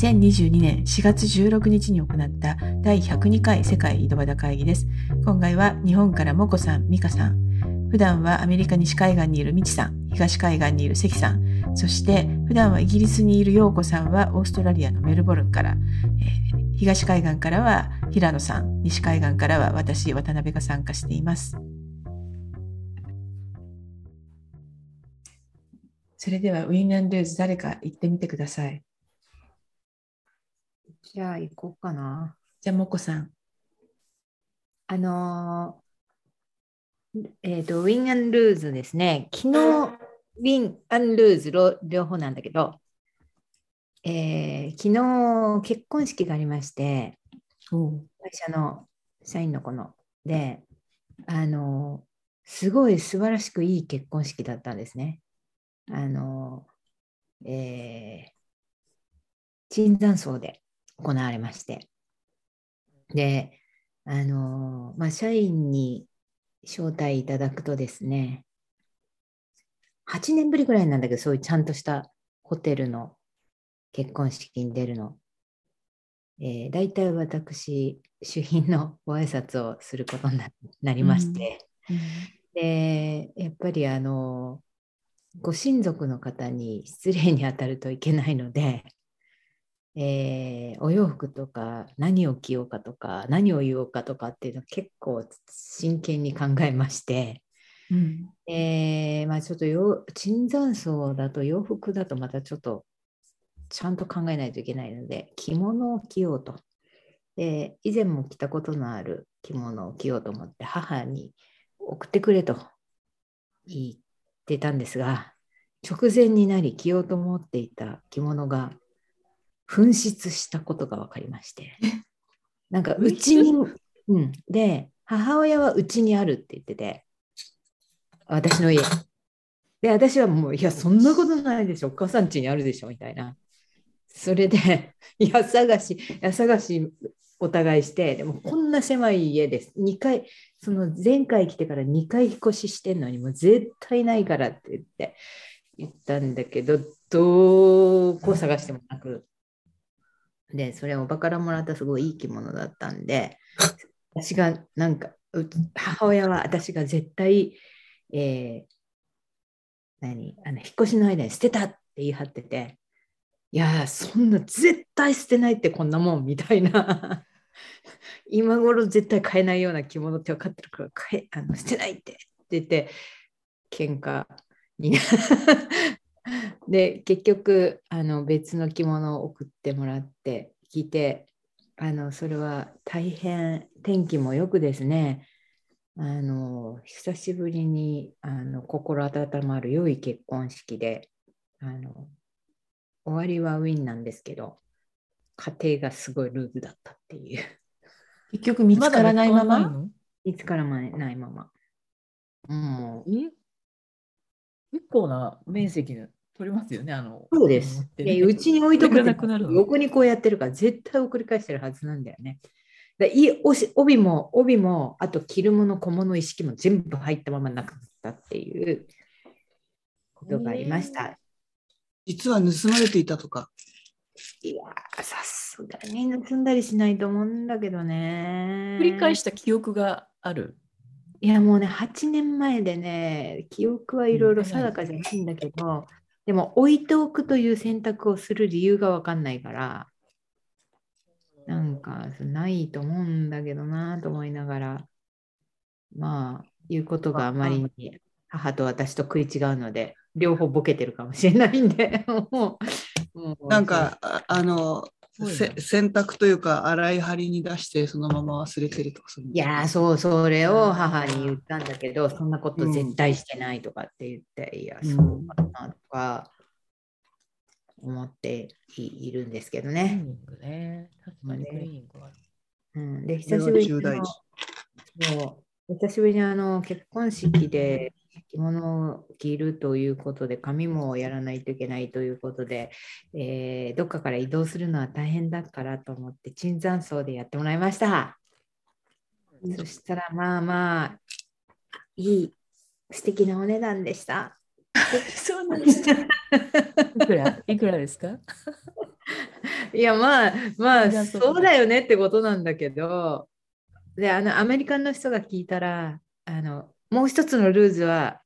2022年4月16日に行った第102回世界井戸端会議です。今回は日本からもこさん、みかさん、普段はアメリカ西海岸にいるみちさん、東海岸にいる関さん、そして普段はイギリスにいるようこさんはオーストラリアのメルボルンから、えー、東海岸からは平野さん、西海岸からは私、渡辺が参加しています。それではウィン・アン・ルーズ誰か言ってみてください。じゃあ行こうかな。じゃあ、もこさん。あのえっ、ー、と、ウィンアンルーズですね。昨日、ウィンアンルーズ両方なんだけど、えー、昨日結婚式がありまして、会社の社員の子の。で、あのすごい素晴らしくいい結婚式だったんですね。あのえー、椿山荘で行われまして。で、あのまあ、社員に招待いただくとですね、8年ぶりぐらいなんだけど、そういうちゃんとしたホテルの結婚式に出るの。えー、大体私、主賓のご挨拶をすることになりまして、うんうん、で、やっぱりあの、ご親族の方に失礼に当たるといけないので、えー、お洋服とか何を着ようかとか何を言おうかとかっていうのは結構真剣に考えまして、うん、えー、まあ、ちょっと椿山荘だと洋服だとまたちょっとちゃんと考えないといけないので着物を着ようと。で以前も着たことのある着物を着ようと思って母に送ってくれと言ってたんですが直前になり着ようと思っていた着物が紛失したことが分かりまして、なんかうちに、うん、で、母親はうちにあるって言ってて、私の家。で、私はもう、いや、そんなことないでしょ、お母さん家にあるでしょ、みたいな。それで、家探し、家探しお互いして、でもこんな狭い家です。2回、その前回来てから2回引っ越ししてんのに、もう絶対ないからって言って、言ったんだけど、どこ探してもなく、で、それおばからもらったすごいいい着物だったんで、私がなんか、母親は私が絶対、えー、何あの引っ越しの間に捨てたって言い張ってて、いやそんな絶対捨てないってこんなもんみたいな。今頃絶対買えないような着物って分かってるから買えあの捨てないってって言って喧嘩に で結局あの別の着物を送ってもらって聞いてあのそれは大変天気もよくですね。あの久しぶりにあの心温まる良い結婚式であの終わりはウィンなんですけど家庭がすごいルーズだったっていう。結局見つからないまま？見つからないまま。うん、結構な面積取りますよね、あの。そうです。ね、うちに置いとくと横にこうやってるから絶対送り返してるはずなんだよね。だいい帯も帯もあと着るもの小物意識も全部入ったままなかったっていうことがありました。実は盗まれていたとか。いやさすがに盗んだりしないと思うんだけどね。繰り返した記憶がある。いやもうね、8年前でね、記憶はいろいろ定かじゃないんだけど、でも置いておくという選択をする理由が分かんないから、なんかないと思うんだけどなと思いながら、まあ、言うことがあまりに母と私と食い違うので、両方ボケてるかもしれないんで、もう。なんか、あの、洗濯というか洗い張りに出してそのまま忘れてるとかいやそうそれを母に言ったんだけど、そんなこと絶対してないとかって言って、うん、いやそうかなとか思っているんですけどね。ね。確かにクリーニングは、うん、で久しぶりに久しぶりにあの結婚式で着物を着るということで髪もやらないといけないということで、えー、どっかから移動するのは大変だからと思って椿山荘でやってもらいました。そしたらまあまあいい素敵なお値段でした。そうなんですか。いくら？いくらですか？いやまあまあそうだよねってことなんだけどであのアメリカの人が聞いたらあのもう一つのルーズは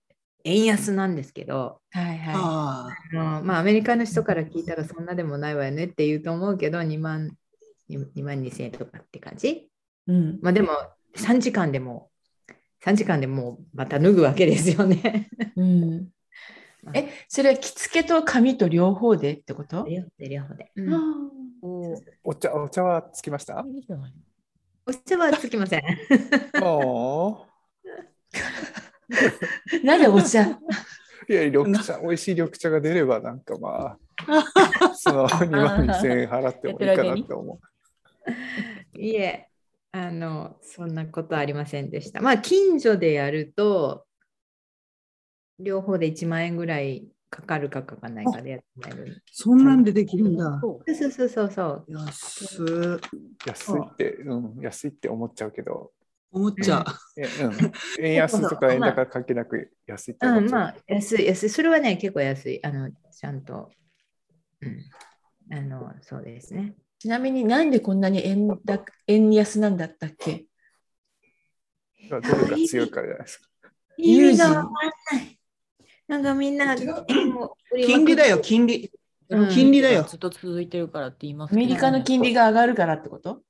円安なんですけどはいはああのまあアメリカの人から聞いたらそんなでもないわよねって言うと思うけど2万 ,2 万2千円とかって感じ。い。うん。まあでも3時間でも3時間でもうまた脱ぐわけですよね。うん、え、それは着付けと髪と両方でってこと、両方で両方で。ううん。んお茶、お茶はつきました？お茶はつきません。お なんでお茶？いや、緑茶、美味しい緑茶が出れば、なんかまあ、その2万2000円払ってもいいかなって思う。いえ、あの、そんなことありませんでした。まあ、近所でやると、両方で1万円ぐらいかかるかかかんないかでやってもらえる。そんなんでできるんだ。そうそうそうそうそう。安っ安いって、うん、安いって思っちゃうけど、思っちゃう。えうん、円安とか円高関係なく安いってうん。まあ、安い、安い。それはね、結構安い。あの、ちゃんと。うん。あの、そうですね。ちなみになんでこんなに円高円安なんだったっけ？どれが強いからじゃないですか。意味がわかんない。なんかみんな、金利だよ、金利。うん金利だよ。ずっと続いてるからって言いますアメリカの金利が上がるからってこと？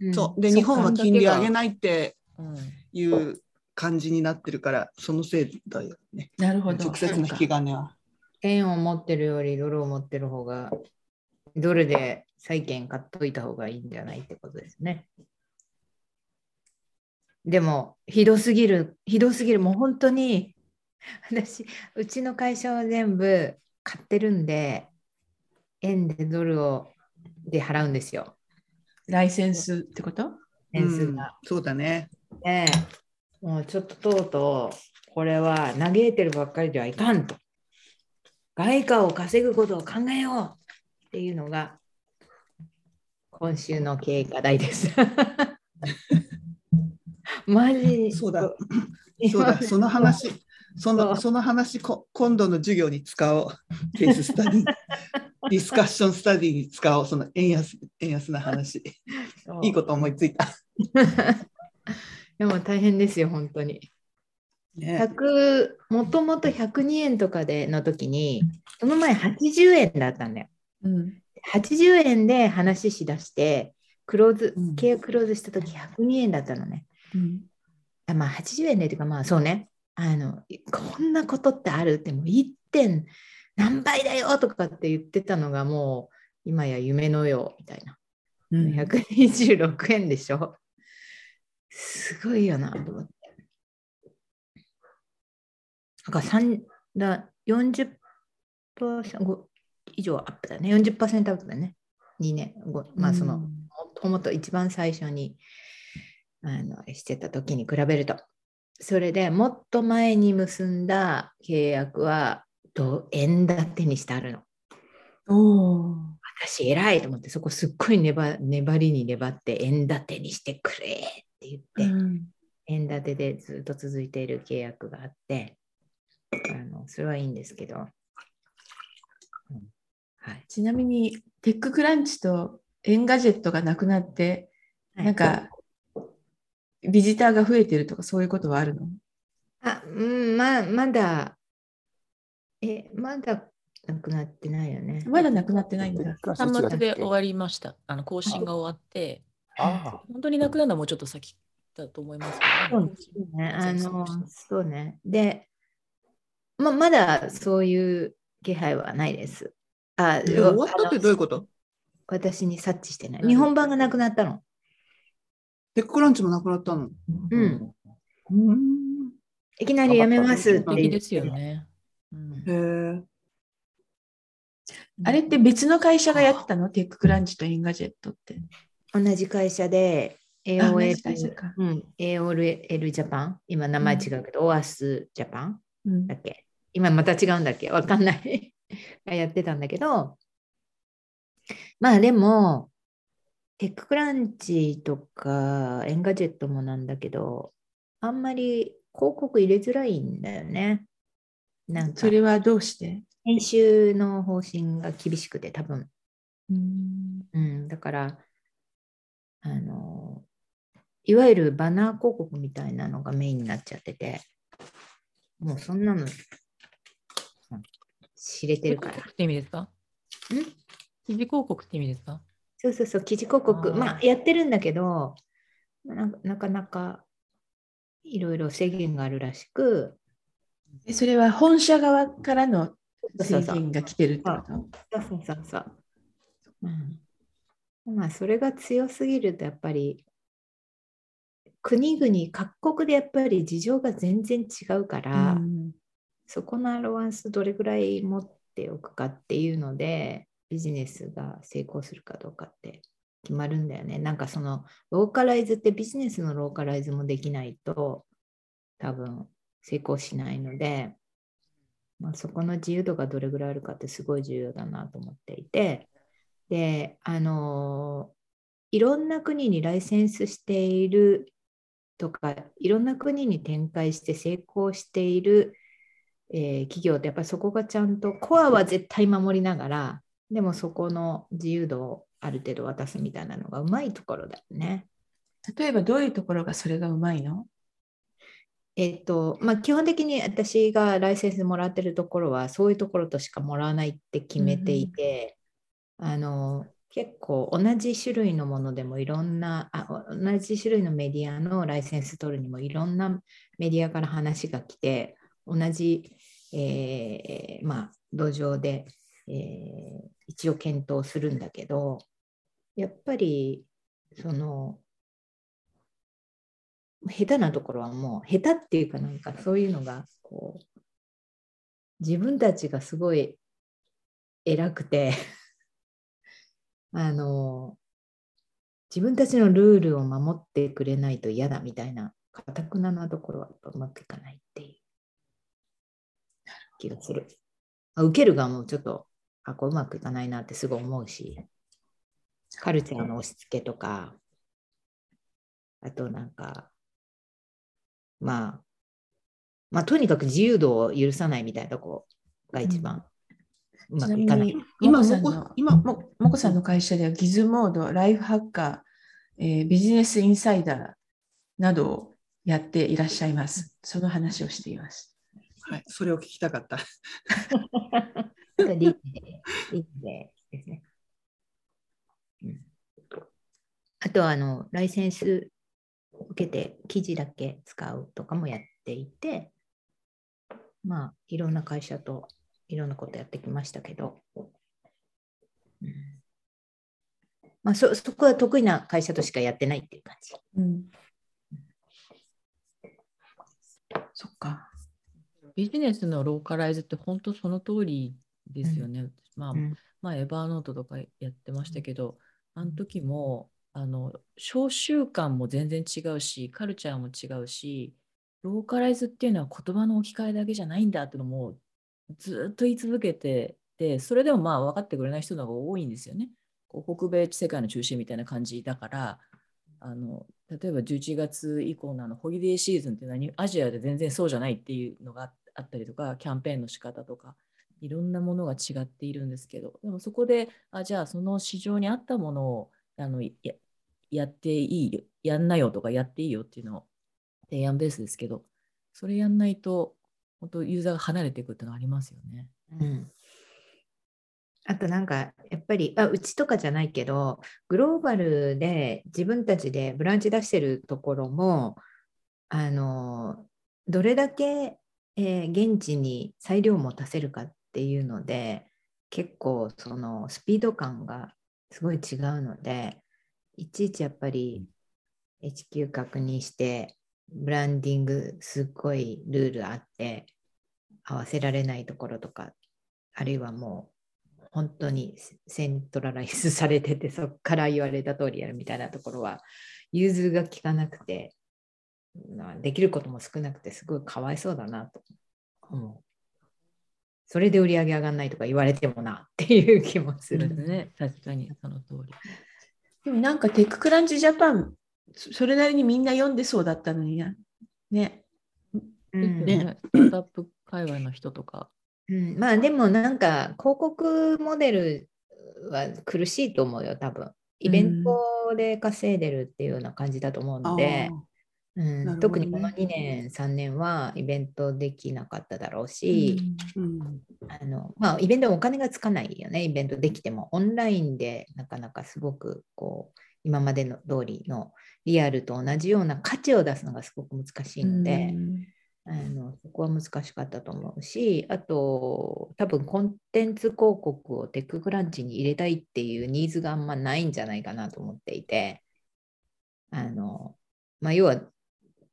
うんそう。で、日本は金利上げないってうんいう感じになってるから、そのせいだよね。なるほど。直接の引き金は。円を持ってるよりドルを持ってる方が、ドルで債券買っといた方がいいんじゃないってことですね。でも、ひどすぎる、ひどすぎる、もう本当に、私、うちの会社は全部買ってるんで、円でドルをで払うんですよ。ライセンスってこと？うん円数が。そうだね。ねえもうちょっととうとう、これは嘆いてるばっかりではいかんと。外貨を稼ぐことを考えようっていうのが、今週の経営課題です。マジそうだ。今そうだ、その話、そのその話こ、今度の授業に使おう。ケーススタディ。ディスカッションスタディに使おう。その円安円安な話。いいこと思いついた。でも大変ですよ、本当に。ね、100もともと102円とかでの時に、その前80円だったんだよ。うん。80円で話しだして、クローズうん、契約クローズした時102円だったのね。うんあまあ80円でというかまあそうね。あの、こんなことってあるってもう1点何倍だよとかって言ってたのがもう今や夢のようみたいな。うん 126円でしょ。すごいよなと思って。なんか3だ40%ご以上アップだね。40%アップだね。2年。ごまあその、もともと一番最初にあのしてた時に比べると。それでもっと前に結んだ契約は円建てにしてあるの。おー私偉いと思ってそこすっごい粘りに粘って円建てにしてくれって言って、うん。円建てでずっと続いている契約があってあのそれはいいんですけど、うん。はい、ちなみに、 TechCrunch と Engadget がなくなって、なんか、ビジターが増えてるとか、そういうことはあるの？あうんままだえまだなくなってないよね。まだなくなってないんだ。端末で終わりました。あの更新が終わって、あ本当になくなるのはもうちょっと先だと思いますけどね。そうねあのそうねでままだそういう気配はないですあ終わったってどういうこと？私に察知してない。うん日本版がなくなったの。TechCrunch もなくなったの？うん。うん。いきなりやめますってですよね。うんへえ。あれって別の会社がやってたの？ TechCrunch と Engadget って。同じ会社で AOL, か。うん、AOL ジャパン、今名前違うけど、オースジャパンうん。だっけ？今また違うんだっけ？わかんない。がやってたんだけど、まあでも、 TechCrunch とか Engadget もなんだけど、あんまり広告入れづらいんだよね。なんかそれはどうして？編集の方針が厳しくて多分。うん。うん、だから、あの、いわゆるバナー広告みたいなのがメインになっちゃってて、もうそんなの、うん知れてるから。広告って意味ですか？記事広告って意味ですか？そうそうそう、記事広告、まあやってるんだけど、ななかなかいろいろ制限があるらしく、でそれは本社側からの制限が来てるってこと？そうそうそうそう。うん、まあそれが強すぎるとやっぱり国々各国でやっぱり事情が全然違うから、うんそこのアロワンスどれぐらい持っておくかっていうのでビジネスが成功するかどうかって決まるんだよね。なんかそのローカライズってビジネスのローカライズもできないと多分成功しないので、まあ、そこの自由度がどれぐらいあるかってすごい重要だなと思っていてであのいろんな国にライセンスしているとかいろんな国に展開して成功しているえー企業ってやっぱりそこがちゃんとコアは絶対守りながらでもそこの自由度をある程度渡すみたいなのがうまいところだよね。例えばどういうところがそれがうまいの？えっとまあ、基本的に私がライセンスもらってるところはそういうところとしかもらわないって決めていて、あの結構同じ種類のものでもいろんなあ同じ種類のメディアのライセンス取るにもいろんなメディアから話が来て同じ、えーまあ、土壌で、えー一応検討するんだけどやっぱりその下手なところはもう下手っていうかなんかそういうのがこう自分たちがすごい偉くてあの自分たちのルールを守ってくれないと嫌だみたいなかたくななところはうまくいかないっていう気がする。あ受ける側もちょっとあこううまくいかないなってすごい思うしカルチャーの押し付けとかあとなんかまあ、まあ、とにかく自由度を許さないみたいなとこが一番うまちなみくいかない。に今今もこさんのもこ今ももこさんの会社ではギズモード、ライフハッカー、えービジネスインサイダーなどをやっていらっしゃいます。その話をしています。はい、それを聞きたかった。あとはあのライセンス受けて記事だけ使うとかもやっていて、まあいろんな会社といろんなことやってきましたけど、うんまあそそこは得意な会社としかやってないっていう感じ。うん、そっか。ビジネスのローカライズって本当その通りですよね。まあ、うんまあ、エバーノートとかやってましたけど、あの時も、あの、小習慣も全然違うし、カルチャーも違うし、ローカライズっていうのは言葉の置き換えだけじゃないんだっていうのもずっと言い続けてて、それでもまあ分かってくれない人の方が多いんですよね。こう北米世界の中心みたいな感じだから、あの例えば11月以降のあのホリデーシーズンっていうのはアジアで全然そうじゃないっていうのがあったりとか、キャンペーンの仕方とか、いろんなものが違っているんですけど、でもそこで、あじゃあその市場に合ったものをあのやっていい、やんなよとかやっていいよっていうのを提案ベースですけど、それやんないと、本当ユーザーが離れていくっていうのはありますよね。うんあとなんかやっぱりあうちとかじゃないけどグローバルで自分たちでブランチ出してるところもあのどれだけ、えー現地に裁量を持たせるかっていうので結構そのスピード感がすごい違うのでいちいちやっぱり HQ 確認してブランディングすっごいルールあって合わせられないところとかあるいはもう本当にセントラライズされてて そこから言われた通りやるみたいなところは融通が利かなくてまあできることも少なくてすごいかわいそうだなと思う。それで売り上げ上がらないとか言われてもなっていう気もする。ね、確かにその通り。でもなんかテッククランチジャパン、そそれなりにみんな読んでそうだったのにな。ね。うんね、スタートアップ界隈の人とか、うん、まあでもなんか広告モデルは苦しいと思うよ、多分。イベントで稼いでるっていうような感じだと思うので、うん。ね特にこの2年、3年はイベントできなかっただろうし、うん。あのまあ、イベントはお金がつかないよね、イベントできても。オンラインでなかなかすごくこう今までの通りのリアルと同じような価値を出すのがすごく難しいので、あのそこは難しかったと思うし、あと多分コンテンツ広告をテッククランチに入れたいっていうニーズがあんまないんじゃないかなと思っていて、あのまあ、要は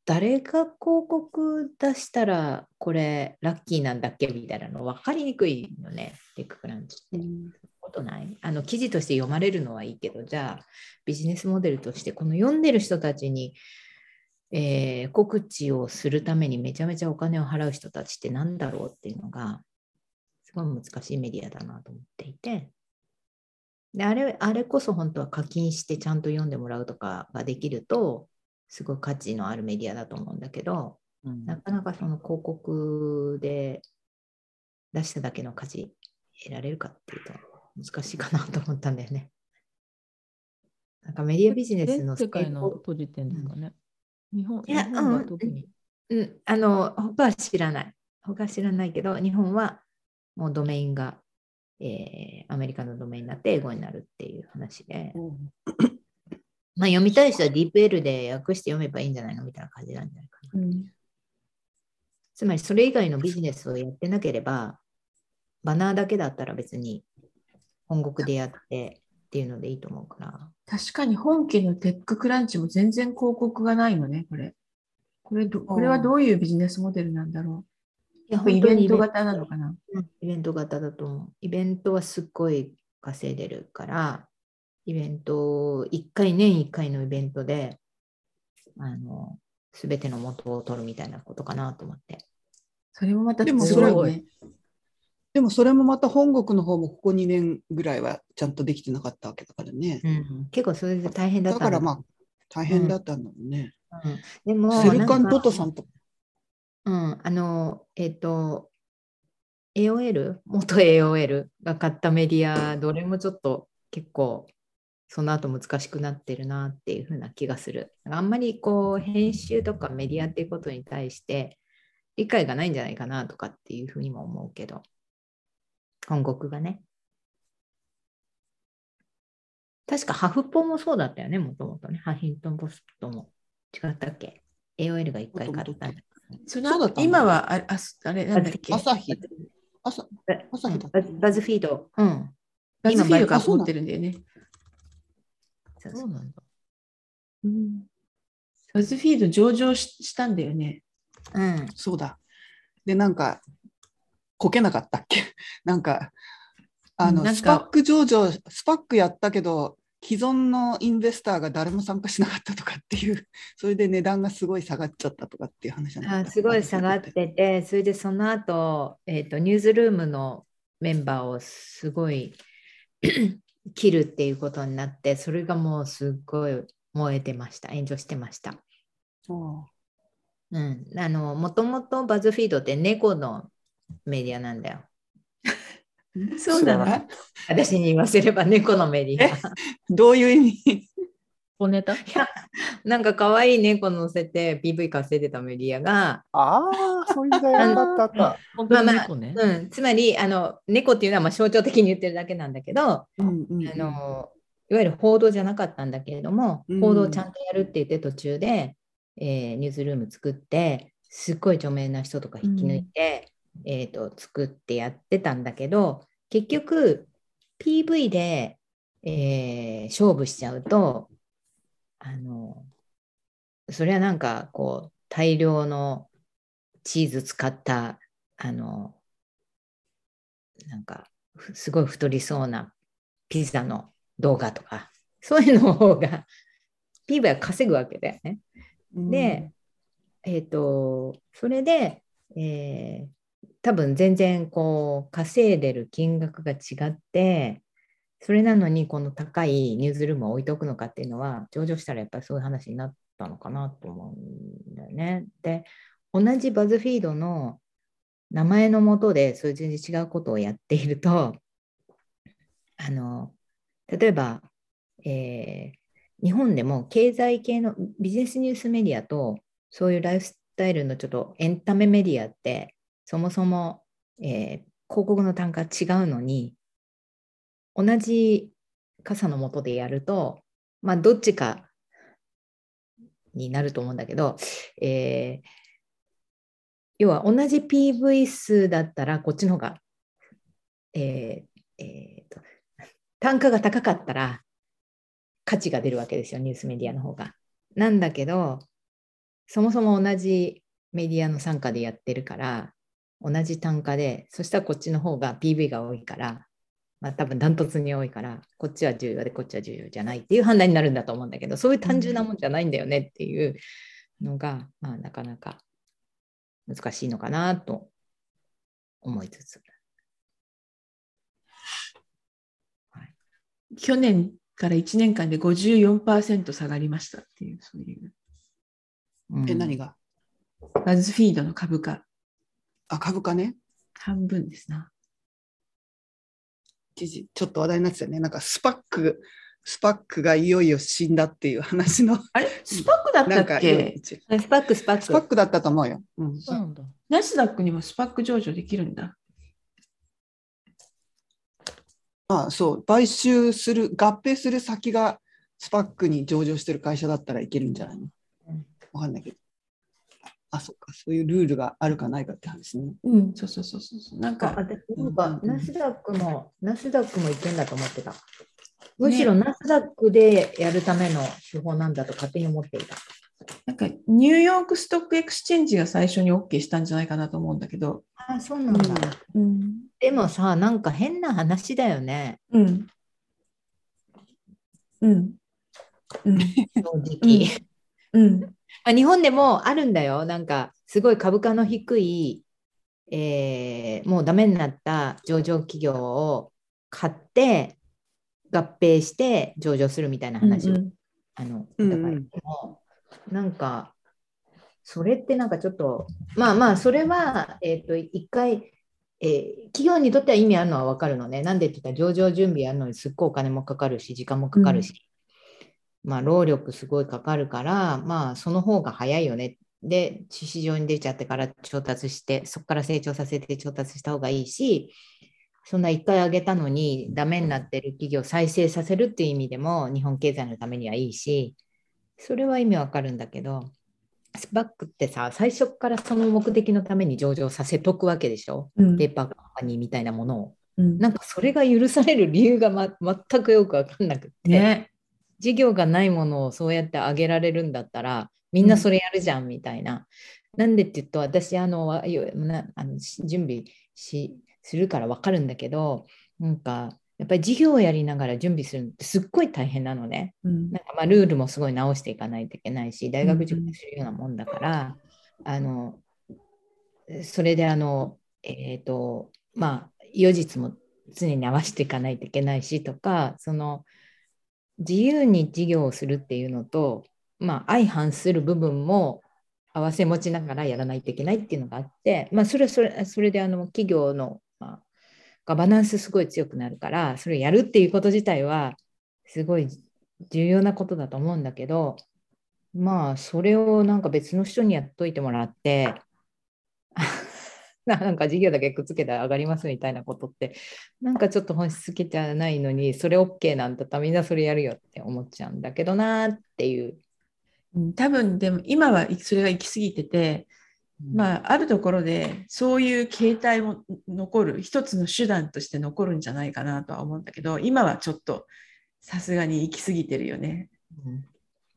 誰が広告出したらこれラッキーなんだっけみたいなの分かりにくいよね、テッククランチって。ことない？あの記事として読まれるのはいいけど、じゃあビジネスモデルとしてこの読んでる人たちに、えー告知をするためにめちゃめちゃお金を払う人たちって何だろうっていうのがすごい難しいメディアだなと思っていてであれあれこそ本当は課金してちゃんと読んでもらうとかができるとすごい価値のあるメディアだと思うんだけどうんなかなかその広告で出しただけの価値得られるかっていうと難しいかなと思ったんだよね。なんかメディアビジネスの世界の閉じてんですかね。日本日本はうん特に。うん、あの、他は知らない。他は知らないけど、日本はもうドメインが、えーアメリカのドメインになって英語になるっていう話で、まあ読みたい人は DeepL で訳して読めばいいんじゃないのみたいな感じなんじゃないかな。うんつまりそれ以外のビジネスをやってなければ、バナーだけだったら別に本国でやってっていうのでいいと思うから。確かに本家のテッククランチも全然広告がないのね、これ。これどこれはどういうビジネスモデルなんだろいやう。イベント型なのかな。うんイベント型だと思う。イベントはすっごい稼いでるから、イベント、1回、年1回のイベントで、あの、すべての元を取るみたいなことかなと思って。それもまたでもそれすごいね。でもそれもまた本国の方もここ2年ぐらいはちゃんとできてなかったわけだからね。うん、結構それで大変だったんだからまあ大変だったんだもんね。あ、うん。でも、セルカントトんさんと。うん、あの、えっ、と、AOL、元 AOL が買ったメディア、どれもちょっと結構、その後難しくなってるなっていうふうな気がする。あんまりこう、編集とかメディアっていうことに対して理解がないんじゃないかなとかっていうふうにも思うけど、本国がね。確かハフポもそうだったよね、もともとね。ハフィントンポストも。違ったっけ ?AOL が一回買ったんだ。そそうだったんだ今はああれなんだっけ？朝日朝朝日だバズバズフィード。うん。バズフィードが持ってるんだよね。そうそうなんだ。うんバズフィード上場ししたんだよね。うん。そうだ。でなんかこけなかったっけ？なんかあのスパック上場スパックやったけど既存のインベスターが誰も参加しなかったとかっていう それで値段がすごい下がっちゃったとかっていう話じゃないあすごい下がってて、それでその後、えっ、と、ニュースルームのメンバーをすごい 切るっていうことになって、それがもうすっごい燃えてました。炎上してました。そうん。あの、もともとバズフィードって猫のメディアなんだよ。そうなの。え私に言わせれば猫のメディア。どういう意味？小ネタ？なんか可愛い猫乗せて PV 稼いでたメディアが、ああ、そういう時代があったあった。本当にまあまあ猫ね。うん、つまりあの猫っていうのはまあ象徴的に言ってるだけなんだけど、うんうんうんあのいわゆる報道じゃなかったんだけれども、うん報道をちゃんとやるって言って途中で、えーニュースルーム作ってすっごい著名な人とか引き抜いて、えー、と作ってやってたんだけど結局 PV で、えー勝負しちゃうとあのそれはなんかこう大量のチーズ使ったあのなんかふすごい太りそうなピザの動画とかそういうの方が PV は稼ぐわけだよね。で、えっ、と、それで、えー多分全然こう稼いでる金額が違って、それなのにこの高いニュースルームを置いておくのかっていうのは、上場したらやっぱりそういう話になったのかなと思うんだよね。で、同じバズフィードの名前のもとで、そういう全然違うことをやっていると、あの、例えば、えー日本でも経済系のビジネスニュースメディアとそういうライフスタイルのちょっとエンタメメディアってそもそも、えー広告の単価違うのに同じ傘の下でやるとまあどっちかになると思うんだけど、えー要は同じ PV 数だったらこっちの方が、えーえーと単価が高かったら価値が出るわけですよ、ニュースメディアの方が。なんだけど、そもそも同じメディアの参加でやってるから、同じ単価で、そしたらこっちの方が PV が多いから、まあ多分ダントツに多いから、こっちは重要でこっちは重要じゃないっていう判断になるんだと思うんだけど、そういう単純なもんじゃないんだよねっていうのが、まあなかなか難しいのかなと思いつつ。去年から1年間で54%下がりましたっていう、そういう。うんえ、何が？ BuzzFeed の株価、あ、株価ね。半分ですな。記事、ちょっと話題になってたよね。なんか SPAC、SPAC がいよいよ死んだっていう話の。あれ？スパックだったっけ？スパック、 SPAC。SPAC だったと思うよ。うん。そうなんだ。ナスダックにも SPAC 上場できるんだ。まあ、そう、買収する、合併する先が SPAC に上場してる会社だったらいけるんじゃないの？うんわかんないけど。あ、そっか、そういうルールがあるかないかって話ね。うん、そうそうそうそう。なんあか、私なんかうんナスダックも、ナスダックもいけんだと思ってた。むしろナスダックでやるための手法なんだと勝手に思っていた。なんか New York Stock Exchange が最初に OK したんじゃないかなと思うんだけど。あそうなんだ。うん。でもさ、なんか変な話だよね、うん。うん。うん。正直。うん。あ日本でもあるんだよ。なんか、すごい株価の低い、えーもうダメになった上場企業を買って、合併して上場するみたいな話を、うんあの、うんだからでもなんか、それってなんかちょっと、まあまあ、それは、えっ、と、一回、えー企業にとっては意味あるのは分かるのね。なんでって言ったら、上場準備やるのにすっごいお金もかかるし、時間もかかるし、まあ、労力すごいかかるから、まあ、その方が早いよね。で、市場に出ちゃってから調達して、そこから成長させて調達した方がいいし、そんな一回上げたのにダメになってる企業を再生させるっていう意味でも日本経済のためにはいいし、それは意味わかるんだけど、スパックってさ、最初からその目的のために上場させとくわけでしょ、うんペーパーカンパニーみたいなものを。うんなんかそれが許される理由が、ま、全くよくわかんなくって、ね。事業がないものをそうやって上げられるんだったら、みんなそれやるじゃんみたいな。なんでって言うと、私、あの、あのし準備しするからわかるんだけど、なんか、やっぱり事業をやりながら準備するのってすっごい大変なのね。うんなんかまあルールもすごい直していかないといけないし、大学受験するようなもんだから、あの、それであの、えっ、と、まあ、余日も常に合わせていかないといけないしとか、その、自由に事業をするっていうのと、まあ、相反する部分も合わせ持ちながらやらないといけないっていうのがあって、まあ、それはそれそれであの企業の、まあ、ガバナンスすごい強くなるから、それをやるっていうこと自体は、すごい重要なことだと思うんだけど、まあ、それをなんか別の人にやっといてもらって、なんか事業だけくっつけたら上がりますみたいなことって、なんかちょっと本質的じゃないのに、それ OK なんだったらみんなそれやるよって思っちゃうんだけどなっていう。うん多分でも今はそれが行き過ぎてて、まあ、あるところでそういう形態も残る一つの手段として残るんじゃないかなとは思うんだけど今はちょっとさすがに行き過ぎてるよね。うん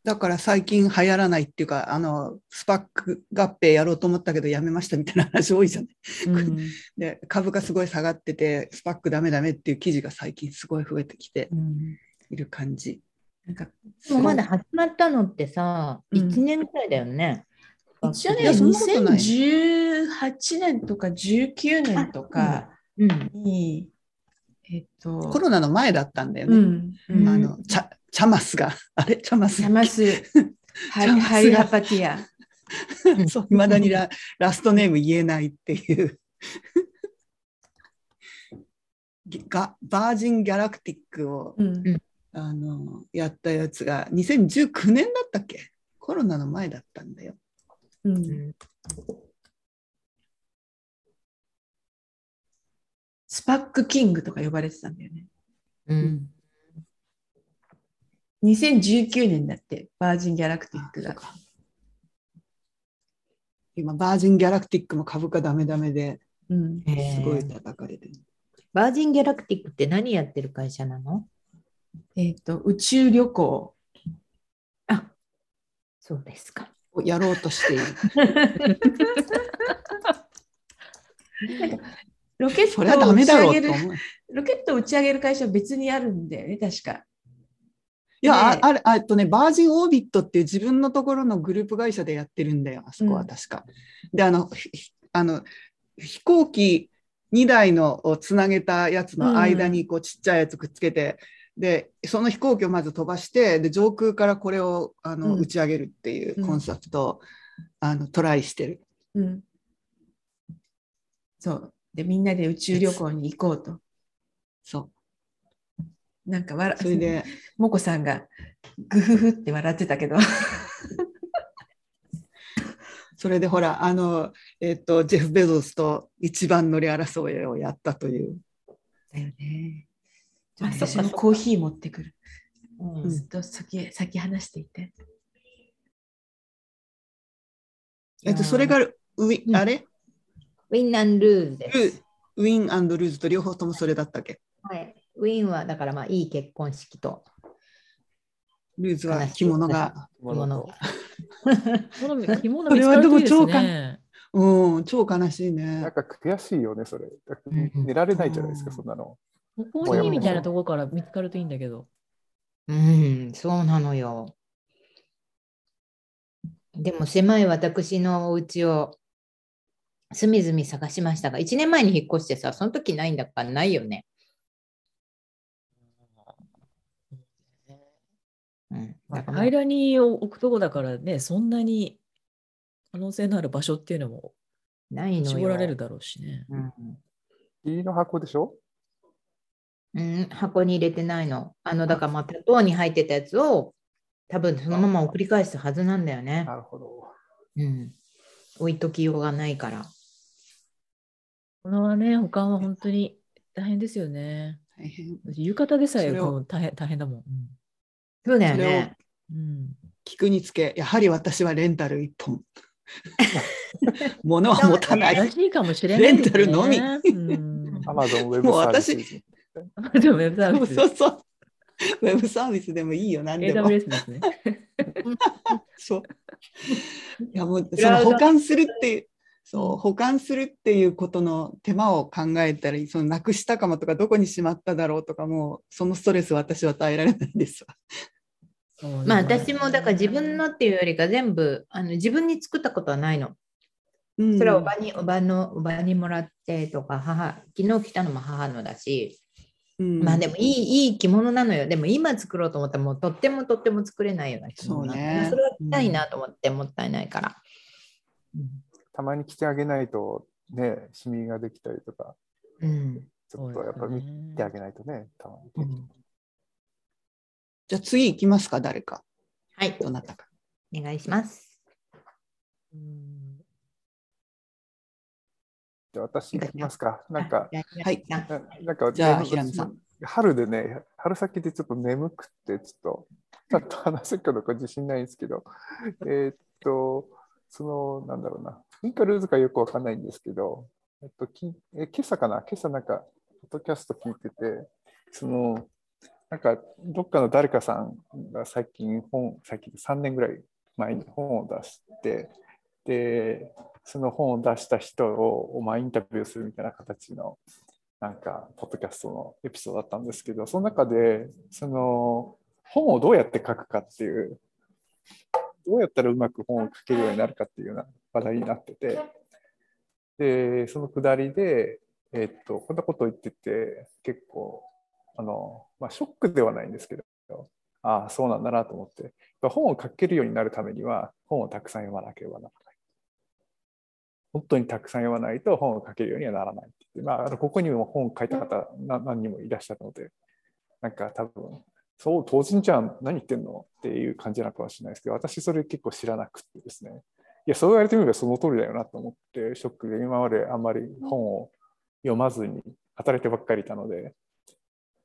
だから最近流行らないっていうか、あの、スパック合併やろうと思ったけどやめましたみたいな話多いじゃない？うん で、株価すごい下がってて、スパックダメダメっていう記事が最近すごい増えてきてうんいる感じ。なんかでもまだ始まったのってさ、うん1年くらいだよね。一応ねいやそんなことない2018年とか19年とかうん。に、えっと、コロナの前だったんだよね。うん、うんあの、チャ、チャマスが、あれ？チャマス？チャマス、ハチャマスが。ハリハパティア。そう、未だにララストネーム言えないっていう。がバージン・ギャラクティックを、うん。あのやったやつが2019年だったっけ？コロナの前だったんだよ。うん。スパックキングとか呼ばれてたんだよね。うん2019年だって、バージンギャラクティックが。今、バージン・ギャラクティックも株価ダメダメでうん、すごい叩かれてる。バージン・ギャラクティックって何やってる会社なの？えっ、と、宇宙旅行。あそうですか。をやろうとしている。ロケットを打ち上げる。ロケットを打ち上げる会社は別にあるんだよね、確か。いや、ねああれ、あとね、バージンオービットっていう自分のところのグループ会社でやってるんだよ、あそこうんは確か。で、あの、ひあの飛行機2台のをつなげたやつの間にこうちっちゃいやつくっつけて、で、その飛行機をまず飛ばして、で上空からこれをあの、うん打ち上げるっていうコンセプトを、あのトライしてる。うん。そう。で、みんなで宇宙旅行に行こうと。そなんか笑う。それで、もこさんがグフフって笑ってたけど。それでほら、あの、えっと、ジェフ・ベゾスと一番乗り争いをやったという。だよね。あそっか私もコーヒー持ってくる。うんずっと先先話していて。えっと、それがウィ、うんあれ？ウィン・アン・ルーズです。ウィンルーズと両方ともそれだったっけ？はい、ウィンはだからまあいい結婚式とルーズは着物が、着物。着物着物それは見つかるといいですでも超ね。うん、超悲しいね。なんか悔しいよね、それ。寝られないじゃないですか、うんそんなの。コーヒーみたいなところから見つかるといいんだけど。うん、そうなのよ。でも狭い私のお家を隅々探しましたが、1年前に引っ越してさ、その時ないんだからないよね。うん、だから平らに置くとこだからね、そんなに可能性のある場所っていう。のもないの。絞られるだろう。しね。う。んの箱でしょう。ん、箱に入れてないの。あの、だからまあ、タトーに入ってたやつを多分そのまま送り返すはずなんだよね。なるほど。う。ん。置いときよう。がないから。このはね、保管は本当に大変ですよね。大変。浴衣でさえ大変大変だもん。う。ん。そうだよね。うんうん聞くにつけ、やはり私はレンタル一本。物は持たない。正しいかもしれない。レンタルのみうんアマゾンウェブもうサービ私ス。でもウェブサービスそうそう。ウェブサービスでもいいよ、何でも。AWS ですね。そう。いやもうその保管するっていう、そう保管するっていうことの手間を考えたり、そのなくしたかもとか、どこにしまっただろうとか、もうそのストレス私は耐えられないですわ。まあ私もだから自分のっていうよりか全部あの自分に作ったことはないの。うんそれはおばに、おばの、おばにもらってとか、母、昨日来たのも母のだし、うんまあでもいい、いい着物なのよ。でも今作ろうと思ったらもうとってもとっても作れないような着物なのそうねそれは着たいなと思ってもったいないから。たまに着てあげないと、ね、シミができたりとか、うん。ちょっとやっぱ見てあげないとね、たまに。うんじゃあ次行きますか、誰か。はい、どなたか。お願いします。うんじゃあ私行きますか。なんか、はい。あななんか、じゃあね平野さん。春でね、春先でちょっと眠くって、ちょっと、ちゃんと話せるかどうか自信ないんですけど、えーっと、その、なんだろうな、インかルーズかよくわかんないんですけど、えっと、きえ今朝かな、今朝なんか、ポッドキャスト聞いてて、その、なんか、どっかの誰かさんが最近本、最近3年ぐらい前に本を出して、で、その本を出した人を、まあ、インタビューするみたいな形の、なんか、ポッドキャストのエピソードだったんですけど、その中で、その、本をどうやって書くかっていう、どうやったらうまく本を書けるようになるかっていうような話題になってて、で、そのくだりで、えっと、こんなことを言ってて、結構、あの、まあ、ショックではないんですけど、ああ、そうなんだなと思って、本を書けるようになるためには、本をたくさん読まなければならない。本当にたくさん読まないと本を書けるようにはならないってまあ、あのここにも本を書いた方な何人もいらっしゃるので、なんか多分、そう、当人じゃん、何言ってんのっていう感じなのかもしれないですけど、私それ結構知らなくてですね、いや、そう言われてみればその通りだよなと思って、ショックで今まであんまり本を読まずに働いてばっかりいたので、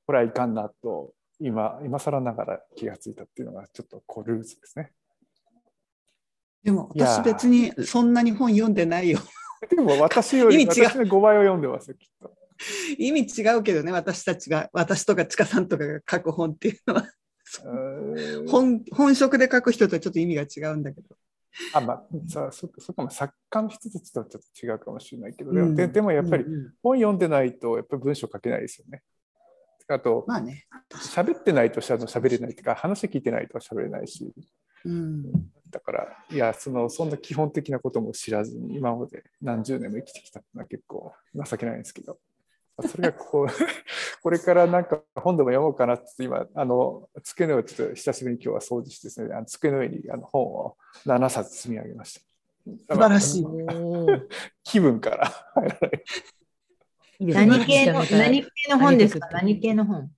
これはいかんなと、今、今更ながら気がついたっていうのが、ちょっとこうルーズですね。でも私別にそんなに本読んでないよ。でも私より、意味違う私の5倍を読んでますよ、きっと。意味違うけどね、私たちが、私とかちかさんとかが書く本っていうのは、本本職で書く人とはちょっと意味が違うんだけど。あ、まあ、そそそこも作家の人たちとはちょっと違うかもしれないけど、でもうんででもやっぱり本読んでないと、やっぱり文章書けないですよね。あと、まあね。喋ってないとしゃ喋れないっていうか、話聞いてないと喋れないし、うん。だから、いや、その、そんな基本的なことも知らずに、今まで何十年も生きてきたのは結構情けないんですけど、まあそれがこう、これからなんか本でも読もうかなって、今、あの、机の上、ちょっと久しぶりに今日は掃除してですね、あの机の上にあの本を7冊積み上げました。素晴らしい。気分から入らない。いいですね何系の何系の本ですか？何系の本？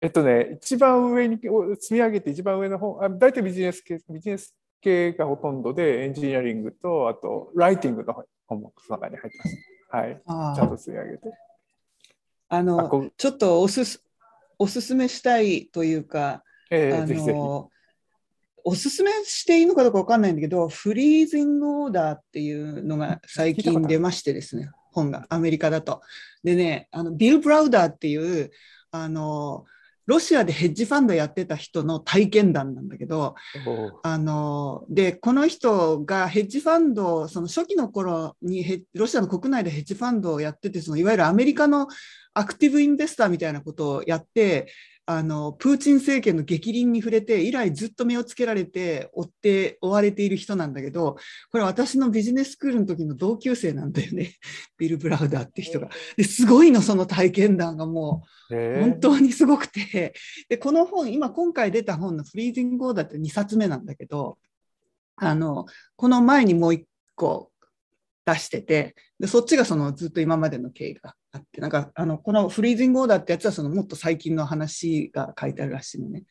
えっとね、一番上に積み上げて一番上の本、あ大体ビジネス系、ビジネス系がほとんどで、エンジニアリングと、あと、ライティングの本もその中に入ってます。はい。あちゃんと積み上げて。ああのこうちょっとおすすおすすめしたいというか、あえーぜひぜひ。のおすすめしていいのかどうかわかんないんだけど、フリーズングオーダーっていうのが最近出ましてですね、本がアメリカだと。でね、あのビル・ブラウダーっていうあのロシアでヘッジファンドやってた人の体験談なんだけど、あのでこの人がヘッジファンドその初期の頃にロシアの国内でヘッジファンドをやっててそのいわゆるアメリカのアクティブインベスターみたいなことをやってあのプーチン政権の逆鱗に触れて以来ずっと目をつけられて追って追われている人なんだけどこれ私のビジネススクールの時の同級生なんだよね。ビル・ブラウダーって人が。ですごいのその体験談がもう。えー。本当にすごくて、で、この本、今今回出た本のフリーズングオーダーって2冊目なんだけど、あの、この前にもう1個出してて、で、そっちがそのずっと今までの経緯があって、なんか、あの、このフリージングオーダーってやつはそのもっと最近の話が書いてあるらしいのね。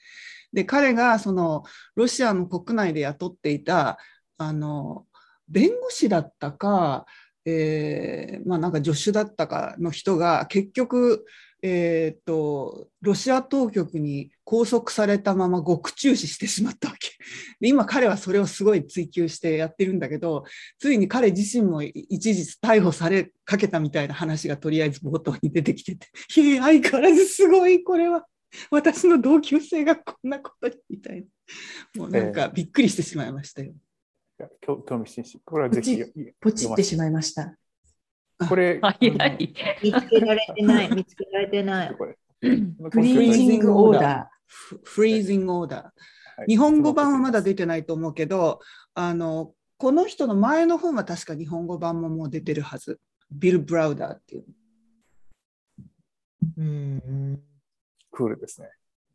で、彼がそのロシアの国内で雇っていた、あの、弁護士だったか、えーまあなんか助手だったかの人が結局、えー、とロシア当局に拘束されたまま獄中死してしまったわけ で今彼はそれをすごい追求してやってるんだけどついに彼自身も一時逮捕されかけたみたいな話がとりあえず冒頭に出てきてて いや相変わらずすごいこれは私の同級生がこんなことにみたいなもうなんかびっくりしてしまいましたよ。いや興興味津々。これはぜひポチってしまいました。これ。見つけられてない、見つけられてない。これ。フリージングオーダフフリーズングオーダー。はい日本語版はまだ出てないと思うけど、あの、この人の前の本は確か日本語版ももう出てるはず。ビル・ブラウダーっていう。うんクールですね。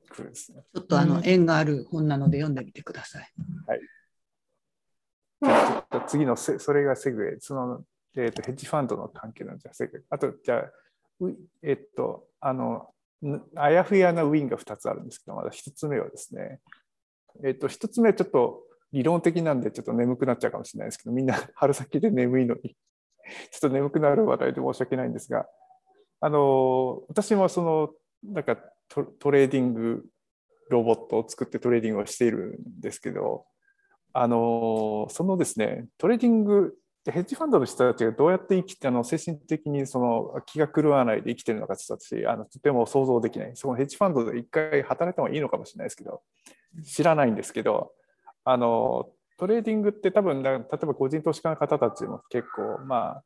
クールですね。ちょっとあの、うん縁がある本なので読んでみてください。じゃあちょっと次のせ、それがセグウェイ、その、えっ、と、ヘッジファンドの関係のじゃあセグウェイ。あと、じゃあ、えっ、と、あの、あやふやな win が2つあるんですけど、まだ1つ目はですね、えっ、と、1つ目はちょっと理論的なんで、ちょっと眠くなっちゃうかもしれないですけど、みんな春先で眠いのに、ちょっと眠くなる話題で申し訳ないんですが、あの、私もその、なんかトトレーディングロボットを作ってトレーディングをしているんですけど、あのそのですね、トレーディング、ヘッジファンドの人たちがどうやって生きて、あの精神的にその気が狂わないで生きてるのかちょっと私あのとても想像できない。そのヘッジファンドで一回働いた方がいいのかもしれないですけど、知らないんですけど、あのトレーディングって多分、例えば個人投資家の方たちも結構、まあ、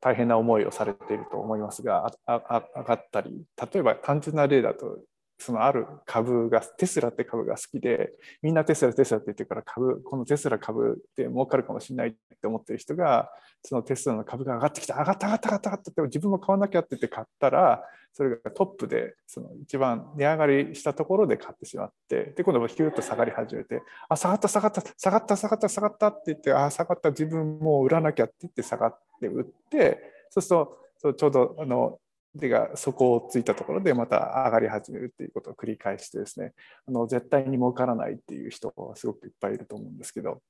大変な思いをされていると思いますが、上がったり、例えば単純な例だと、そのある株がテスラって株が好きでみんなテスラテスラって言ってるから株このテスラ株って儲かるかもしれないって思ってる人がそのテスラの株が上がってきた上がった上がった上がった上がったって自分も買わなきゃって言って買ったらそれがトップでその一番値上がりしたところで買ってしまってで今度はヒューッと下がり始めてあ下がった下がった下がった下がった下がったって言ってあ下がった自分もう売らなきゃって言って下がって売ってそうするとちょうどあの手が底をついたところでまた上がり始めるっていうことを繰り返してですねあの絶対に儲からないっていう人はすごくいっぱいいると思うんですけど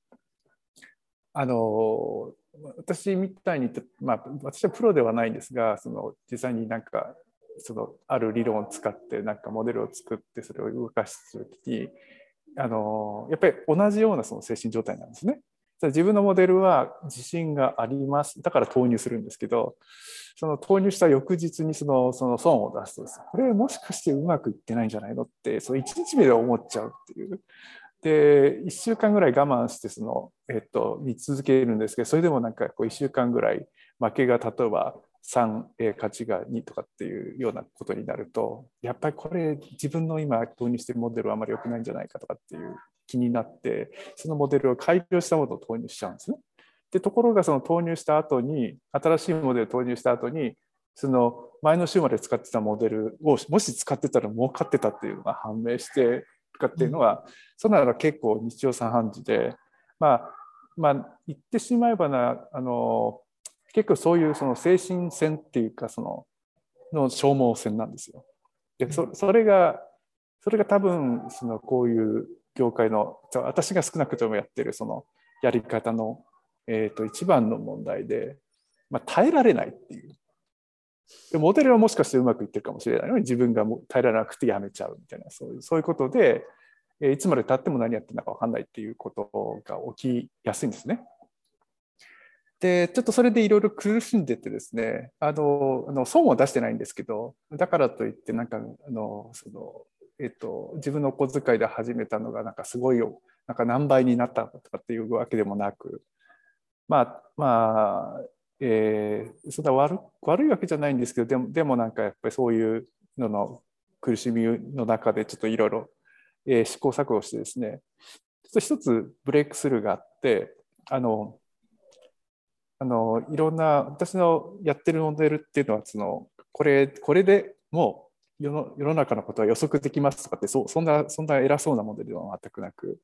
あの私みたいにまあ私はプロではないんですがその実際になんかそのある理論を使ってなんかモデルを作ってそれを動かす時にあのやっぱり同じようなその精神状態なんですね。自分のモデルは自信がありますだから投入するんですけどその投入した翌日にそのその損を出すとですこれもしかしてうまくいってないんじゃないのってその1日目で思っちゃうっていう。で1週間ぐらい我慢してその、えっと、見続けるんですけどそれでもなんかこう1週間ぐらい負けが例えば3、え勝ちが2とかっていうようなことになるとやっぱりこれ自分の今導入してるモデルはあまり良くないんじゃないかとかっていう気になってそのモデルを改良したものを投入しちゃうんですね。でところがその投入した後に新しいモデルを投入した後にその前の週まで使ってたモデルをもし使ってたら儲かってたっていうのが判明してとかっていうのは、うん、そんなの結構日常茶飯事でまあまあ言ってしまえばなあの結構そういうその精神戦っていうかそのの消耗戦なんですよ。でそそれがそれが多分そのこういう業界の私が少なくともやってるそのやり方の、えー、と一番の問題で、まあ、耐えられないっていうでモデルはもしかしてうまくいってるかもしれないのに自分が耐えられなくてやめちゃうみたいなそういうそういうことで、え、いつまでたっても何やってるのか分かんないっていうことが起きやすいんですね。でちょっとそれでいろいろ苦しんでてですねあのあの損は出してないんですけどだからといってなんかあのそのえっと、自分のお小遣いで始めたのがなんかすごいよなんか何倍になったとかっていうわけでもなくまあまあ、えー、そんな悪悪いわけじゃないんですけどでもでもなんかやっぱりそういうのの苦しみの中でちょっといろいろ試行錯誤してですねちょっと一つブレイクスルーがあってあのあのいろんな私のやってるモデルっていうのはそのこれこれでもう世の世の中のことは予測できますとかってそそんなそんな偉そうなモデルでは全くなく、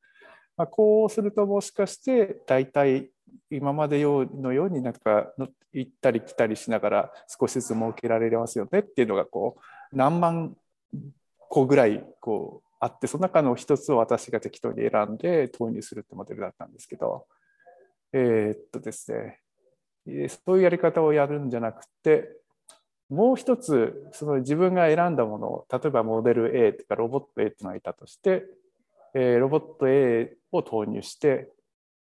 まあ、こうするともしかして大体今までのようになんか行ったり来たりしながら少しずつ設けられますよねっていうのがこう何万個ぐらいこうあってその中の一つを私が適当に選んで投入するってモデルだったんですけど。えー、っとですね。そういうやり方をやるんじゃなくてもう一つその自分が選んだものを例えばモデル A とかロボット A っていうのがいたとして、えー、ロボット A を投入して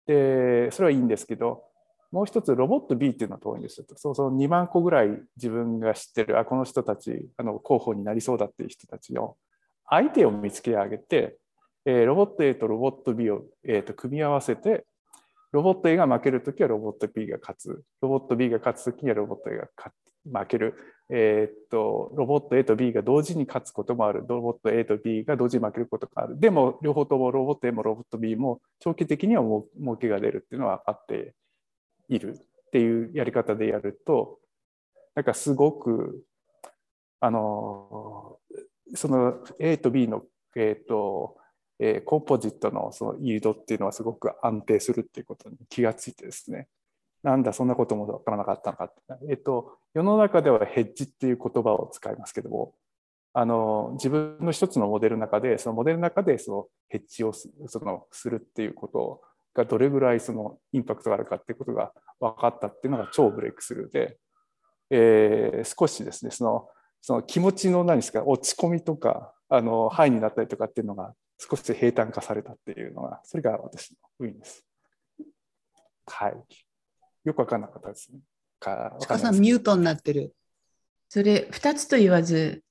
でそれはいいんですけどもう一つロボット B っていうのを投入すると。そうそう2万個ぐらい自分が知ってるあこの人たちあの候補になりそうだっていう人たちの相手を見つけ上げて、えー、ロボット A とロボット B を、えー、と組み合わせてロボット A が負けるときはロボット B が勝つ。ロボット B が勝つときにはロボット A が負ける、えー、っとロボット A と B が同時に勝つこともある。ロボット A と B が同時に負けることがある。でも両方ともロボット A もロボット B も長期的にはも儲けが出るっていうのはあっているっていうやり方でやるとなんかすごくあのその A と B の、えー、っとえー、コンポジットのそのイールドっていうのはすごく安定するっていうことに気がついてですね。なんだ、そんなこともわからなかったのかえっと、世の中ではヘッジっていう言葉を使いますけども、あの自分の一つのモデルの中で、そのモデルの中でそのヘッジをそのするっていうことがどれぐらいそのインパクトがあるかっていうことが分かったっていうのが超ブレイクスルーで、えー、少しですね、そのその気持ちの何ですか、落ち込みとか、あのハイになったりとかっていうのが少し平坦化されたっていうのが、それが私のウィンです。はい。よくわかんなかったですね。かちかさん、ミュートになってる。それ、2つと言わず、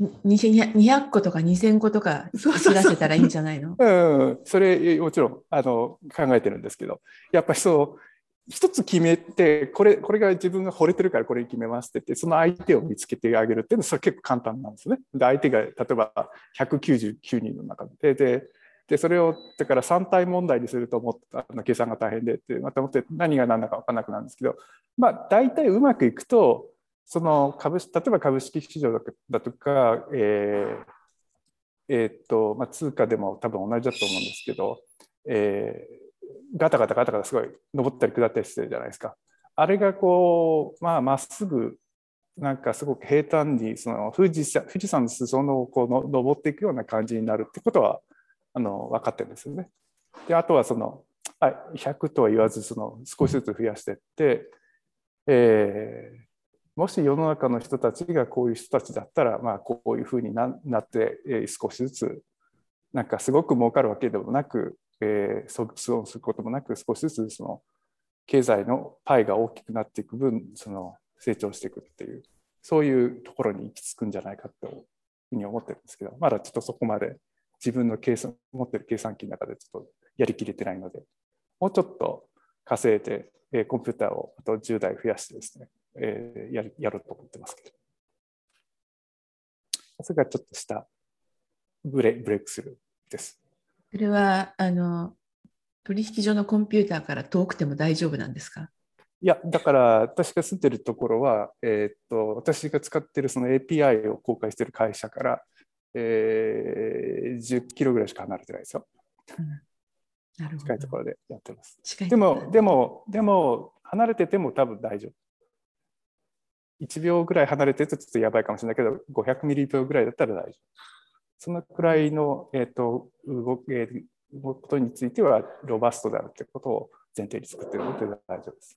200個とか2000個とか知らせたらいいんじゃないの？うん、それもちろんあの考えてるんですけどやっぱりそう一つ決めてこれこれが自分が惚れてるからこれ決めますって言ってその相手を見つけてあげるっていうのはそれ結構簡単なんですね。で相手が例えば199人の中でででそれをだから3体問題にすると思った計算が大変でってまた思って何が何だか分からなくなるんですけどまあ大体うまくいくとその株例えば株式市場だとか、えーえー、っとまあ、通貨でも多分同じだと思うんですけど、えー、ガタガタガタガタすごい上ったり下ったりしてるじゃないですか。あれがこうまあまっすぐなんかすごく平坦にその富士山富士山の裾野をこうの登っていくような感じになるってことはあの分かってるんですよね。であとはその100とは言わずその少しずつ増やしていって、えー、もし世の中の人たちがこういう人たちだったら、まあ、こういうふうになって、えー、少しずつなんかすごく儲かるわけでもなく、えー、損をすることもなく少しずつその経済のパイが大きくなっていく分その成長していくっていうそういうところに行き着くんじゃないかというふうに思ってるんですけどまだちょっとそこまで自分の計算持ってる計算機の中でちょっとやりきれてないのでもうちょっと稼いで、えー、コンピューターをあと10台増やしてですねえー、ややろうと思ってますけど。それがちょっとしたブレブレイクスルーです。それはあの取引所のコンピューターから遠くても大丈夫なんですか？いや、だから私が住んでるところは、えー、っと私が使ってるその API を公開している会社から、えー、10キロぐらいしか離れてないですよ。うん、なるほど近いところでやってます。でも、でも、でも、離れてても多分大丈夫。1秒ぐらい離れてるとちょっとやばいかもしれないけど、500ミリ秒ぐらいだったら大丈夫。そのくらいの、えーと、動く、えー、ことについてはロバストであるということを前提に作っているので大丈夫です。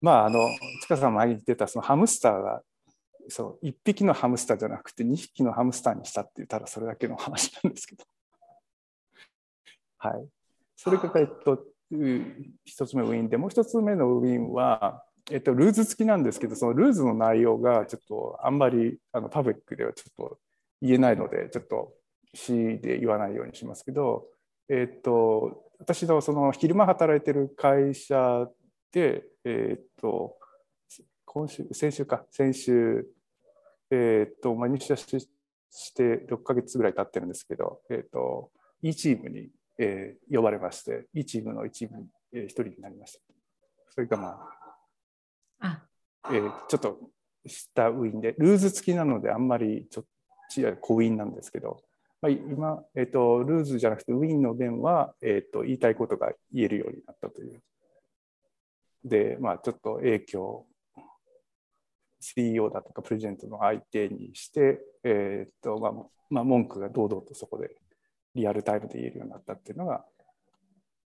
まあ、あの、塚さん前に言ってたそのハムスターが、そう、1匹のハムスターじゃなくて2匹のハムスターにしたって言ったらそれだけの話なんですけど。はい。それが、えっと、一つ目ウィンでもう一つ目のウィンは、えっと、ルーズ付きなんですけどそのルーズの内容がちょっとあんまりあのパブリックではちょっと言えないのでちょっと C で言わないようにしますけど、えっと、私のその昼間働いてる会社で、えっと、今週先週か先週、えっとまあ、入社して6か月ぐらい経ってるんですけど、えっと、E チームにえー、呼ばれまして、いいチームの一部に、えー、一人になりました。それがま、あえー、ちょっとしたウィンで、ルーズ付きなのであんまりちょっとコウィンなんですけど、まあ、今、えーと、ルーズじゃなくてウィンの弁は、えーと、言いたいことが言えるようになったという。で、まあ、ちょっと影響 CEO だとかプレゼントの相手にして、えーとまあまあ、文句が堂々とそこでリアルタイムで言えるようになったっていうのが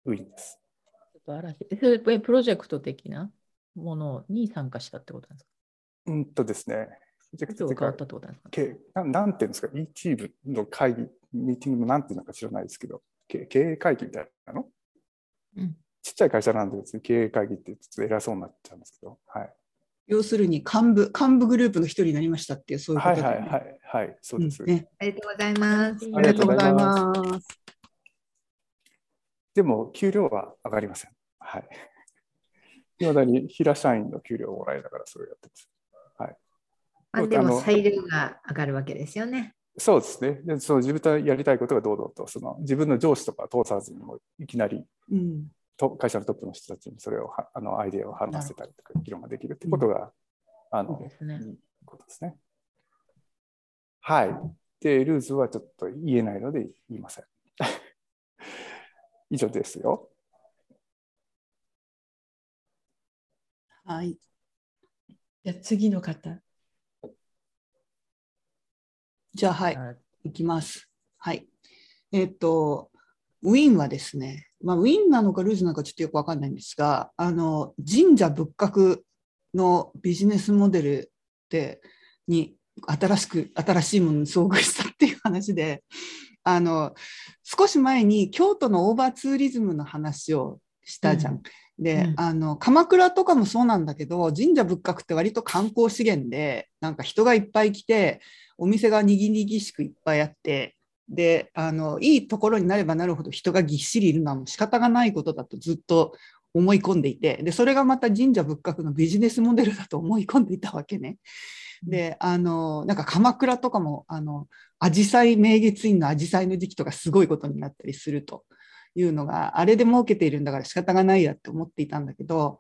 ウィンです。プロジェクト的な？ものに参加したってことですか？うんとですね。プロジェクトが変わったってことですか？けななんていうんですか、e チームの会議、ミーティングのなんていうのか知らないですけど、経営会議みたいなの、うん、ちっちゃい会社なんで別に経営会議ってちょっと偉そうになっちゃうんですけど、はい。要するに幹部幹部グループの一人になりましたっていうそういうことで、ね、はいはいはいはい。そうです、うんね、ありがとうございます。ありがとうございます。でも給料は上がりません。はいいまだに平社員の給料をもらいながらそれをやってますはいまあ、でも裁量が上がるわけですよねそうですねでその自分とやりたいことが堂々とその自分の上司とか通さずにもいきなり、うんと会社のトップの人たちにそれをあのアイデアを話せたりとか議論ができるってことが、うん、あの、ですね、いいことですね。はい。で、ルーズはちょっと言えないので言いません。以上ですよ。はい。じゃあ次の方。じゃあはい、いきます。はい。えっ、と、ウィンはですね、まあ、ウィンなのかルーズなのかちょっとよく分かんないんですが、あの神社仏閣のビジネスモデルでに新しく新しいものに遭遇したっていう話であの少し前に京都のオーバーツーリズムの話をしたじゃん。うん、で、うん、あの鎌倉とかもそうなんだけど神社仏閣って割と観光資源でなんか人がいっぱい来てお店がにぎにぎしくいっぱいあってであのいいところになればなるほど人がぎっしりいるのはもう仕方がないことだとずっと思い込んでいてでそれがまた神社仏閣のビジネスモデルだと思い込んでいたわけね。であのなんか鎌倉とかもあの紫陽花明月院の紫陽花の時期とかすごいことになったりするというのがあれで儲けているんだから仕方がないやって思っていたんだけど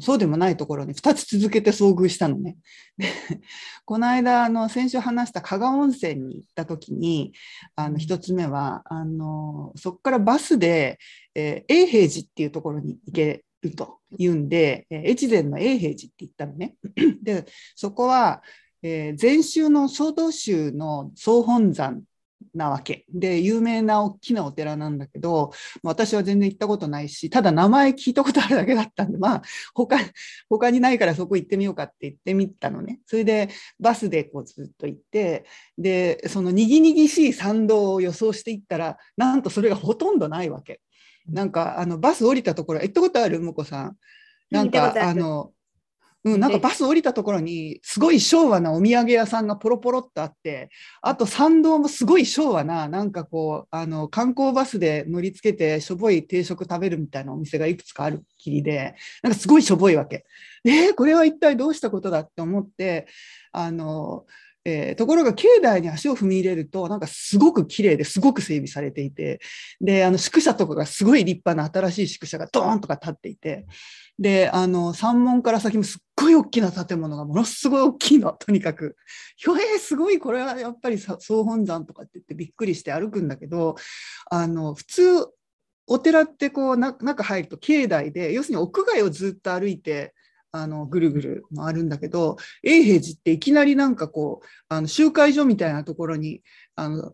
そうでもないところに2つ続けて遭遇したのね。この間あの先週話した加賀温泉に行った時にあの1つ目はあのそこからバスで、えー、永平寺っていうところに行けるというんで、えー、越前の永平寺って言ったのね。でそこは、えー、禅宗の総統宗の総本山なわけ。で有名な大きなお寺なんだけど私は全然行ったことないしただ名前聞いたことあるだけだったんでまあ他他にないからそこ行ってみようかって言ってみたのね。それでバスでこうずっと行ってでそのにぎにぎしい参道を予想していったらなんとそれがほとんどないわけ。なんかあのバス降りたところ行ったことある？向こさん。なんかあのうん、なんかバス降りたところにすごい昭和なお土産屋さんがポロポロっとあってあと参道もすごい昭和ななんかこうあの観光バスで乗りつけてしょぼい定食食べるみたいなお店がいくつかあるきりでなんかすごいしょぼいわけ。えー、これは一体どうしたことだって思ってあのえー、ところが境内に足を踏み入れるとなんかすごく綺麗ですごく整備されていてであの宿舎とかがすごい立派な新しい宿舎がドーンとか立っていてで、あの、山門から先もすっごい大きな建物がものすごい大きいの、とにかく。ひょえー、すごい、これはやっぱり総本山とかって言ってびっくりして歩くんだけど、あの、普通、お寺ってこう中入ると境内で、要するに屋外をずっと歩いて、あのぐるぐる回るんだけど永平寺っていきなりなんかこうあの集会所みたいなところにあの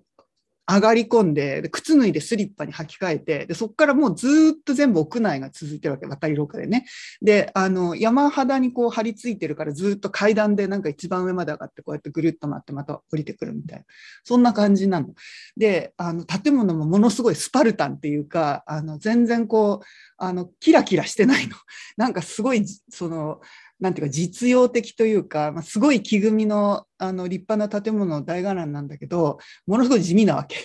上がり込んでで靴脱いでスリッパに履き替えてでそこからもうずっと全部屋内が続いてるわけ渡り廊下でねであの山肌にこう張り付いてるからずっと階段でなんか一番上まで上がってこうやってぐるっと回ってまた降りてくるみたいなそんな感じなの。であの建物もものすごいスパルタンっていうかあの全然こうあのキラキラしてないの。なんかすごいそのなんていうか実用的というか、まあ、すごい木組みのあの立派な建物の大伽藍なんだけどものすごい地味なわけ。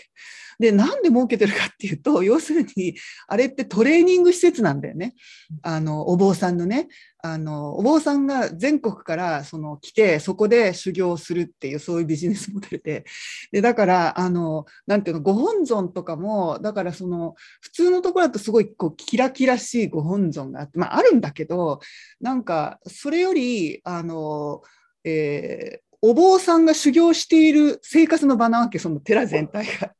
でなんで儲けてるかっていうと要するにあれってトレーニング施設なんだよね。あのお坊さんのね。あのお坊さんが全国からその来てそこで修行するっていうそういうビジネスモデルで。でだからあのなんていうのご本尊とかもだからその普通のところだとすごいこうキラキラしいご本尊があって、まあ、あるんだけどなんかそれよりあの、えーお坊さんが修行している生活の場なわけ、その寺全体が。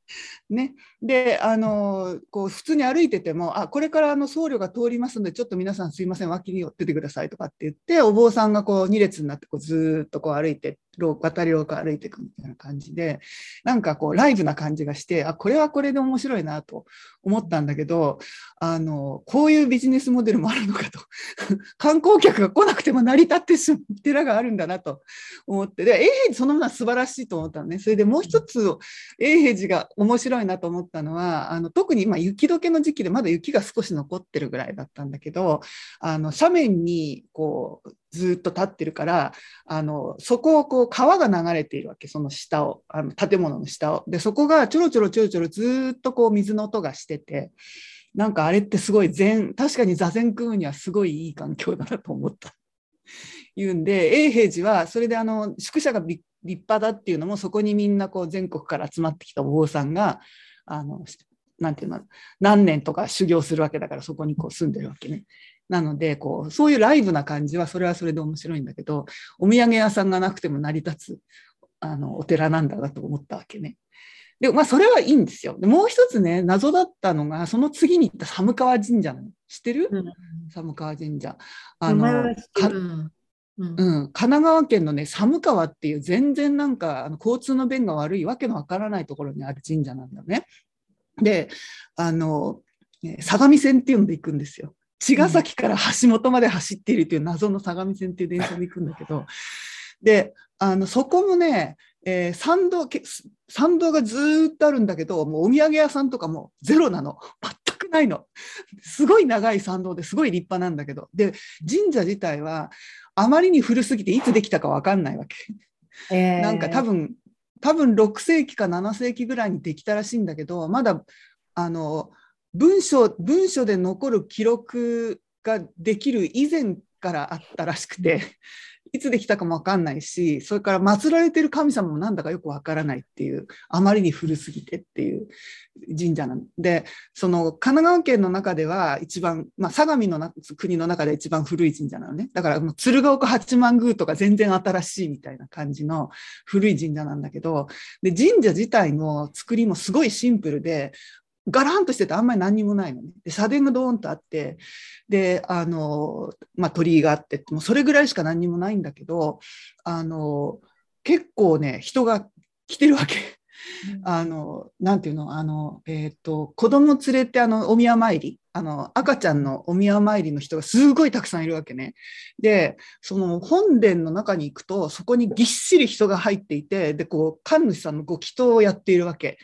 ね、であのこう普通に歩いててもあこれからあの僧侶が通りますのでちょっと皆さんすいません脇に寄っててくださいとかって言ってお坊さんがこう2列になってこうずっとこう歩いて渡り廊下歩いていくみたいな感じでなんかこうライブな感じがしてあこれはこれで面白いなと思ったんだけどあのこういうビジネスモデルもあるのかと。観光客が来なくても成り立ってしまう寺があるんだなと思ってで永平寺そのものは素晴らしいと思ったのね。それでもう一つ永平寺が面白いなと思ったのはあの特に今雪解けの時期でまだ雪が少し残ってるぐらいだったんだけどあの斜面にこうずっと立ってるからあのそこをこう川が流れているわけその下をあの建物の下をでそこがちょろちょろちょろちょろずっとこう水の音がしててなんかあれってすごい禅確かに座禅組むにはすごいいい環境だなと思った。言うんで永平寺はそれであの宿舎がびっ立派だっていうのもそこにみんなこう全国から集まってきたお坊さんがあのなんていうの何年とか修行するわけだからそこにこう住んでるわけね。なのでこうそういうライブな感じはそれはそれで面白いんだけどお土産屋さんがなくても成り立つあのお寺なんだなと思ったわけね。でまあそれはいいんですよ。でもう一つね謎だったのがその次に行った寒川神社なの知ってる、うん、寒川神社。あのうん、うん。神奈川県のね寒川っていう全然なんかあの交通の便が悪いわけのわからないところにある神社なんだね。であの相模線っていうので行くんですよ。茅ヶ崎から橋本まで走っているという謎の相模線っていう電車で行くんだけど。であのそこもね、えー、参道参道がずっとあるんだけどもうお土産屋さんとかもゼロなの。全くないの。すごい長い参道ですごい立派なんだけど。で神社自体はあまりに古すぎていつできたか分かんないわけ。えー、なんか多分多分6世紀か7世紀ぐらいにできたらしいんだけどまだあの文章文書で残る記録ができる以前からあったらしくていつできたかもわかんないしそれから祀られてる神様もなんだかよくわからないっていうあまりに古すぎてっていう神社なんでその神奈川県の中では一番、まあ、相模の国の中で一番古い神社なのね。だから鶴岡八幡宮とか全然新しいみたいな感じの古い神社なんだけどで神社自体の作りもすごいシンプルでガランとしててあんまり何にもないのね。で、社殿がドーンとあって、で、あの、まあ、鳥居があって、もうそれぐらいしか何にもないんだけど、あの、結構ね、人が来てるわけ。あの、なんていうの、あの、えっ、と、子供連れて、あの、お宮参り、あの、赤ちゃんのお宮参りの人がすごいたくさんいるわけね。で、その本殿の中に行くと、そこにぎっしり人が入っていて、で、こう、神主さんのご祈祷をやっているわけ。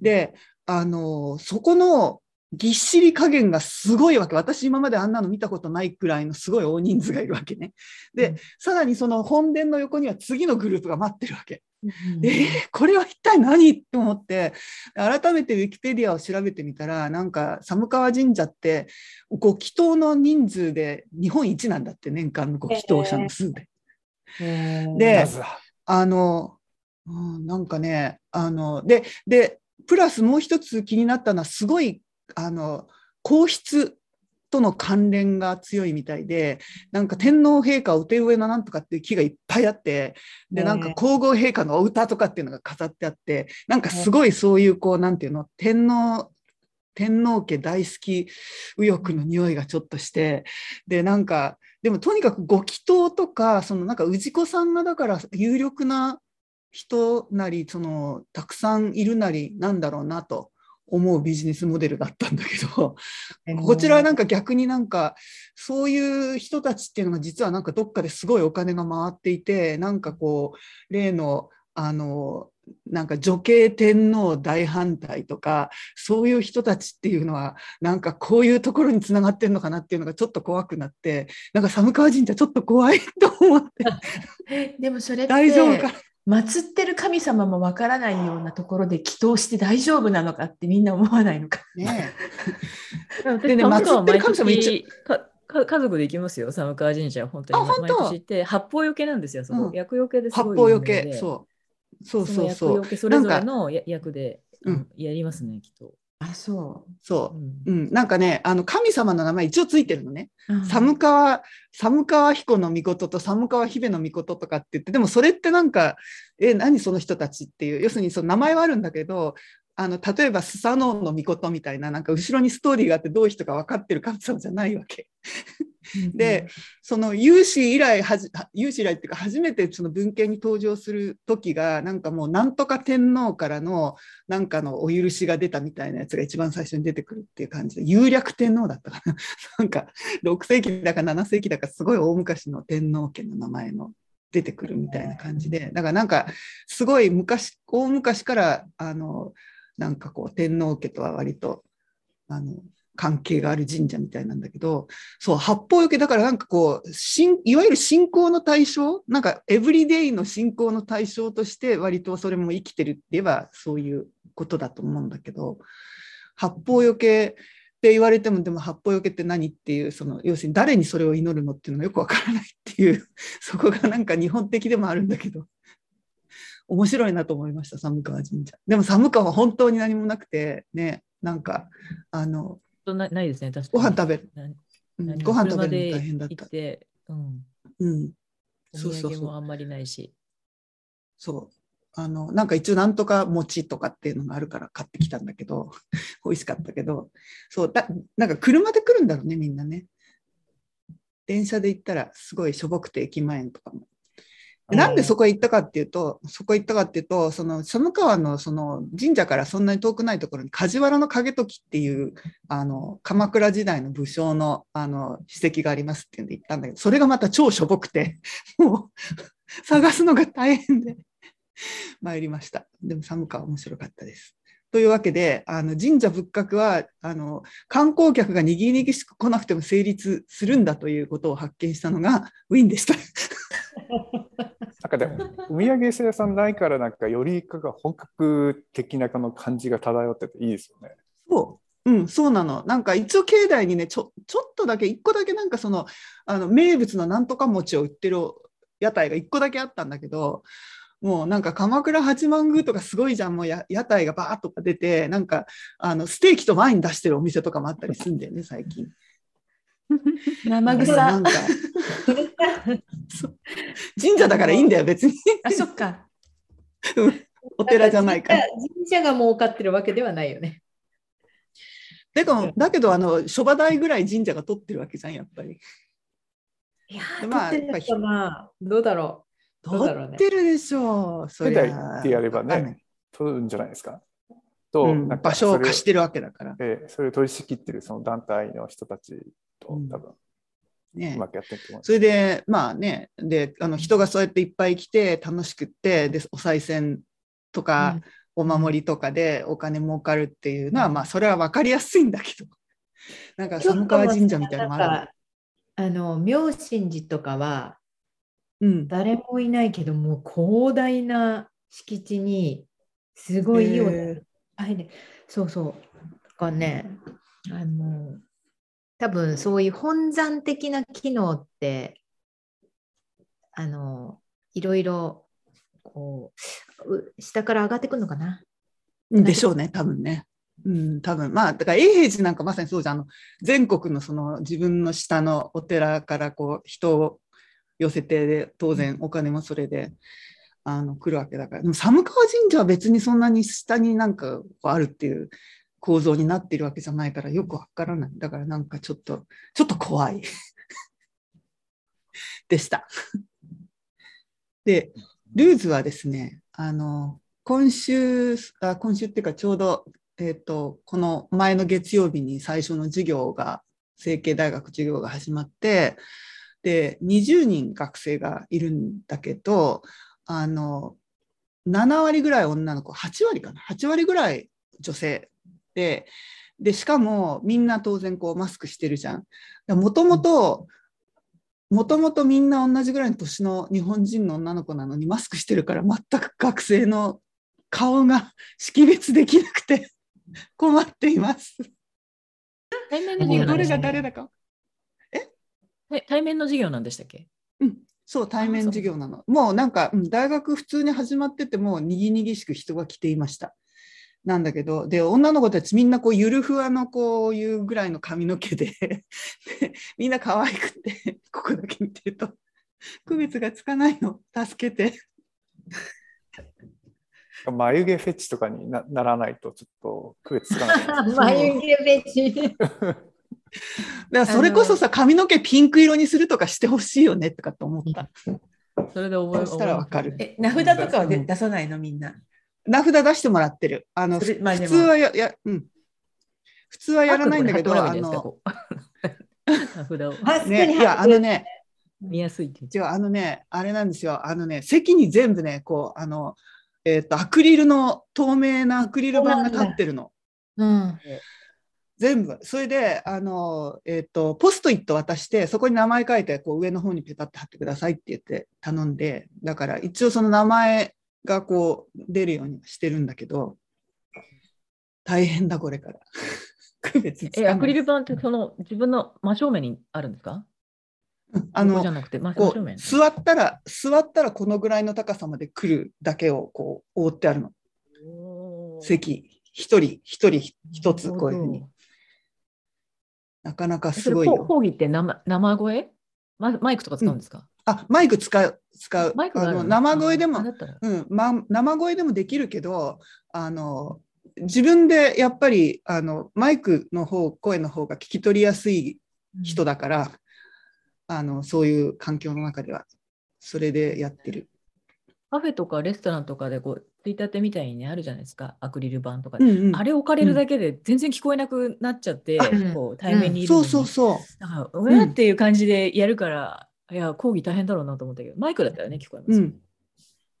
で、あの、そこのぎっしり加減がすごいわけ。私今まであんなの見たことないくらいのすごい大人数がいるわけね。で、うんさらにその本殿の横には次のグループが待ってるわけ。うんえーこれは一体何？って思って、改めてウィキペディアを調べてみたら、なんか寒川神社ってご祈祷の人数で日本一なんだって、年間のご祈祷者の数で。でまずはあの、うん、なんかね、あの、で、で、プラスもう一つ気になったのは、すごい、あの、皇室との関連が強いみたいで、なんか天皇陛下お手植えのなんとかっていう木がいっぱいあって、で、なんか皇后陛下のお歌とかっていうのが飾ってあって、なんかすごいそういう、こう、なんていうの、天皇、天皇家大好き右翼の匂いがちょっとして、で、なんか、でもとにかくご祈祷とか、そのなんか氏子さんがだから有力な人なり、そのたくさんいるなりなんだろうなと思うビジネスモデルだったんだけど、こちらはなんか逆になんかそういう人たちっていうのが実はなんかどっかですごいお金が回っていて、なんかこう例のあのなんか女系天皇大反対とかそういう人たちっていうのはなんかこういうところにつながってるのかなっていうのがちょっと怖くなってなんか寒川神社ちょっと怖いと思って。でもそれって大丈夫か祀ってる神様もわからないようなところで祈祷して大丈夫なのかってみんな思わないのか。ね。私でね祀ってる神様毎一年かか家族で行きますよ、寒川神社。本当にあ本当？毎年行って、八方よけなんですよ、そこ。うん厄よけです八ごい方よけ有名でそうそうそうそうよけそれぞれのや役で、うんうんやりますね、きっと。あ、そそうう。んうん、なんかね、あの神様の名前一応ついてるのね。う。寒川、寒川彦の御事と寒川姫の御事とかって言って、でもそれってなんか、え、何その人たちっていう、要するにその名前はあるんだけど、あの、例えばスサノオの御事みたいな、なんか後ろにストーリーがあってどういう人か分かってる神様じゃないわけ。で、その有史以来はじ、有史以来っていうか初めてその文献に登場する時が、なんかもうなんとか天皇からのなんかのお許しが出たみたいなやつが一番最初に出てくるっていう感じで、有略天皇だったかな。なんか6世紀だか7世紀だかすごい大昔の天皇家の名前の出てくるみたいな感じで、だからなんかすごい昔、大昔からあの、なんかこう天皇家とは割とあの関係がある神社みたいなんだけど、そう、八方よけだからなんかこう、いわゆる信仰の対象、なんかエブリデイの信仰の対象として割とそれも生きてるって言えばそういうことだと思うんだけど、八方よけって言われても、でも八方よけって何っていう、その要するに誰にそれを祈るのっていうのがよくわからないっていう、そこがなんか日本的でもあるんだけど、面白いなと思いました、寒川神社。でも寒川は本当に何もなくて、ね、なんか、あの、となないですね、確かに。ご飯食べる。ご飯食べるの大変だった行っ。て、うん。うん、おそうそうそう。土産もあんまりないし。そう。あの、なんか一応なんとか餅とかっていうのがあるから買ってきたんだけど、美味しかったけど、そう、だなんか車で来るんだろうね、みんなね。電車で行ったらすごいしょぼくて駅前とかも。でなんでそこへ行ったかっていうと、そこへ行ったかっていうと、その寒川のその神社からそんなに遠くないところに梶原の景時っていうあの鎌倉時代の武将のあの史跡がありますっていうんで行ったんだけど、それがまた超しょぼくて、もう探すのが大変で参りました。でも寒川面白かったです。というわけで、あの神社仏閣はあの観光客がにぎにぎしく来なくても成立するんだということを発見したのがウィンでした。かでも、お土産屋さんないから、なんか、よりかが本格的なこの感じが漂ってていいですよね。そう。うん、そうなの。なんか一応境内にね、ちょ、ちょっとだけ、一個だけなんかその、あの、名物のなんとか餅を売ってる屋台が一個だけあったんだけど、もうなんか鎌倉八幡宮とかすごいじゃん、もうや屋台がバーッとか出て、なんか、あの、ステーキとワイン出してるお店とかもあったりすんだよね、最近。生なん臭。神社だからいいんだよ、別に。あ、そっか。お寺じゃないから。神社が儲かってるわけではないよね。だけど、だけどあの、諸場代ぐらい神社が取ってるわけじゃん、やっぱり。いやでー、まあ取ってるなどうだろう。どうだろうね取ってるでしょう。そ世りゃ代ってやればね、取るんじゃないですか。と、場所を貸してるわけだから。ええそれを取り仕切ってるその団体の人たちとうん。多分。ねうまくやって。それで、まあね、で、あの人がそうやっていっぱい来て楽しくって、で、お賽銭とか、お守りとかでお金儲かるっていうのは、まあ、それは分かりやすいんだけど、なんか寒川神社みたいなのもある。あの妙心寺とかはうん。誰もいないけどもう広大な敷地にすごいいいおへー。あれねそうそう。だからねあの多分そういう本山的な機能ってあのいろいろこうう下から上がってくるのかな？でしょうね、多分ね。うん、多分まあ、だから永平寺なんかまさにそうじゃん。あの全国のその自分の下のお寺からこう人を寄せてで、当然お金もそれで、あの来るわけだから。でも寒川神社は別にそんなに下になんかこうあるっていう構造になっているわけじゃないからよくわからない。だからなんかちょっと、ちょっと怖い。でした。で、ルーズはですね、あの、今週、あ今週っていうかちょうど、えっ、と、この前の月曜日に最初の授業が、成蹊大学授業が始まって、で、20人学生がいるんだけど、あの、7割ぐらい女の子、8割かな、8割ぐらい女性で、で、しかもみんな当然こうマスクしてるじゃん。もともと、もともとみんな同じぐらいの年の日本人の女の子なのにマスクしてるから全く学生の顔が 識別できなくて 困っています。対面の授業なんでしたっけが誰だか。え？対面の授業なんでしたっけ？そう、対面授業なの。もうなんか、うん大学普通に始まってても、にぎにぎしく人が来ていました。なんだけど、で、女の子たちみんなこう、ゆるふわのこういうぐらいの髪の毛で、で みんな可愛くて、ここだけ見てると、区別がつかないの。助けて。眉毛フェチとかになならないとちょっと区別つかない。眉毛フェチ。だからそれこそさ、髪の毛ピンク色にするとかしてほしいよねとかと思った。それで覚えそしたらわかるえ、名札とかは出さないの？みんな。名札出してもらってる。あの、まあ普通はや、や、うん。普通はやらないんだけど、あの、名札をあね、いや、あのね、見やすいって違う、あのね、あれなんですよ。あのね、席に全部ね、こう、あの、えっ、と、アクリルの、透明なアクリル板が立ってるの。うん。全部。それで、あの、えっ、と、ポストイット渡して、そこに名前書いて、こう、上の方にペタッと貼ってくださいって言って頼んで、だから、一応その名前がこう、出るようにしてるんだけど、大変だ、これから。区別え、アクリル板ってその自分の真正面にあるんですか？あの横じゃ、なくて真正面。座ったら座ったらこのぐらいの高さまで来るだけをこう覆ってあるの。席。一人。一人。一つこういうふうに。なかなかすごいよ。講講義って生生声？ママイクとか使うんですか、あマイク使う使う。マイクがあるの？生声でもうんま、生声でもできるけどあの自分でやっぱりあのマイクの方声の方が聞き取りやすい人だから、あのそういう環境の中ではそれでやってる。カフェとかレストランとかでこう、ついたてみたいにね、あるじゃないですか、アクリル板とかで。うんうん。あれ置かれるだけで全然聞こえなくなっちゃって、うん。こう対面にいるそう。のに、そうそう。だから、うわっていう感じでやるから、いや、講義大変だろうなと思ったけど、マイクだったらね、聞こえますよ。うん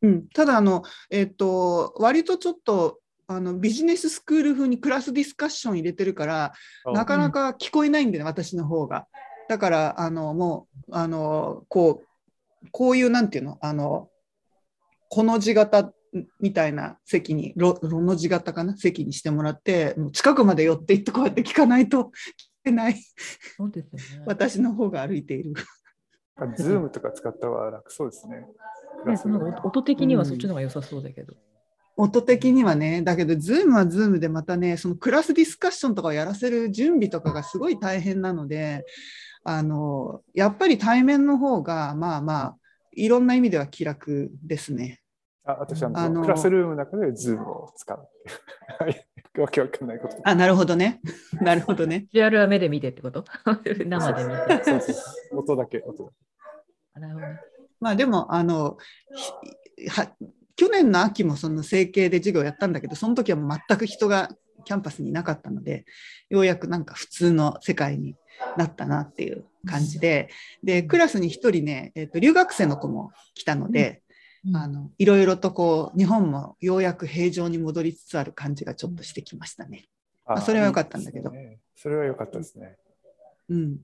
うん、ただあの、えっと、割とちょっとあのビジネススクール風にクラスディスカッション入れてるから、なかなか聞こえないんでね、私の方が。だから、あのもうあのこう、こういうなんていうのあの、この字型みたいな席に、ロロの字型かな席にしてもらって、もう近くまで寄って行ってこうやって聞かないと聞けないそうですよね。私の方が歩いている。 Zoom とか使った方が楽そうですね。クね音的にはそっちの方が良さそうだけど。音的にはね、だけど、 Zoom は Zoom でまたね、その class discussion とかをやらせる準備とかがすごい大変なので、あの、やっぱり対面の方が、まあまあ、いろんな意味では気楽ですね。あ私はあのクラスルームの中で Zoom を使うっていう。はいわけわかんないこと。あ、なるほどね。なるほどね。ビジュアルは目で見てってこと？生で見て。そうそう音だけ。音なるほどね。まあでも、あの、ひは去年の秋もその整形で授業やったんだけど、その時はもう全く人がキャンパスにいなかったので、ようやくなんか普通の世界になったなっていう感じで、で、クラスに一人ね、えっと留学生の子も来たので、あのいろいろとこう日本もようやく平常に戻りつつある感じがちょっとしてきましたね。ああそれは良かったんだけど。いいね。それは良かったですね。うん、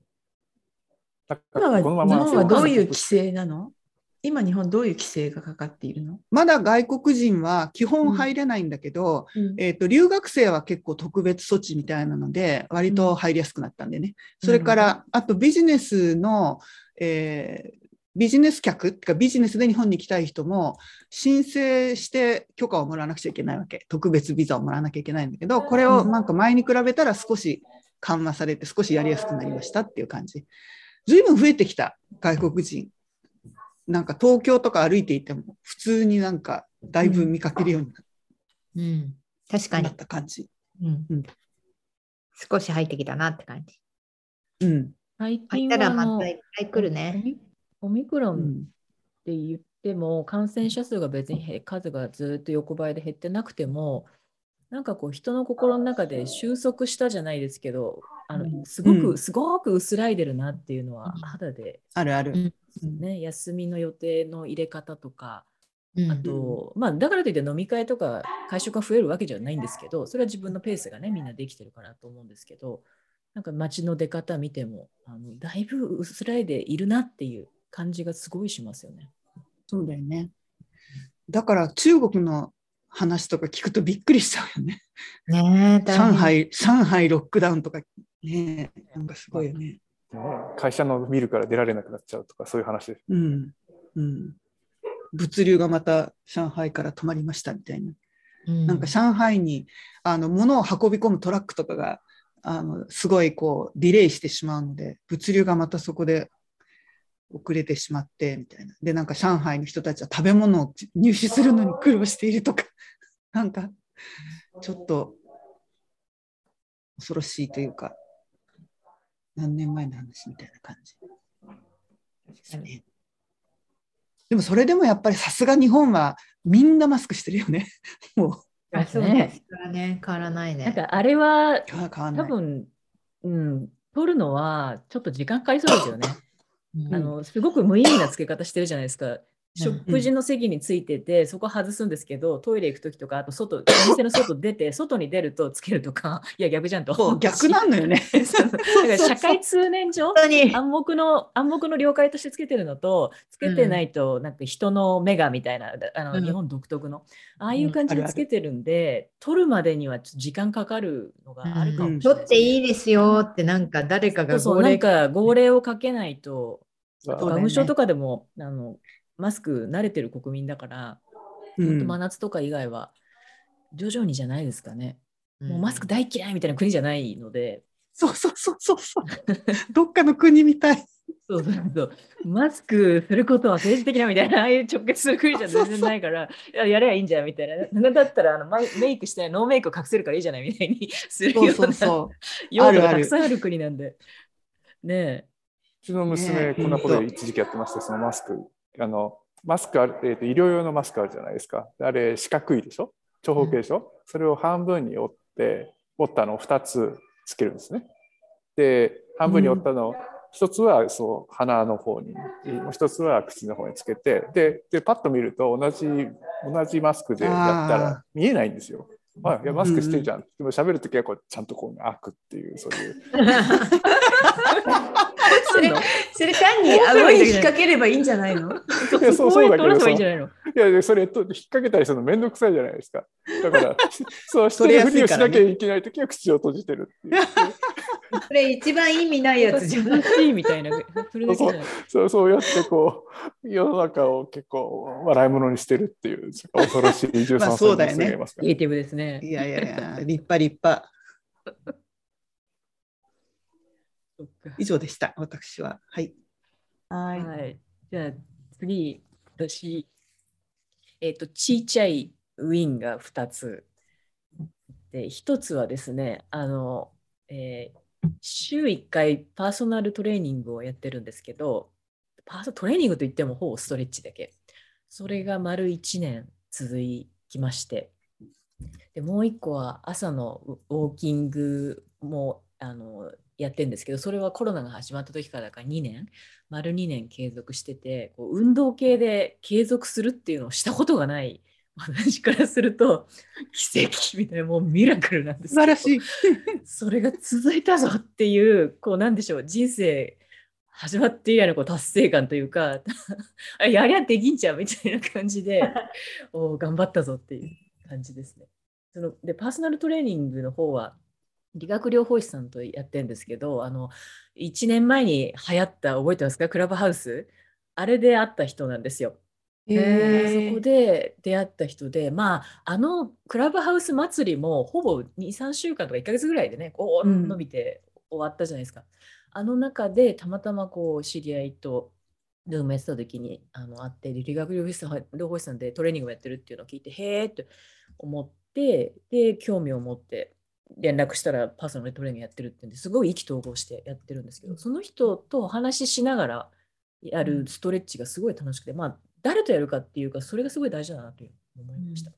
今はこのまま日本はどういう規制なの？今日本どういう規制がかかっているの、まだ外国人は基本入れないんだけど、うん。えっと留学生は結構特別措置みたいなので割と入りやすくなったんでね。それからあとビジネスの、えービジネス客ってかビジネスで日本に来たい人も申請して許可をもらわなくちゃいけないわけ。特別ビザをもらわなきゃいけないんだけど、これをなんか前に比べたら少し緩和されて少しやりやすくなりましたっていう感じ。ずいぶん増えてきた外国人。なんか東京とか歩いていても普通になんかだいぶ見かけるようにうん。確かになっ。た感じ。うんうん少し入ってきたなって感じ。うん。最入ったら近はあのまたいっぱい来るね。オミクロンっうん。て言っても、感染者数が別にへ数がずっと横ばいで減ってなくても、なんかこう人の心の中で収束したじゃないですけど、あのすごく、うん。すごく薄らいでるなっていうのはうん。肌で、あるある。ね、休みの予定の入れ方とか、うん。あと、まあ、だからといって飲み会とか会食が増えるわけじゃないんですけど、それは自分のペースがね、みんなできてるからと思うんですけど、なんか街の出方見ても、あのだいぶ薄らいでいるなっていう感じがすごいしますよね。そうだよね。だから中国の話とか聞くとびっくりしちゃうよね。ね上。海、上海ロックダウンとかね、なんかすごいよね。ね会社のビルから出られなくなっちゃうとかそういう話です。うん。うん。物流がまた上海から止まりましたみたいな。うんなんか上海にあの物を運び込むトラックとかがあのすごいこうディレイしてしまうので物流がまたそこで遅れてしまってみたいな。でなんか上海の人たちは食べ物を入手するのに苦労しているとか なんかちょっと恐ろしいというか何年前の話みたいな感じですね。でもそれでもやっぱりさすが日本はみんなマスクしてるよね。もうあそうですからね、変わらないね。なんかあれは変わんない。多分、うん、取るのはちょっと時間かかりそうですよね。あのすごく無意味なつけ方してるじゃないですか。食事の席についてて、そこ外すんですけど、トイレ行くときとか、あと外、お店の外出て、外に出るとつけるとか、いや、逆じゃんと。そう逆なのよね。社会通念上。暗黙の暗黙の了解としてつけてるのと、つけてないと、なんか人の目がみたいな、あのうん。日本独特の、ああいう感じでつけてるんで、取るまでにはちょっと時間かかるのがあるかもしれない。取っていいいですよってなんか誰かがそうそう、なん号令か号令をかけないと、そうそうだよね花粉症とかでもあのマスク慣れてる国民だから、うん本当真夏とか以外は徐々にじゃないですかね。うんもうマスク大嫌いみたいな国じゃないので、そうそうそうそうそう。どっかの国みたい。そうそうそうマスクすることは政治的なみたいな、ああいう直結する国じゃ全然ないから、いややればいいんじゃんみたいな。なんだったらあのマイメイクしてノーメイクを隠せるからいいじゃないみたいにするよそううなそうそ用途がたくさんある国なんで。ねえ。うちの娘、こんなことで一時期やってました、そのマスク。あのマスクある、えーと医療用のマスクあるじゃないですか。あれ、四角いでしょ？長方形でしょ、それを半分に折って、折ったのを2つつけるんですね。で、半分に折ったのを、一つはそう鼻の方に、もう一つは口の方につけて、で、でパッと見ると同じ、同じマスクでやったら見えないんですよ。あいやマスクしてるじゃん。でも喋るときはこうちゃんとこう開くっていう、そういう。それそれ単に顎に引っ掛ければいいんじゃないの？いやそうそうだけどそういやいや、それと引っ掛けたりするのめんどくさいじゃないですか。だから、そうしてるふりをしなきゃいけないときは口を閉じてるっていう。それ一番意味ないやつじゃん。楽しいみたいな。それだけじゃない。そうそうやってこう、世の中を結構笑い物にしてるっていう、恐ろしい13まあ歳のそうだよね娘がいますからネイティブですね。いやいやいや、立派立派。以上でした、私は。はい。はい。はい。じゃあ次、私、えっ、と、ちっちゃいウィンが2つ。で、1つはですね、あの、えー週1回パーソナルトレーニングをやってるんですけど、パーソトレーニングといってもほぼストレッチだけ。それが丸1年続きまして、でもう1個は朝のウォーキングもあのやってるんですけど、それはコロナが始まった時からだから2年丸2年継続しててこう運動系で継続するっていうのをしたことがない私からすると奇跡みたいなもうミラクルなんです素晴らしい。それが続いたぞっていうこうなんでしょう人生始まって以来のこう達成感というか あやりゃできんじゃんみたいな感じで お頑張ったぞっていう感じですね。そのでパーソナルトレーニングの方は理学療法士さんとやってるんですけどあの1年前に流行った覚えてますか？クラブハウスあれで会った人なんですよ。へそこで出会った人で、まあ、あのクラブハウス祭りもほぼ2、3週間とか1ヶ月ぐらいでね、こう伸びて終わったじゃないですか。あの中でたまたまこう知り合いと、ルームやってた時にあの会って、理学療法士さんでトレーニングをやってるっていうのを聞いて、へーって思って、で、興味を持って連絡したらパーソナルトレーニングやってるってんですごい意気投合してやってるんですけど、その人とお話ししながらやるストレッチがすごい楽しくて、まあ、誰とやるかっていうか、それがすごい大事だなという思いました。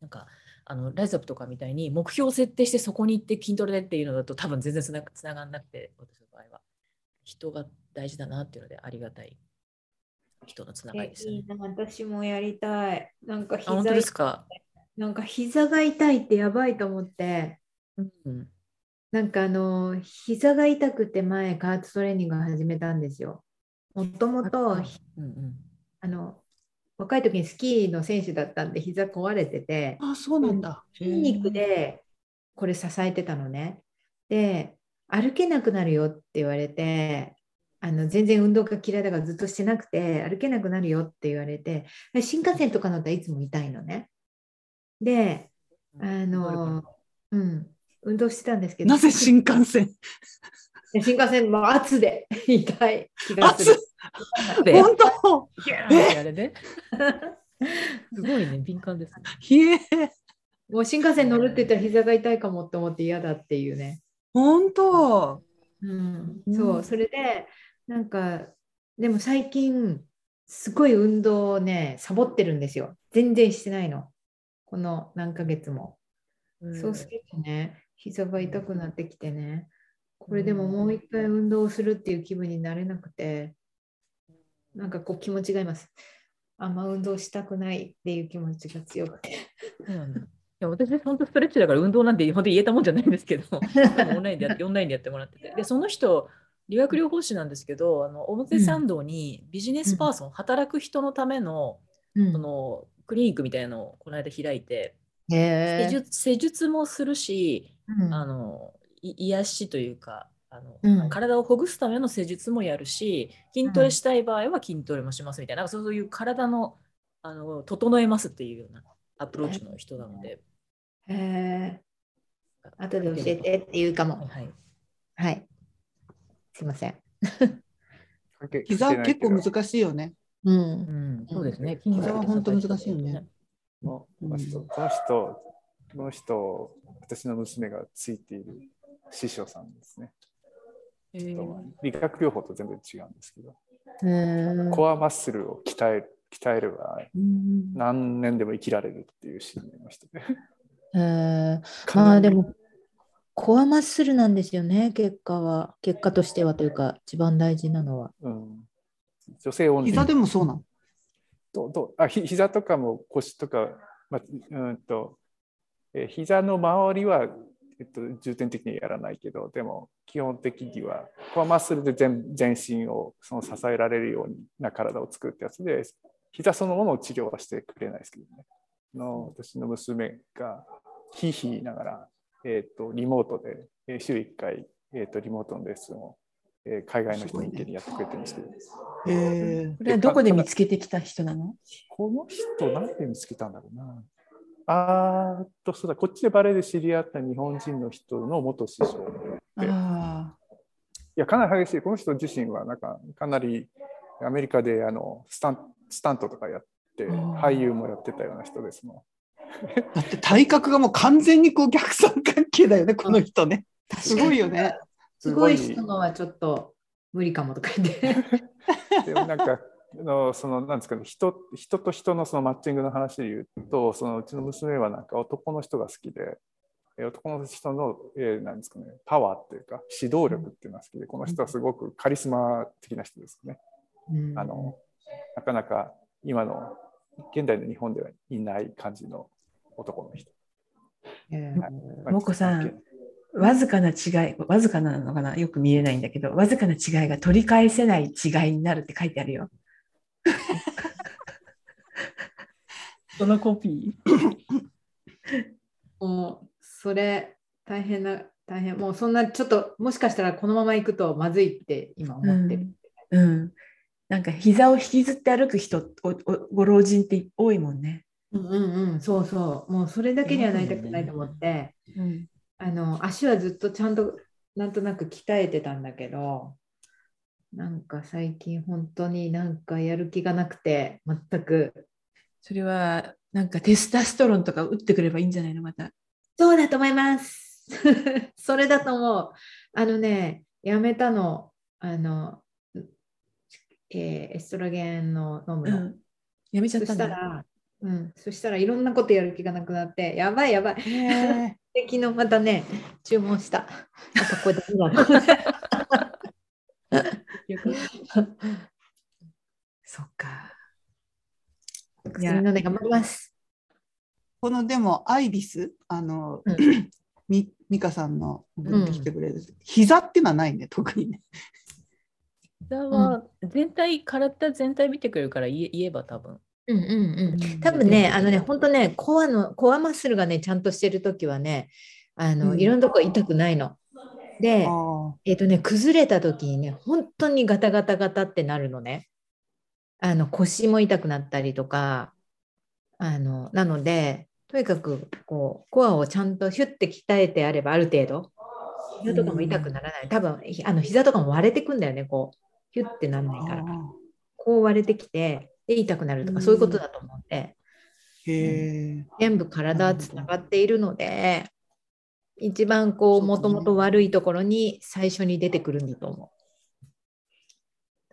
なんか、あのライズアップとかみたいに目標を設定してそこに行って筋トレでっていうのだと多分全然つなつながんなくて、私の場合は。人が大事だなっていうのでありがたい人のつながりですよね。いいな私もやりたい。なんかあ、本当膝ですか？なんか膝が痛いってやばいと思って、うん、なんかあの膝が痛くて前加圧トレーニングを始めたんですよ。もともとうんうんあの若い時にスキーの選手だったんで膝壊れててあ、そうなんだ。筋肉でこれ支えてたのね。で歩けなくなるよって言われてあの全然運動が嫌いだからずっとしてなくて歩けなくなるよって言われて新幹線とか乗ったらいつも痛いのね。であの、うん、運動してたんですけどなぜ新幹線？新幹線も圧で痛い気がする。で本当？すごいね、敏感ですね。もう新幹線乗るって言ったら膝が痛いかもって思って嫌だっていうね。本当うん、うんそう、それで、なんか、でも最近、すごい運動をね、サボってるんですよ。全然してないの。この何ヶ月も。そうするとね、膝が痛くなってきてね、これでももう一回運動をするっていう気分になれなくて、なんかこう気持ちがいます。あんま運動したくないっていう気持ちが強くて。いや私、本当ストレッチだから運動なんて本当に言えたもんじゃないんですけど、オンラインでやって、オンラインでやってもらってて。で、その人、理学療法士なんですけど、あの表参道にビジネスパーソン、働く人のためのうんそのクリニックみたいなのをこの間開いて、施術施術もするし、うんあのい癒しというかあの、うん体をほぐすための施術もやるし筋トレしたい場合は筋トレもしますみたいな,、なんかそういう体のあの整えますっていうようなアプローチの人なので、へえ。後で教えてって言うかも。はい、はい。すいません。関係膝結構難しいよね。う。うんん、そうですね筋膝は本当難しいよね。もううんこの人、この人、私の娘がついている師匠さんですね。えー。理学療法と全然違うんですけど、うんコアマッスルを鍛える鍛えればうん何年でも生きられるっていう信念の人で。へー。まあでも、コアマッスルなんですよね、結果は。結果としてはというか、一番大事なのは。うん、女性オンリー膝でもそうなの？どうどうあひ膝とかも腰とか、まあ、うんとえー膝の周りは、えっと、重点的にやらないけどでも基本的にはコアマッスルで全全身をその支えられるような体を作るってやつで膝そのものを治療はしてくれないですけどね。の私の娘がひいひい言いながら、えっとリモートでえー週1回、えっとリモートのレッスンを、えー海外の人向けにやってくれてるんですけど。へえこれはどこで見つけてきた人なの？この人、なんで見つけたんだろうな。あーっと、そうだ、こっちでバレエで知り合った日本人の人の元師匠で、いあや、かなり激しい。この人自身は、なんか、かなりアメリカであのスタンスタントとかやって、うん俳優もやってたような人ですも だって体格がもう完全にこう逆三角形だよね、この人ね。すごいよね。すごい人のはちょっと無理かもとか言って。でもなんか、あのそのなんですかね人人と人のそのマッチングの話で言うとそのうちの娘はなんか男の人が好きでえ男の人の、えーなんですかねパワーっていうか指導力っていうのが好きでこの人はすごくカリスマ的な人ですね。うんあのなかなか今の現代の日本ではいない感じの男の人。うんはいあ、もこさん、わずかな違い、わずかなのかなよく見えないんだけど、わずかな違いが取り返せない違いになるって書いてあるよ。そのコピー？もうそれ大変な大変もうそんなちょっともしかしたらこのまま行くとまずいって今思ってる。うん。なんか膝を引きずって歩く人、ご老人って多いもんね。うんうんうんそうそうもうそれだけにはなりたくないと思って、うん。あの足はずっとちゃんとなんとなく鍛えてたんだけどなんか最近本当になんかやる気がなくて全くそれは、なんかテスタストロンとか打ってくればいいんじゃないのまた。そうだと思います。それだと思う。あのね、やめたの、あの、えーエストラゲンの飲むの。うん。やめちゃそったんだ。したら、うん、そしたらいろんなことやる気がなくなって、やばいやばい。昨日またね、注文した。やっぱこれダメだ な。そっか。薬飲んで頑張ります。このでもアイビスあの、うん み美香さんの送ってきてくれる、膝っていうのはないね特にね。膝は全体、体全体見てくれるから言え言えば多分。うんうんうん。多分ね、あのね、本当ね、コアの、コアマッスルがね、ちゃんとしてるときはね、あの、うんいろんなとこ痛くないの。で、あえっ、とね、崩れた時にね、本当にガタガタガタってなるのね。あの腰も痛くなったりとか、あのなので、とにかくこうコアをちゃんとヒュッて鍛えてあれば、ある程度、膝とかも痛くならない。多分ひあの膝とかも割れてくんだよね、こう、ヒュッてなんないあから。こう割れてきて、で痛くなるとか、うんそういうことだと思って、へえ。全部体つながっているので、一番こう、もともと悪いところに最初に出てくるんだと思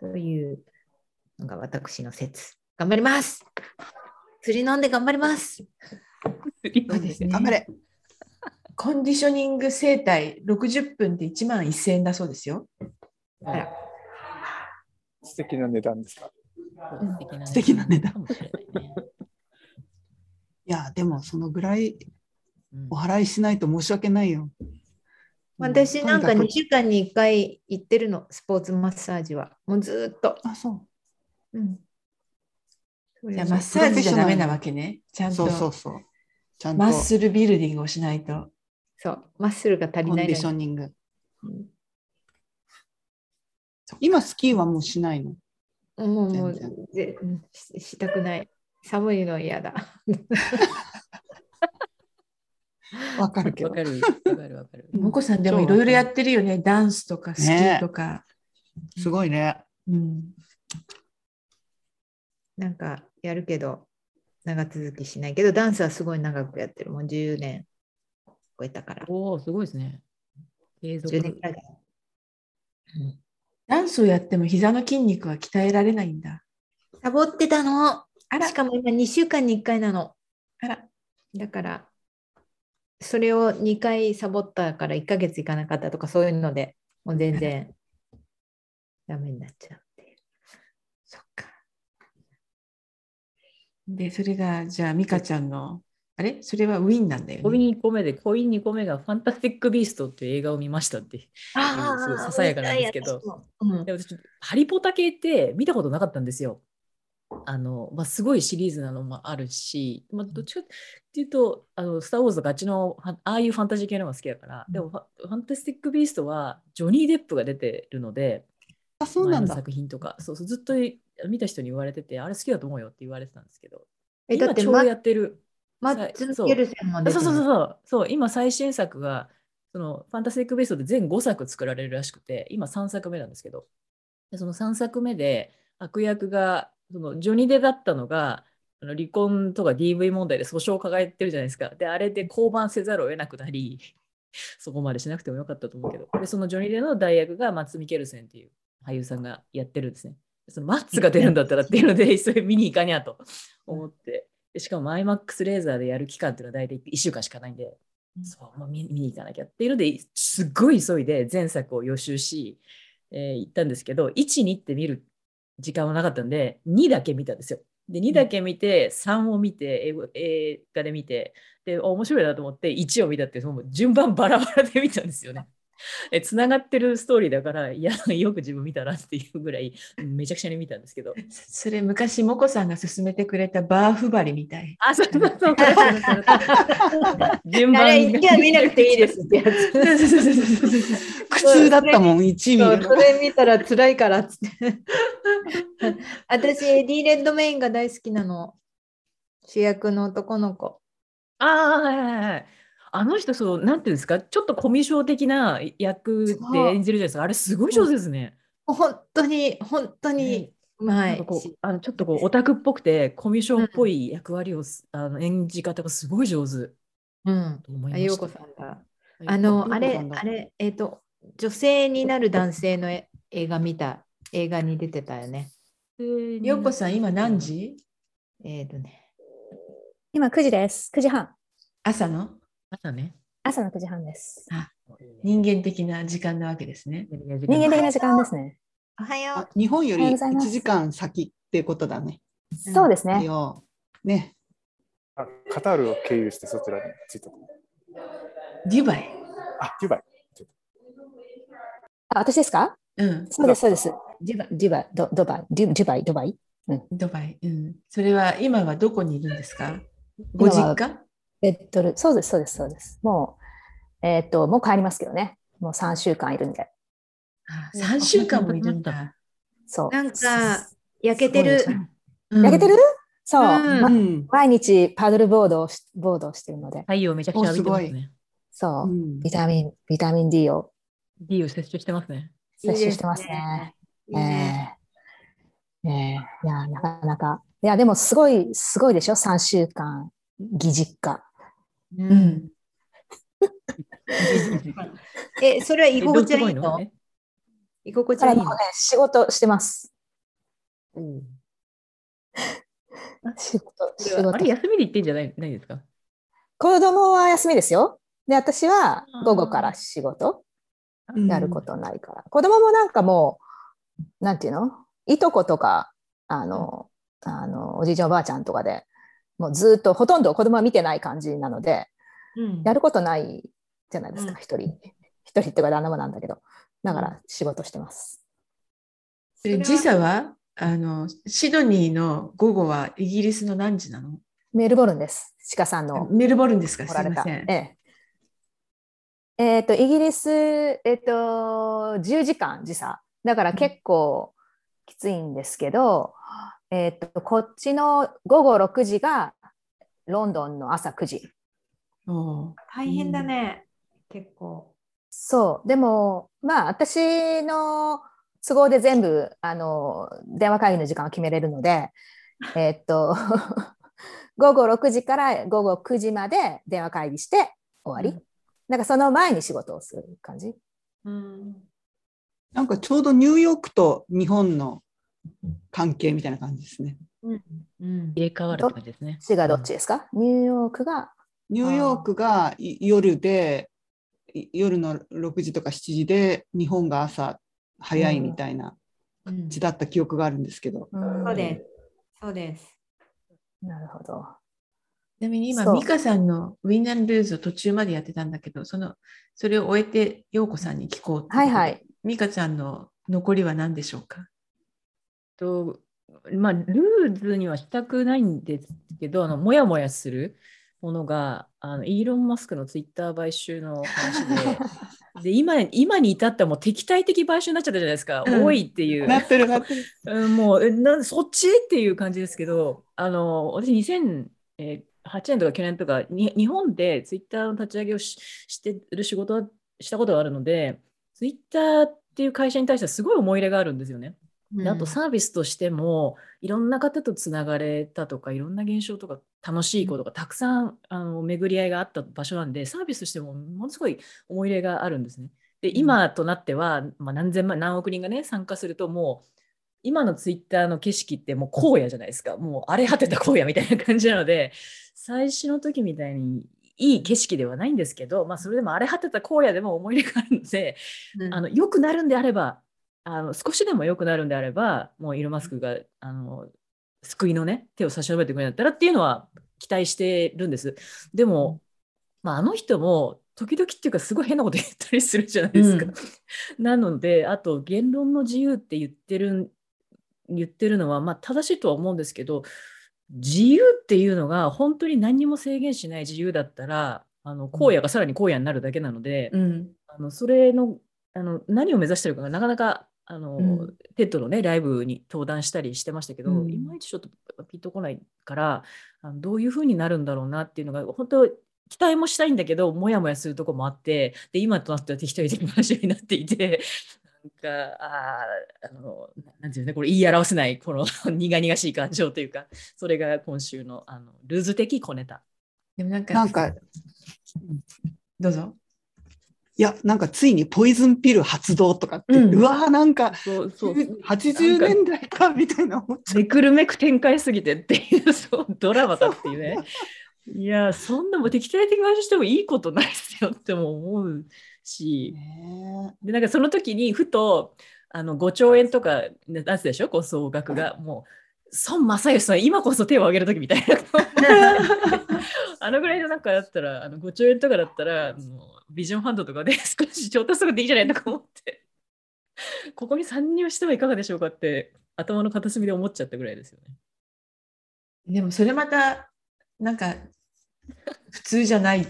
う。というのが私の説。頑張ります釣り飲んで頑張りますそうですね。頑張れ。コンディショニング整体60分で1万1000円だそうですよ。あら素敵な値段ですか？素敵な素敵な値段いやでもそのぐらいうんお払いしないと申し訳ないよ。私なんか2とにく週間に1回行ってるの、スポーツマッサージは。もうずーっと。あそう。うん、じゃあマッサージじゃダメなわけね。ちゃんそうそうとそう。ちゃんとマッスルビルディングをしないと。そう、マッスルが足りコンディショ。ニング。うん今スキーはもうしないの？もうもうしたくない。寒いの嫌だ。わかるけど。わかる、わかる、わかる。もこさんでもいろいろやってるよね。ダンスとかスキーとか。すごいね。うん、なんかやるけど、長続きしないけど、ダンスはすごい長くやってる。もう10年超えたから。おお、すごいですね。継続10年くらいだ。うんダンスをやっても膝の筋肉は鍛えられないんだ。サボってたの。あらしかも今2週間に1回なの。あら、だから、それを2回サボったから1ヶ月いかなかったとかそういうので、もう全然 ダメになっちゃうっていう。そっか。で、それが、じゃあ、美香ちゃんのあれ？それはウィンなんだよコイね。ン2個目で、コイン2個目がファンタスティック・ビーストっていう映画を見ましたって。あすごいささやかなんですけど。うんで私ちょっとハリポタ系って見たことなかったんですよ。あのまあ、すごいシリーズなのもあるし、まあ、どっちかっていうと、あのスター・ウォーズとかあっちのはああいうファンタジー系の方が好きだから、でもファファンタスティック・ビーストはジョニー・デップが出てるので、あ、そうなんだ。前の作品とか、そうそうずっと見た人に言われてて、あれ好きだと思うよって言われてたんですけど、え、だってマ今ちょうどやってる。マッツ・ミケルセンも出そうそうそうそう。そう今最新作がそのファンタスティック・ベーストで全5作作られるらしくて今3作目なんですけど。でその3作目で悪役がそのジョニー・デだったのがあの離婚とか DV 問題で訴訟を抱えてるじゃないですか。であれで降板せざるを得なくなりそこまでしなくてもよかったと思うけど。でそのジョニー・デの代役がマッツ・ミケルセンっていう俳優さんがやってるんですね。そのマッツが出るんだったらっていうのでそれ見に行かにゃと思って。でしかも IMAX レーザーでやる期間っていうのは大体1週間しかないんで、うん。そうもう見見に行かなきゃっていうのですっごい急いで前作を予習し、えー行ったんですけど1、2って見る時間はなかったんで2だけ見たんですよ。で2だけ見て3を見て英語映画で見てであ面白いなと思って1を見たっていうもう順番バラバラで見たんですよね。えつながってるストーリーだからいや よく自分見たなっていうぐらいめちゃくちゃに見たんですけど。それ昔、もこさんが勧めてくれたバーフバリみたい。あ、そうそうそうそう。順番あれ、一回見なくていいですってやつ。そうそうそうそうそう苦痛だったもん、1見そうるの。それ見たら辛いからっつって。私、エディ・レッドメインが大好きなの。主役の男の子。ああ、はいはいはい。あの人、そう、なんていうんですか、ちょっとコミュ障的な役で演じるじゃないですか？あれ、すごい上手ですね。本当に、本当にうまなんかこうあのちょっとこうオタクっぽくてコミュ障っぽい役割をす、あの演じ方がすごい上手うん。と思いまあ、ようした。こさんだ。あの、あれあれ、えっ、と、女性になる男性のえ映画見た、映画に出てたよね。ようこさん、今何時？えっ、とね。今9時です。9時半。朝の？朝ね。朝の9時半です。人間的な時間なわけですね。人間的な時間ですね。おはよあ日本より1うございます時間先ってことだね。うんそうですね。よね。あカタールを経由してそちらに着いた。デュバイ。あ、デュバイ。あ、私ですか？うん、そうです、そうです。デュバイ、デュバイ、ドドバイ、デュデュバイ、ドバイ？ドバイ。うん。それは今はどこにいるんですか？ご実家？ベッドル、そうです、そうです、そうです。もう、えーっと、もう帰りますけどね。もう3週間いるんで。あ ?3 週間もいるんだ。そう。なんか、焼けてる。焼けてる？そう、うんまうん。毎日パドルボードをしボードをしてるので。太陽めちゃくちゃ浴びてますね。そうう。んビタミン、ビタミン D を D を摂取してますね。摂取してますね。いいね。ええええいや、なかなか。いや、でもすごい、すごいでしょ ?3 週間、義実家。ううんん。え、それは居心地はいいの？居心地はいいの？ね、仕事してます。仕事、仕のあれ、事。休みで行ってんじゃないないですか？子供は休みですよ。で、私は午後から仕事うんやることないから。子供もなんかもう、なんていうの？いとことか、あの、あの、おじいちゃんおばあちゃんとかで、もうずっとほとんど子供は見てない感じなので、うんやることないじゃないですうんか、一、人。一人ってか旦那もなんだけど。だから仕事してます。で時差は？あのシドニーの午後はイギリスの何時なの？メルボルンです。鹿さんのメルボルンですか？すません。えええーと、イギリス、えっ、と、10時間時差。だから結構きついんですけど、えっ、と、こっちの午後6時がロンドンの朝9時。大変だね。結構。そう。でも、まあ、私の都合で全部、あの、電話会議の時間を決めれるので、えっと、午後6時から午後9時まで電話会議して終わり。なんかその前に仕事をする感じ。うんなんかちょうどニューヨークと日本の関係みたいな感じですね。うん入れ替わる感じですね。市がどっちですか、ニューヨークが、ニューヨークがい夜で、い夜の6時とか7時で、日本が朝早いみたいなうん感じだった記憶があるんですけど。うんそうです。そうです。なるほど。なみに今、美香さんのウィンナンルーズを途中までやってたんだけど、そのそれを終えて、陽子さんに聞こうはいはい。美香ちゃんの残りは何でしょうか？とまあ、ルーズにはしたくないんですけど、あのもやもやするものが、あのイーロン・マスクのツイッター買収の話で、で今今に至ってはもう敵対的買収になっちゃったじゃないですか、うん多いっていう。なってるなってる。うんもうえなそっちっていう感じですけど、あの私2008年とか9年とかに日本でツイッターの立ち上げをししてる仕事はしたことがあるので、ツイッターっていう会社に対してはすごい思い入れがあるんですよね。であとサービスとしてもいろんな方とつながれたとかいろんな現象とか楽しいことがたくさんあの巡り合いがあった場所なんでサービスとしてもものすごい思い入れがあるんですね。で今となっては、まあ、何千万何億人がね参加するともう今のツイッターの景色ってもう荒野じゃないですか。もう荒れ果てた荒野みたいな感じなので最初の時みたいにいい景色ではないんですけど、まあ、それでも荒れ果てた荒野でも思い入れがあるので、あの良くなるんであればあの少しでも良くなるんであればもうイーロン・マスクがあの救いのね手を差し伸べてくれるんだったらっていうのは期待してるんです。でも、まあ、あの人も時々っていうかすごい変なこと言ったりするじゃないですか、なのであと言論の自由って言ってる言ってるのは、まあ、正しいとは思うんですけど自由っていうのが本当に何にも制限しない自由だったらあの荒野がさらに荒野になるだけなので、うん。あのそれのあの何を目指してるかがなかなかあの、うん TED のねライブに登壇したりしてましたけど、うんいまいちちょっとピンとこないからあのどういうふうになるんだろうなっていうのが本当期待もしたいんだけどもやもやするとこもあってで今となっては適当に話になっていて なんかあーあのななんていうのねこれ言い表せないこの 苦々しい感情というかそれが今週のあのルーズ的小ネタ。でもなんか、なんか、どうぞ。いや、なんかついにポイズンピル発動とかって、うんうわーなんか、そうそう80年代かみたいな思っちゃめくるめく展開すぎてっていうそうドラマだっていうね。いや、そんなもん適当的に話してもいいことないですよっても思うし。で、なんかその時にふとあの5兆円とか出すでしょ、こう総額が。もう孫正義さん、今こそ手を挙げる時みたいな。あのぐらいのなんかだったら、あの5兆円とかだったら、あのビジョンファンドとかで 少し調達とかでいいじゃないとか思って、ここに参入してはいかがでしょうかって、頭の片隅で思っちゃったぐらいですよね。でもそれまた、なんか、普通じゃない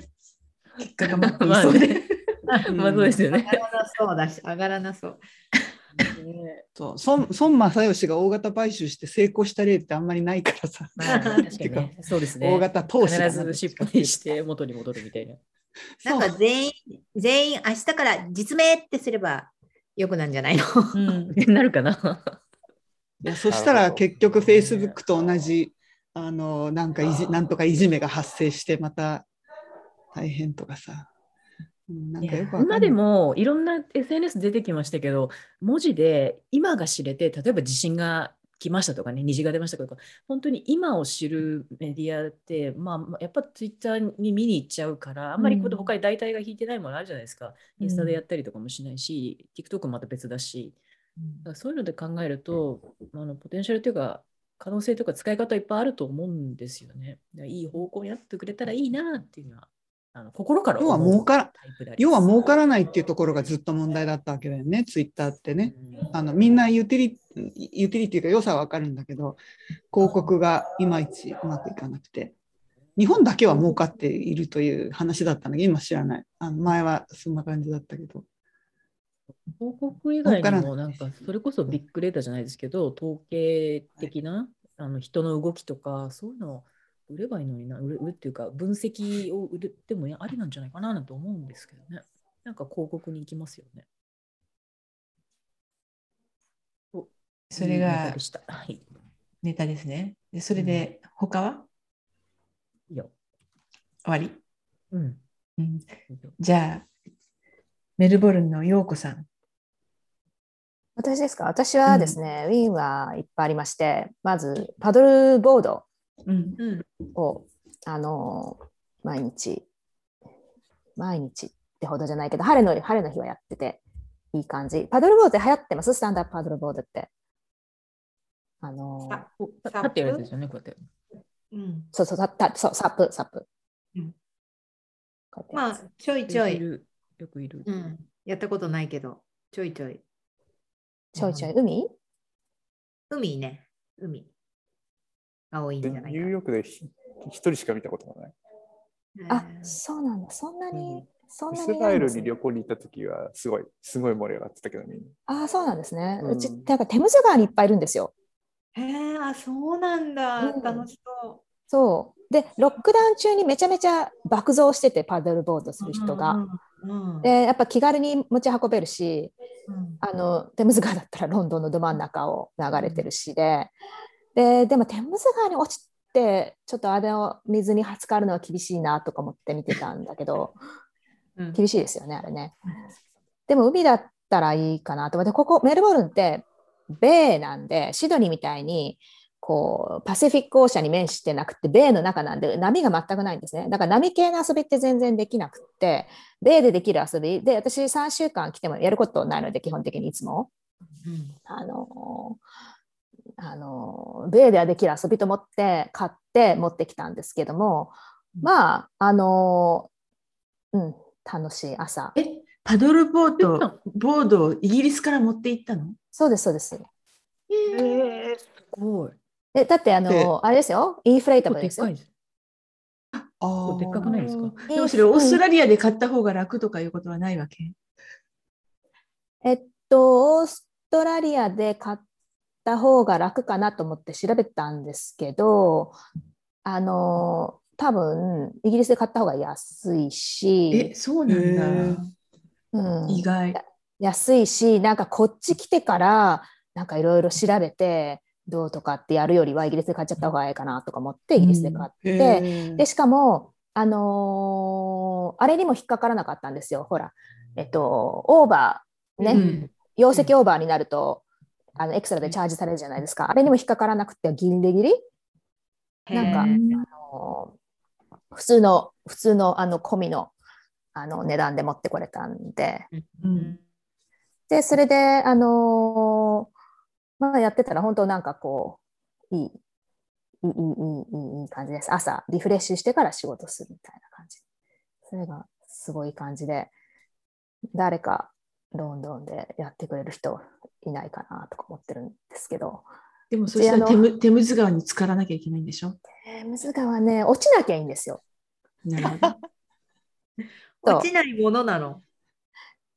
結果が待っていそうで。まあそうですよね。上がらなそうだし、上がらなそう。そう。孫孫正義が大型買収して成功した例ってあんまりないからさ、まあ、確かにね。そうですね。大型投資必ず尻尾にして元に戻るみたいな。なんか全員、全員明日から実名ってすればよくなんじゃないの？うん。なるかな。いやそしたら結局フェイスブックと同じあのなんかいじなんとかいじめが発生してまた大変とかさ、うん今でもいろんな SNS 出てきましたけど、文字で今が知れて、例えば地震が来ましたとかね、虹が出ましたとか、本当に今を知るメディアって、まあまあ、やっぱツイッターに見に行っちゃうから、あんまりこううん他に代替が引いてないものあるじゃないですか。インスタでうんやったりとかもしないし、TikTok もまた別だし、だからそういうので考えると、あのポテンシャルというか、可能性とか使い方いっぱいあると思うんですよね。いい方向になってくれたらいいなっていうのは、あの心から要は儲から要は儲からないっていうところがずっと問題だったわけだよねツイッターってね。うん。あのみんなユーティリユーティリティが良さはわかるんだけど広告がいまいちうまくいかなくて。日本だけは儲かっているという話だったんだけど今知らない。あの前はそんな感じだったけど。広告以外にも、なんかそれこそビッグデータじゃないですけど、統計的な、あの人の動きとか、そういうのを売ればいいのにな、売る売るっていうか、分析を売ってもありなんじゃないかななんて思うんですけどね。なんか広告に行きますよね。おそれが。ネタですね。でそれで、他は？いいよ。終わり、うん。うん、じゃあ、メルボルンの陽子さん。私ですか？私はですね、ウィーンはいっぱいありまして、まずパドルボードうん。うん。を、あの毎日、毎日ってほどじゃないけど、晴れの晴れの日はやってて、いい感じ。パドルボードって流行ってます？スタンダードパドルボードって。あのさお立ってやるですよね、こうやって。うん、そうそう、たたそうサップ、サップ。うんまあちょいちょい、いるよくいる。うん、やったことないけど、ちょいちょい。ちょいちょい。海？海ね、海が多いんじでゃないかニューヨークでひ一人しか見たことがない。あえ、ーそうなんだ。そんなうにん、そんなイスラエルに旅行に行った時はすごい、すごい盛り上がってたけどみんな。あ、そうなんですね。うち、うんなんかテムズ川にいっぱいいるんですよ。へえ、あ、そうなんだ。うん楽しそそう。で、ロックダウン中にめちゃめちゃ爆増してて、パドルボードすう。る人が。うん。うんで、やっぱ気軽に持ち運べるし、うんあのテムズ川だったらロンドンのど真ん中を流れてるしで、ででもテムズ川に落ちてちょっとあの水に浸かるのは厳しいなとか思って見てたんだけど うん。厳しいですよねあれね。でも海だったらいいかなと。思ってここメルボルンってベイなんでシドニーみたいにこうパシフィックオーシャンに面してなくてベイの中なんで波が全くないんですね。だから波系の遊びって全然できなくってベイでできる遊び。で私3週間来てもやることないので基本的にいつも。うん。あのあのベイではできる遊びと思って買って持ってきたんですけどもまああのうん楽しい朝。え、パドルボート、ボードをイギリスから持って行ったの？そうですそうです。えー、すごい。でだってあでのあれですよ。インフレータブルですよ。でっかいです。あでっかくないですか？でもそれオーストラリアで買った方が楽とかいうことはないわけ？えっと、オーストラリアで買った方が楽かなと思って調べたんですけど、あの、多分イギリスで買った方が安いえ、し、そうなんへだー。うん、意外。安いし、なんかこっち来てから、なんかいろいろ調べて、どうとかってやるよりはイギリスで買っちゃった方がいいかなとか思ってイギリスで買って、へーでしかも、あのーあれにも引っかからなかったんですよ。ほら、えっと、オーバーね、うん容積オーバーになると、あのエクストラでチャージされるじゃないですか。あれにも引っかからなくてギリギリ、なんかあの普通の、普通のあの込みのあの値段で持ってこれたんで、うんで、それで、あのーまあ、やってたら本当なんかこう、いい、いい、いい、いいいい感じです。朝、リフレッシュしてから仕事するみたいな感じ。それがすごい感じで、誰かロンドンでやってくれる人いないかなとか思ってるんですけど、でもそしたらテムテムズ川に浸からなきゃいけないんでしょ？えー、ムズ川ね、落ちなきゃいいんですよ。なるほど。落ちないものなの？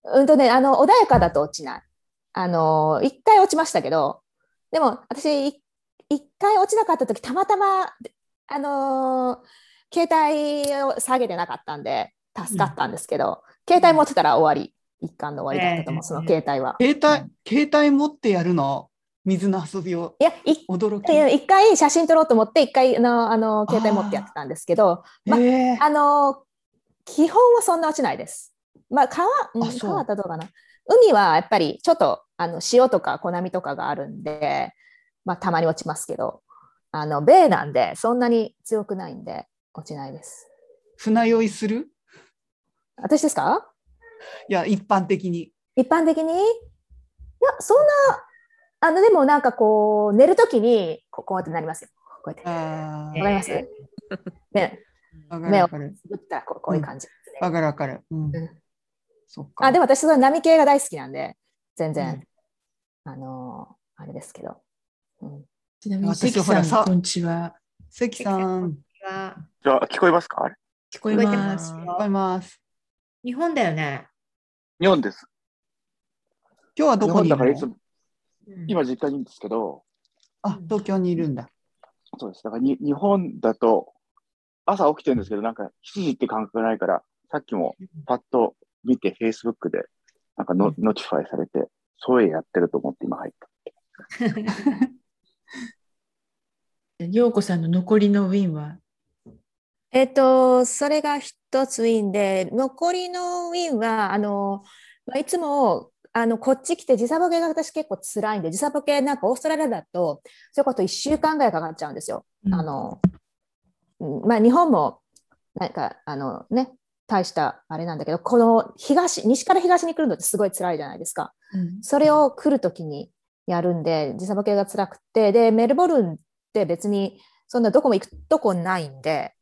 うんとね、あの、穏やかだと落ちない。あの、一回落ちましたけど、でも私、い一回落ちなかった時たまたま、あのー携帯を下げてなかったんで、助かったんですけど、携帯持ってたら終わり。一巻の終わりだったと思う、ええその携帯は。携帯、携帯持ってやるの？水の遊びを？いや、一驚き。回一回写真撮ろうと思って、一回あのあの携帯持ってやってたんですけど、まあへーあの基本はそんな落ちないです。まあ、川、うんあそう川だとどうかな。海はやっぱりちょっとあの塩とか小波とかがあるんで、まあ、たまに落ちますけど、あの米なんでそんなに強くないんで落ちないです。船酔いする？私ですか？いや、一般的に。一般的に？いや、そんな、あの、でもなんかこう、寝るときにこうこうやってなりますよ。こうやって。あわかります？えね、あ、わかる目をわかる。つぶったらこうこういう感じですね。わかるわかる。うんうんそっか。あ、でも私、その波系が大好きなんで、全然、あのーあれですけど。うんちなみに私関ほらささん、こんにちは。関さん、がじゃあ、聞こえますか？聞こえます。聞こえます。日本だよね。日本です。今日はど日こにいるの？本だからいつも、うん今実家にいるんですけど、あ、東京にいるんだ。そうです。だからに日本だと、朝起きてるんですけど、なんか7時って感覚がないから、さっきもパッと見て、Facebook で、なんかノ,、ノチファイされて、そういうやってると思って今入った。ようこさんの残りの win はえっ、と、それが一つ win で、残りの win は、あの、まあいつも、あの、こっち来て時差ボケが私結構辛いんで、時差ボケなんかオーストラリアだと、それこそ1週間ぐらいかかっちゃうんですよ。あの、うんまあ日本も、なんか、あのね、大したあれなんだけど、この東、西から東に来るのってすごい辛いじゃないですか。うんそれを来るときにやるんで、時差ボケが辛くて、で、メルボルンって別に、そんなどこも行くとこないんで、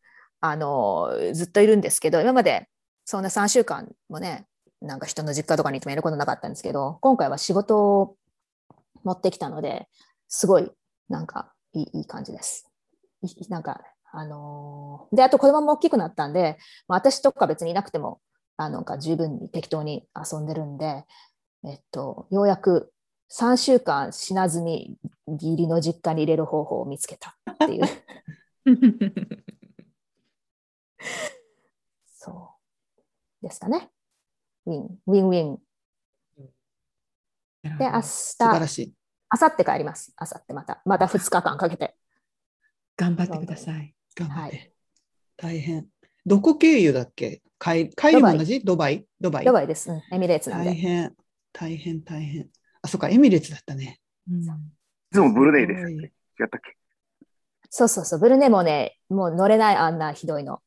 あの、ずっといるんですけど、今までそんな3週間もね、なんか人の実家とかに行ってもやることなかったんですけど、今回は仕事を持ってきたので、すごい、なんかいい感じです。なんか、あのーで、あと子供も大きくなったんで、まあ、私とか別にいなくても、あの、か十分に適当に遊んでるんで、えっと、ようやく3週間死なずに義理の実家に入れる方法を見つけたっていう。そう。ですかね。ウィン、ウィンウィン。で、明素晴ら日、しい。明後日帰ります。明後日また。また2日間かけて。頑張ってください。頑張って。はい大変。どこ経由だっけ？帰帰りも同じ？ドバイドバイ？ドバイ？です。うんエミレーツなんで。大変。大変、大変。あ、そっか、エミレーツだったね。うんいつもブルネイですすごいよね。違ったっけ？そうそうそう。ブルネもね、もう乗れないあんなひどいの。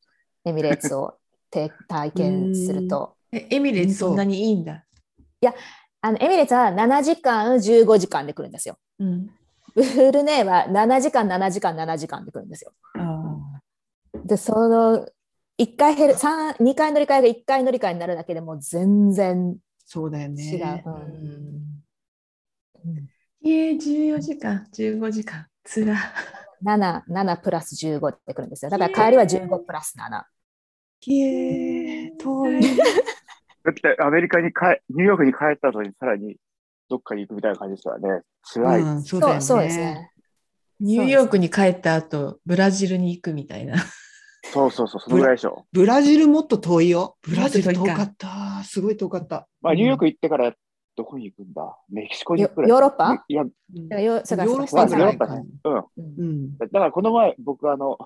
エミレーツをて体験すると。えエミレーツそんなにいいんだ。あのエミレーツは7時間、15時間で来るんですよ。うん。ブルネイは7時間、7時間、7時間で来るんですよ。あで、その、1回減る、三2回乗り換えが1回乗り換えになるだけでもう全然そうだよ違う。ね。あ。うんうんいえ、14時間、15時間。つら。7、7プラス15ってくるんですよ。だから帰りは15プラス7。ひえー、遠い。だってアメリカに帰、ニューヨークに帰った後にさらにどっかに行くみたいな感じですからね。辛い。うん、そうだよね。そうそうですね。ニューヨークに帰った後、ブラジルに行くみたいな。そうそうそう、そのぐらいでしょ。ブラジルもっと遠いよ。ブラジル遠いかった。すごい遠かった。まあ、ニューヨーク行ってからどこに行くんだ？メキシコに行くくらい。ヨヨーロッパ？いや、ヨーロッパぐらいかヨーロッパね。うん。うんうん。だからこの前、僕あの、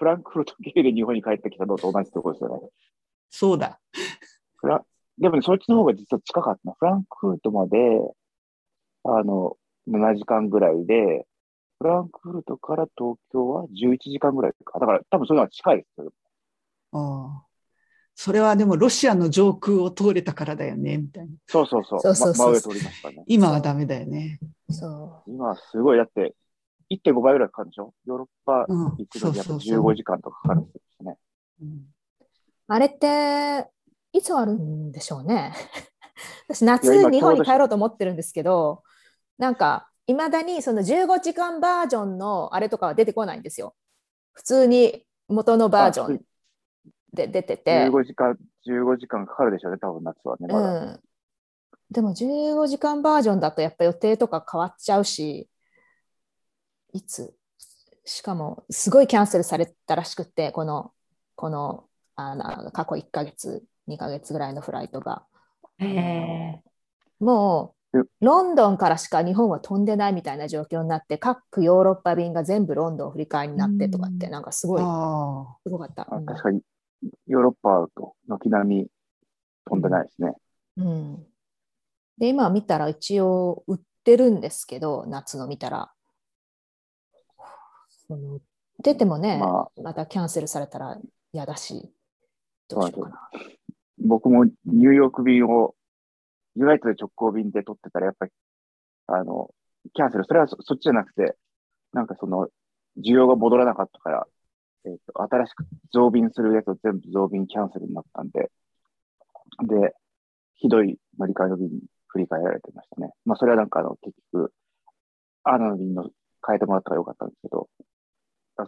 フランクフルト経由で日本に帰ってきたのと同じところですよね。そうだ。フラでもね、そっちの方が実は近かったな。フランクフルトまで、あの、7時間ぐらいで、フランクフルトから東京は11時間ぐらいか。だから多分そういうのは近いですよ。ああ。それはでもロシアの上空を通れたからだよね、みたいな。そうそうそう。そうそうそうま真上通りましたね。今はダメだよね。そ今はすごい、だって1.5倍ぐらいかかるんでしょ？ヨーロッパうん行くのにやっぱそうそうそう15時間とかかかるんですよね。あれって、いつあるんでしょうね？私、夏日本に帰ろうと思ってるんですけど、なんか、いまだにその15時間バージョンのあれとかは出てこないんですよ。普通に元のバージョあンで出てて。15時間、15時間かかるでしょうね、多分夏はね。まだうん、でも15時間バージョンだとやっぱ予定とか変わっちゃうし、いつ？しかもすごいキャンセルされたらしくって、このこのあの過去1ヶ月、2ヶ月ぐらいのフライトが。もえうロンドンからしか日本は飛んでないみたいな状況になって、各ヨーロッパ便が全部ロンドン振り替えになってとかって、うん。なんかすごい、あすごかった。うん。あ確かに、ヨーロッパと軒並み飛んでないですね。うん、で今見たら一応売ってるんですけど夏の見たらその売っててもね、まあ、またキャンセルされたら嫌だしどうしようかな。僕もニューヨーク便をユナイトで直行便で取ってたら、やっぱり、あの、キャンセル、それはそそっちじゃなくて、なんかその、需要が戻らなかったから、えっ、と、新しく増便するやつを全部増便キャンセルになったんで、で、ひどい乗り換えの便に振り替えられてましたね。まあ、それはなんかあの、結局、アナの便の変えてもらったらよかったんですけど、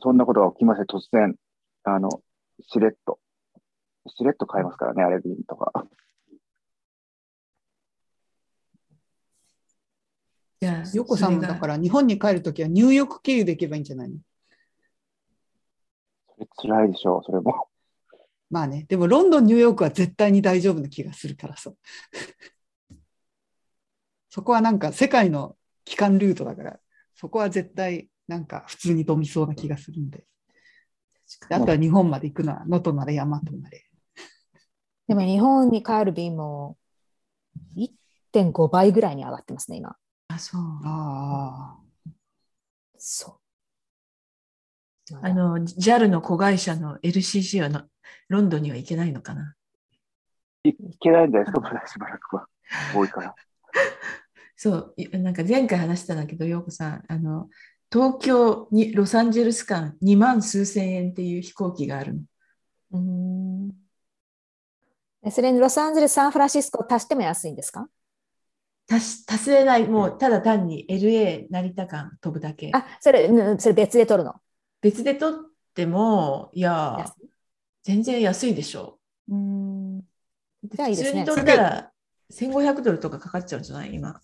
そんなことが起きません。突然、あの、しれっと、しれっと買えますからね、あれ便とか。じゃあ、ヨコさんもだから日本に帰るときはニューヨーク経由で行けばいいんじゃないの？それ辛いでしょう、それも。まあね、でもロンドン、ニューヨークは絶対に大丈夫な気がするからさ。そこはなんか世界の機関ルートだから、そこは絶対なんか普通に飛びそうな気がするんで。であとは日本まで行くのは能登なれ山となれ。でも日本に帰る便も1.5倍ぐらいに上がってますね今あ、そう。あそうあの、JAL の子会社の LCC はのロンドンには行けないのかな？いけないんじゃないですか、まだしばらくは。多いから。そう、いなんか前回話したんだけど、陽子さん、あの、東京にロサンゼルス間2万数千円っていう飛行機があるの。うんえそれにロサンゼルス、サンフランシスコ足しても安いんですか？足し足せない、もうただ単に LA 成田間飛ぶだけ。あ、それ、うんそれ別で取るの？別で取っても、いや安、全然安いでしょ。うんじゃあいいですね普通に取ったら1500ドルとかかかっちゃうんじゃない？今。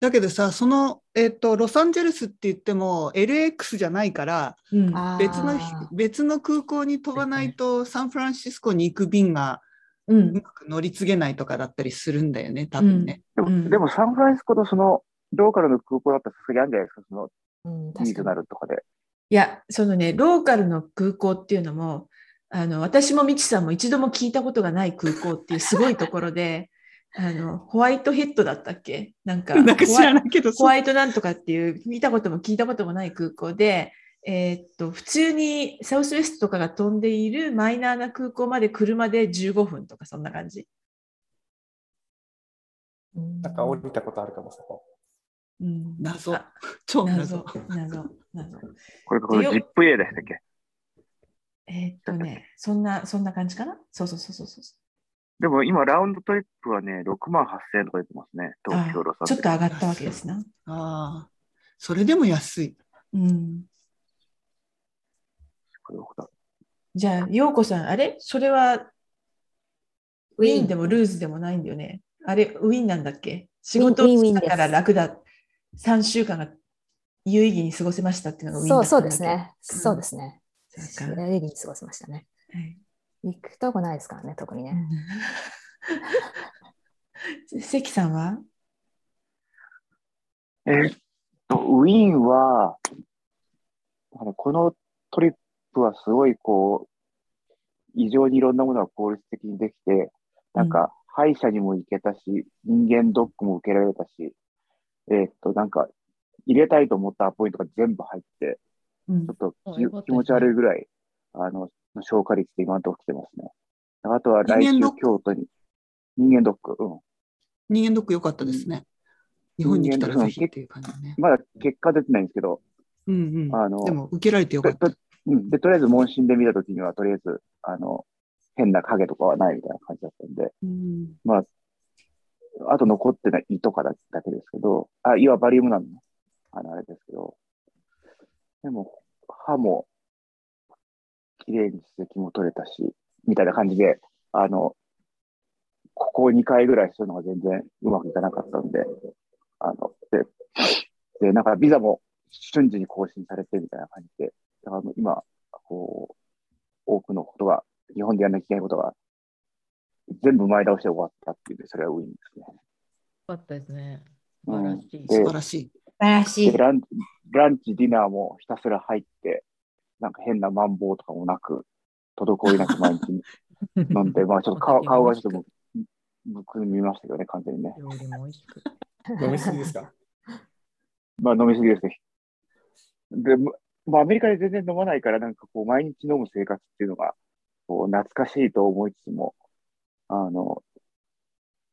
だけどさ、その、えっと、ロサンゼルスって言っても LAX じゃないから、うん。別の別の空港に飛ばないとサンフランシスコに行く便がう。うんまく乗り継げないとかだったりするんだよね、多分ね。でも、うんでもサンフランシスコのその、ローカルの空港だったらさすがにあるんじゃないですか、その、うん、ニーズ確かに。なるとかで。いや、そのね、ローカルの空港っていうのも、あの、私もみちさんも一度も聞いたことがない空港っていうすごいところで、あの、ホワイトヘッドだったっけ？なんか、なんか知らい。ないけど、ホワイトなんとかっていう、見たことも聞いたこともない空港で、えーっと、普通にサウスウェストとかが飛んでいるマイナーな空港まで車で15分とかそんな感じ。うんなんか降りたことあるかも、そこ。うん、謎あ超謎謎。、謎、謎。これ、これ、でよ ZIP-A でしたっけ？えーっとね、そんな、そんな感じかな？そうそうそうそうそう。でも今、ラウンドトリップはね、6万8000円とか出てますね。東京、ロサンちょっゼルと上がったわけですな。ああ、それでも安い。うん。じゃあ、ようこさん、あれ？それは、ウィーンでもルーズでもないんだよね。あれ、ウィーンなんだっけ？仕事ウィーンウィーンだから楽だ。3週間が有意義に過ごせましたっていうのがウィーンだそうったんだっけそうですね。うんそうですね。有意義に過ごせましたね。はい行くとこないですからね、特にね。うん。関さんは？えーっと、ウィーンは、あのこのトリップはすごいこう、異常にいろんなものが効率的にできて、なんか、歯医者にも行けたし、人間ドックも受けられたし、えーっと、なんか、入れたいと思ったアポイントが全部入って、うん。ちょっと気持ち悪いぐらい、あの、消化率で今のところ来てますね。あとは来週京都に、人間ドック、うん。人間ドック良かったですね。日本に来たらぜひっていう感じね。まだ結果出てないんですけど、うんうん。あのでも受けられてよかった。とうん。で、とりあえず問診で見たときには、とりあえず、あの、変な影とかはないみたいな感じだったんで、うんまあ、あと残ってない胃とかだだけですけど、あ、胃はバリウムなのね。あの、あれですけど、でも、歯も、綺麗に歯石も取れたし、みたいな感じで、あの、ここ2回ぐらいそういうのが全然うまくいかなかったんで、あの、で、で、なんかビザも瞬時に更新されてみたいな感じで、だから今、こう、多くのことが、日本でやらなきゃいけないことが、全部前倒しで終わったっていうんで、それはウィンですね。よかったですね。素うん晴らしい。で素晴らしい。素晴らしいで。ランランチ、ディナーもひたすら入って、なんか変なマンボウとかもなく、滞りなく毎日飲 んで、まあちょっと顔顔がちょっとむむくみましたけどね、完全にね。料理も美味しく。飲みすぎですか？まあ飲みすぎですね。で、むまあアメリカで全然飲まないから、なんかこう毎日飲む生活っていうのが、こう懐かしいと思いつつも、あの、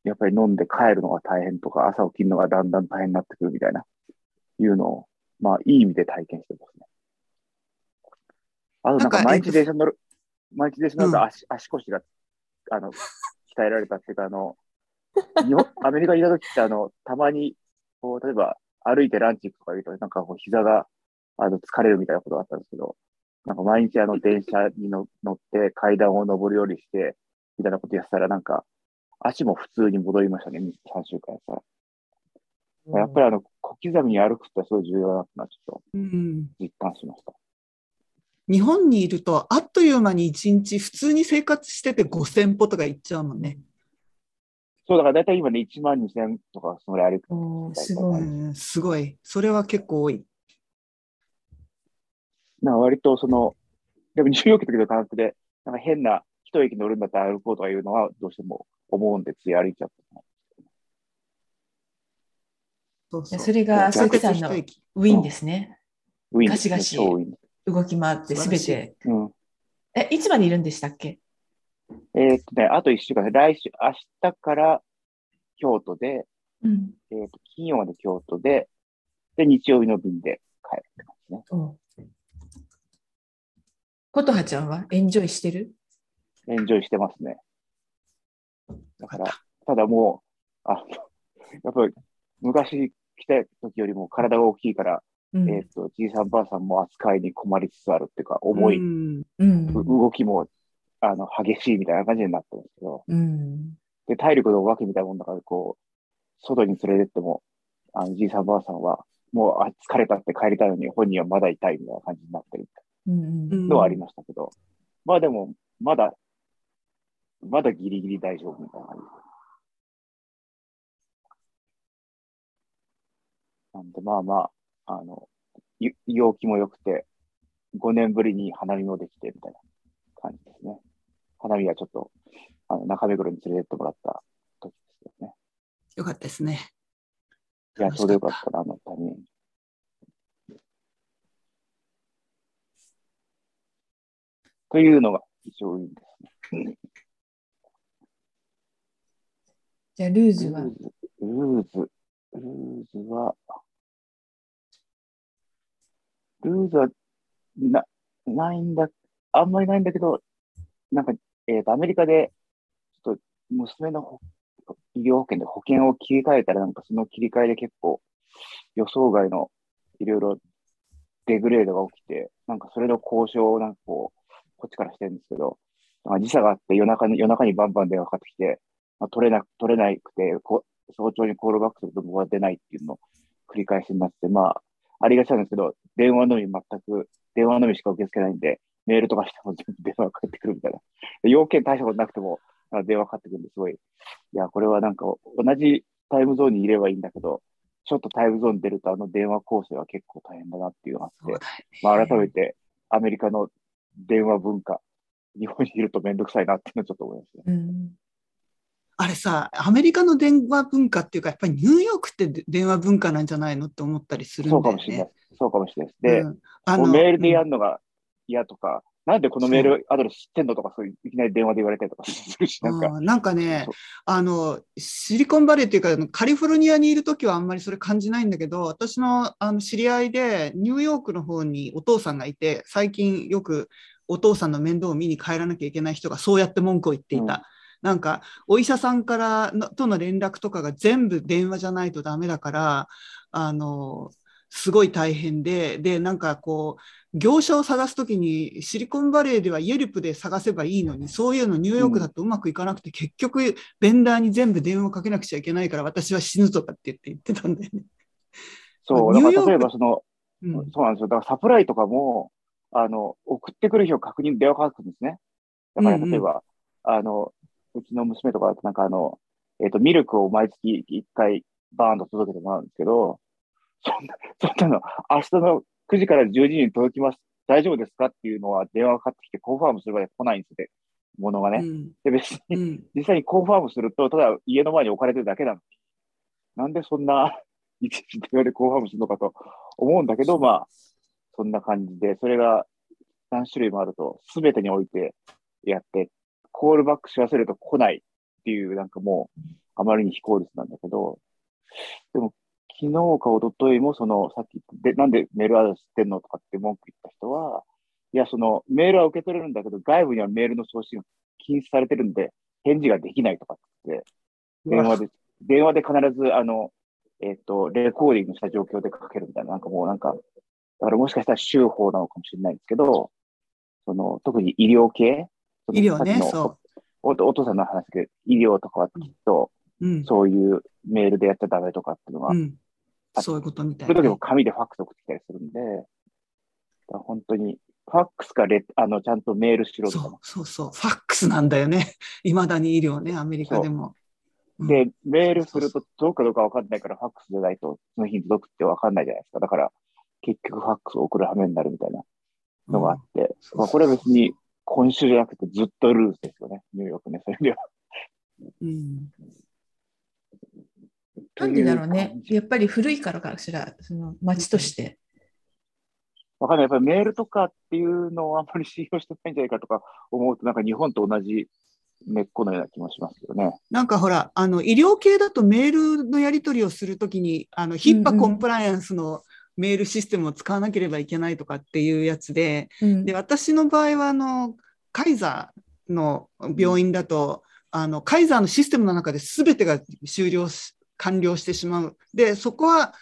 やっぱり飲んで帰るのが大変とか、朝起きるのがだんだん大変になってくるみたいな、いうのを、まあいい意味で体験してますね。あとなんかか毎日電車乗る、毎日電車乗るうんと足,、足腰が、あの、鍛えられたっていうか、あの、日本、アメリカにいた時って、あの、たまに、こう、例えば歩いてランチ行くとか言うと、なんかこう膝が、あの、疲れるみたいなことがあったんですけど、なんか毎日あの、電車にの乗って階段を上るようにして、みたいなことやってたら、なんか、足も普通に戻りましたね、3週間やったら。やっぱりあの、小刻みに歩くってすごい重要だなってのはちょっとうん実感しました。日本にいると、あっという間に一日普通に生活してて5000歩とか行っちゃうもんね。そう、だから大体今ね、1万2000とか、そのぐらい歩く。おーすごい。うん、すごい。それは結構多い。なんか割とその、でもニューヨークの時の感覚で、なんか変な一駅乗るんだったら歩こうとかいうのはどうしても思うんで、つい歩いちゃった。そうそうそれがそう関さんのウィンですね。ウィンですねガシガシ超ウィン。動き回ってすべて。うん。え、いつまでいるんでしたっけ？えーっとね、あと1週間で、来週、明日から京都で、うん。えーっと、金曜まで京都で、で、日曜日の便で帰るって感じね。お琴葉ちゃんは？エンジョイしてる？エンジョイしてますね。だから、ただもう、あやっぱり昔来た時よりも体が大きいから、うん。えっ、と、じいさんばあさんも扱いに困りつつあるっていうか、重い、うん。うん。う動きも、あの、激しいみたいな感じになってるんですけど、うん。で、体力のわけみたいなもんだから、こう、外に連れてっても、あの、じいさんばあさんは、もう、あ、疲れたって帰りたいのに、本人はまだ痛いみたいな感じになってるのはありましたけど、まあでも、まだ、まだギリギリ大丈夫みたいな感じ。なんで、まあまあ、あの、ゆ陽気も良くて、5年ぶりに花見もできてみたいな感じですね。花見はちょっと、あの、中目黒に連れてってもらった時ですよね。よかったですね。いや、ちょうどよかったな、あのタイミング。というのが一応いいんですね。じゃあルーズは？ルーズ、ルーズは、ルーズはな、ないんだ、あんまりないんだけど、なんか、えっ、と、アメリカで、ちょっと娘の医療保険で保険を切り替えたら、なんかその切り替えで結構予想外のいろいろデグレードが起きて、なんかそれの交渉をなんかこう、こっちからしてるんですけど、なんか時差があって夜中に、夜中にバンバン電話かかってきて、まあ、取れなく、取れなくて、こ早朝にコールバックすると僕は出ないっていうのを繰り返しになって、まあ、ありがちなんですけど、電話のみ全く、電話のみしか受け付けないんで、メールとかしても全部電話が返ってくるみたいな。で要件大したことなくても、あ電話かかってくるんですごい。いや、これはなんか同じタイムゾーンにいればいいんだけど、ちょっとタイムゾーン出るとあの電話構成は結構大変だなっていうのがあって、まあ改めてアメリカの電話文化、日本にいるとめんどくさいなっていうのはちょっと思いますね。うんあれさ、アメリカの電話文化っていうか、やっぱりニューヨークってで電話文化なんじゃないのって思ったりするんだよね。そうかもしれない。そうかもしれないでうん。あもうメールでやうんるのが嫌とか、なんでこのメールアドレス知ってんのとか、そういういきなり電話で言われたりとかするし、なんか、うんなんかねあの、シリコンバレーっていうか、カリフォルニアにいるときはあんまりそれ感じないんだけど、私のあの知り合いでニューヨークの方にお父さんがいて、最近よくお父さんの面倒を見に帰らなきゃいけない人がそうやって文句を言っていた。うんなんか、お医者さんからのとの連絡とかが全部電話じゃないとダメだから、あの、すごい大変で、で、なんかこう、業者を探すときにシリコンバレーではイエルプで探せばいいのに、そういうのニューヨークだとうまくいかなくて、結局、ベンダーに全部電話をかけなくちゃいけないから、私は死ぬとかって言って言ってたんだよね。そう、だから例えばその、うん、そうなんですよ。だからサプライとかも、あの、送ってくる日を確認、電話かかってくるんですね。だから例えば、あの、うちの娘とかだとなんかあの、えっ、と、ミルクを毎月1回バーンと届けてもらうんですけど、そんな、そんなの、明日の9時から10時に届きます。大丈夫ですかっていうのは電話がかかってきてコンファームするまで来ないんですよ。ものがね。うんで、別にう、ん実際にコンファームすると、ただ家の前に置かれてるだけなのに、なんでそんな、いちいち電話でコンファームするのかと思うんだけど、まあ、そんな感じで、それが何種類もあると、すべてにおいてやって、コールバックし忘れると来ないっていう、なんかもう、あまりに非効率なんだけど、でも、昨日か一昨日も、その、さっきで、なんでメールアドレスってんのとかって文句言った人は、いや、その、メールは受け取れるんだけど、外部にはメールの送信が禁止されてるんで、返事ができないとかって電話で、電話で必ず、あの、えっ、と、レコーディングした状況でかけるみたいな、なんかもうなんか、だからもしかしたら州法なのかもしれないんですけど、その、特に医療系医療ねそおお父さんの話で、医療とかはきっと、うん、そういうメールでやっちゃダメとかっていうのが、うん、そういうことみたいそういう時もね。紙でファックス送ってきたりするんで、本当に、ファックスかレあの、ちゃんとメールしろみたいなそう。そうそう、ファックスなんだよね。いまだに医療ね、アメリカでも。うんで、メールすると届くかどうかわかんないから、ファックスでないと、その日に届くってわかんないじゃないですか。だから、結局ファックスを送る羽目になるみたいなのがあって、うんまあ、これは別に今週じゃなくてずっとルールですよね。ニューヨークね。そういう意味では。うんなんでだろうねやっぱり古いからかしら、その町として。わかんない。やっぱりメールとかっていうのをあんまり信用してないんじゃないかとか思うと、なんか日本と同じ根っこのような気もしますけどね。なんかほら、あの医療系だとメールのやり取りをするときに、あのヒッパうんうんコンプライアンスのメールシステムを使わなければいけないとかっていうやつで、うんで私の場合はあのカイザーの病院だと、あのカイザーのシステムの中で全てが終了し完了してしまう。でそこは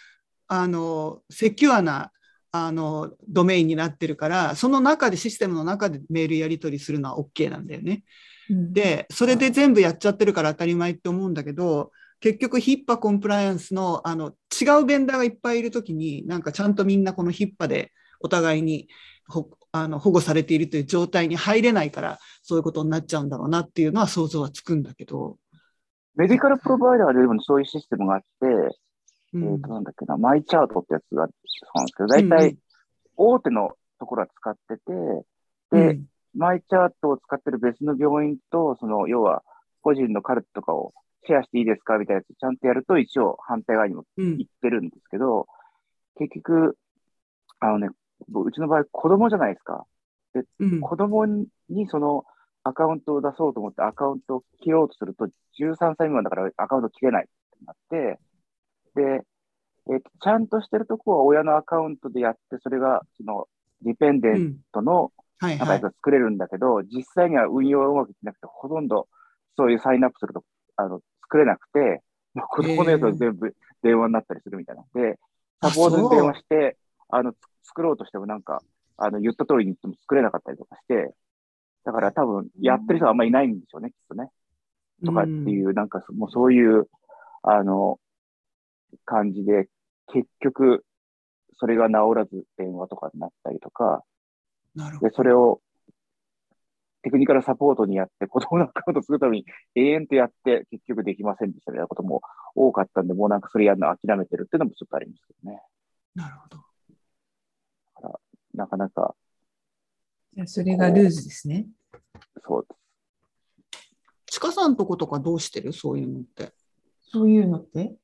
あのセキュアなあのドメインになってるからその中でシステムの中でメールやり取りするのは OK なんだよね。うんでそれで全部やっちゃってるから当たり前って思うんだけど結局 HIPAA コンプライアンスのあの違うベンダーがいっぱいいるときになんかちゃんとみんなこの HIPAA でお互いにほあの保護されているという状態に入れないからそういうことになっちゃうんだろうなっていうのは想像はつくんだけど。メディカルプロバイダーでもそういうシステムがあって、うん。えっ、と、なんだっけな、マイチャートってやつがそうなんですけど、大うん。体大手のところは使ってて、で、うん。マイチャートを使ってる別の病院と、その、要は、個人のカルテとかをシェアしていいですか？みたいなやつちゃんとやると、一応反対側にもうん。行ってるんですけど、結局、あのね、うちの場合、子供じゃないですか。うん。子供にそのアカウントを出そうと思ってアカウントを切ろうとすると、13歳未満だからアカウント切れないってなって、で、えちゃんとしてるとこは親のアカウントでやって、それがそのディペンデンうん。トのはいはい。なんかやつが作れるんだけど、実際には運用がうまくいってなくて、ほとんどそういうサインアップするとあの作れなくて、もう子供のやつは全部電話になったりするみたいな。で、あサポートに電話して、あの、つ作ろうとしてもなんか、あの、言った通りに言っても作れなかったりとかして、だから多分、やってる人はあんまりいないんでしょうね、きっとね。とかっていう、なんかそ、もうそういう、あの、感じで、結局、それが治らず電話とかになったりとか、なるほど。で、それをテクニカルサポートにやって、子供のアカウントするために 永遠とやって、結局できませんでしたみたいなことも多かったんで、もうなんかそれやるの諦めてるっていうのもちょっとありますけどね。なるほど。なかなか、じゃあそれがルーズですね。そうです。ちかさんとことかどうしてる？そういうのって。そういうのって？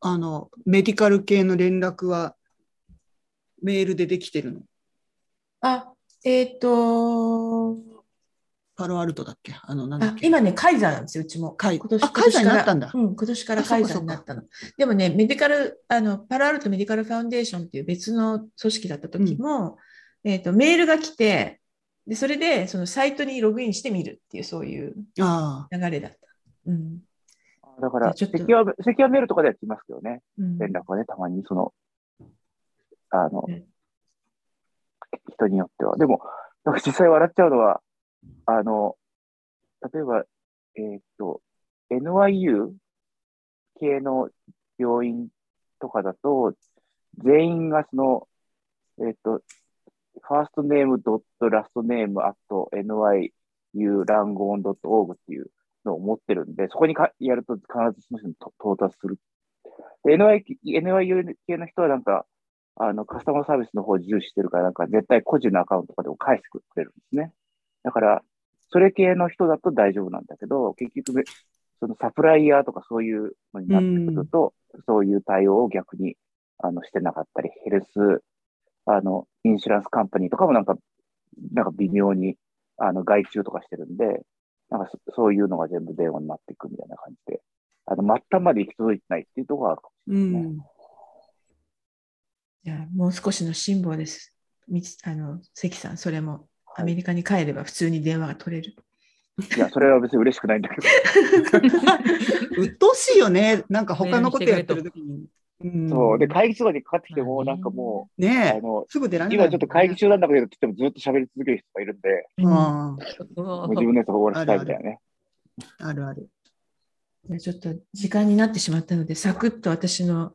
あの、メディカル系の連絡はメールでできてるの？あ、えっ、とパロアルトだっけ？あの、なんだっけ？あ今ね、カイザーなんですよ、うちも。カイ今年あカイザーになったんだ今年からうん、今年からカイザーになったの。でもね、メディカル、あの、パラアルトメディカルファウンデーションっていう別の組織だった時も、えっ、と、メールが来て、で、それで、そのサイトにログインしてみるっていう、そういうあ流れだった。うん。だから、ちょっとセキュア、セキュアメールとかでやってますけどね。うん、連絡はね、たまにその、あのうん、人によっては。でも、なんか実際笑っちゃうのは、あの、例えば、えーっと、NYU 系の病院とかだと、全員がその、えーっと、ファーストネームドットラストネームアット NYU ランゴンドットオーグっていうのを持ってるんで、そこにかやると必ずその人に到達する。NY NYU 系の人はなんか、あの、カスタマーサービスの方を重視してるから、なんか絶対個人のアカウントとかでも返してくれるんですね。だから、それ系の人だと大丈夫なんだけど、結局、そのサプライヤーとかそういうのになってくると、そういう対応を逆に、あの、してなかったり、ヘルス、あの、インシュランスカンパニーとかもなんか、なんか微妙に、あの、外注とかしてるんで、なんかそそういうのが全部電話になっていくみたいな感じで、あの、末端まで行き届いてないっていうところがあるかもしうれないね。ん。じゃあ、もう少しの辛抱です。みつあの関さん、それもアメリカに帰れば普通に電話が取れる。いや、それは別に嬉しくないんだけど。鬱陶しいよね。なんか他のことやってる時に。うんそう。で、会議所にかかってきても、なんかもう、あねえ、の、すぐ出られない。今ちょっと会議中なんだけどって言ってもずっと喋り続ける人がいるんで、うん。もう自分のやつを終わらせたいみたいなね。あるある。ちょっと時間になってしまったので、サクッと私の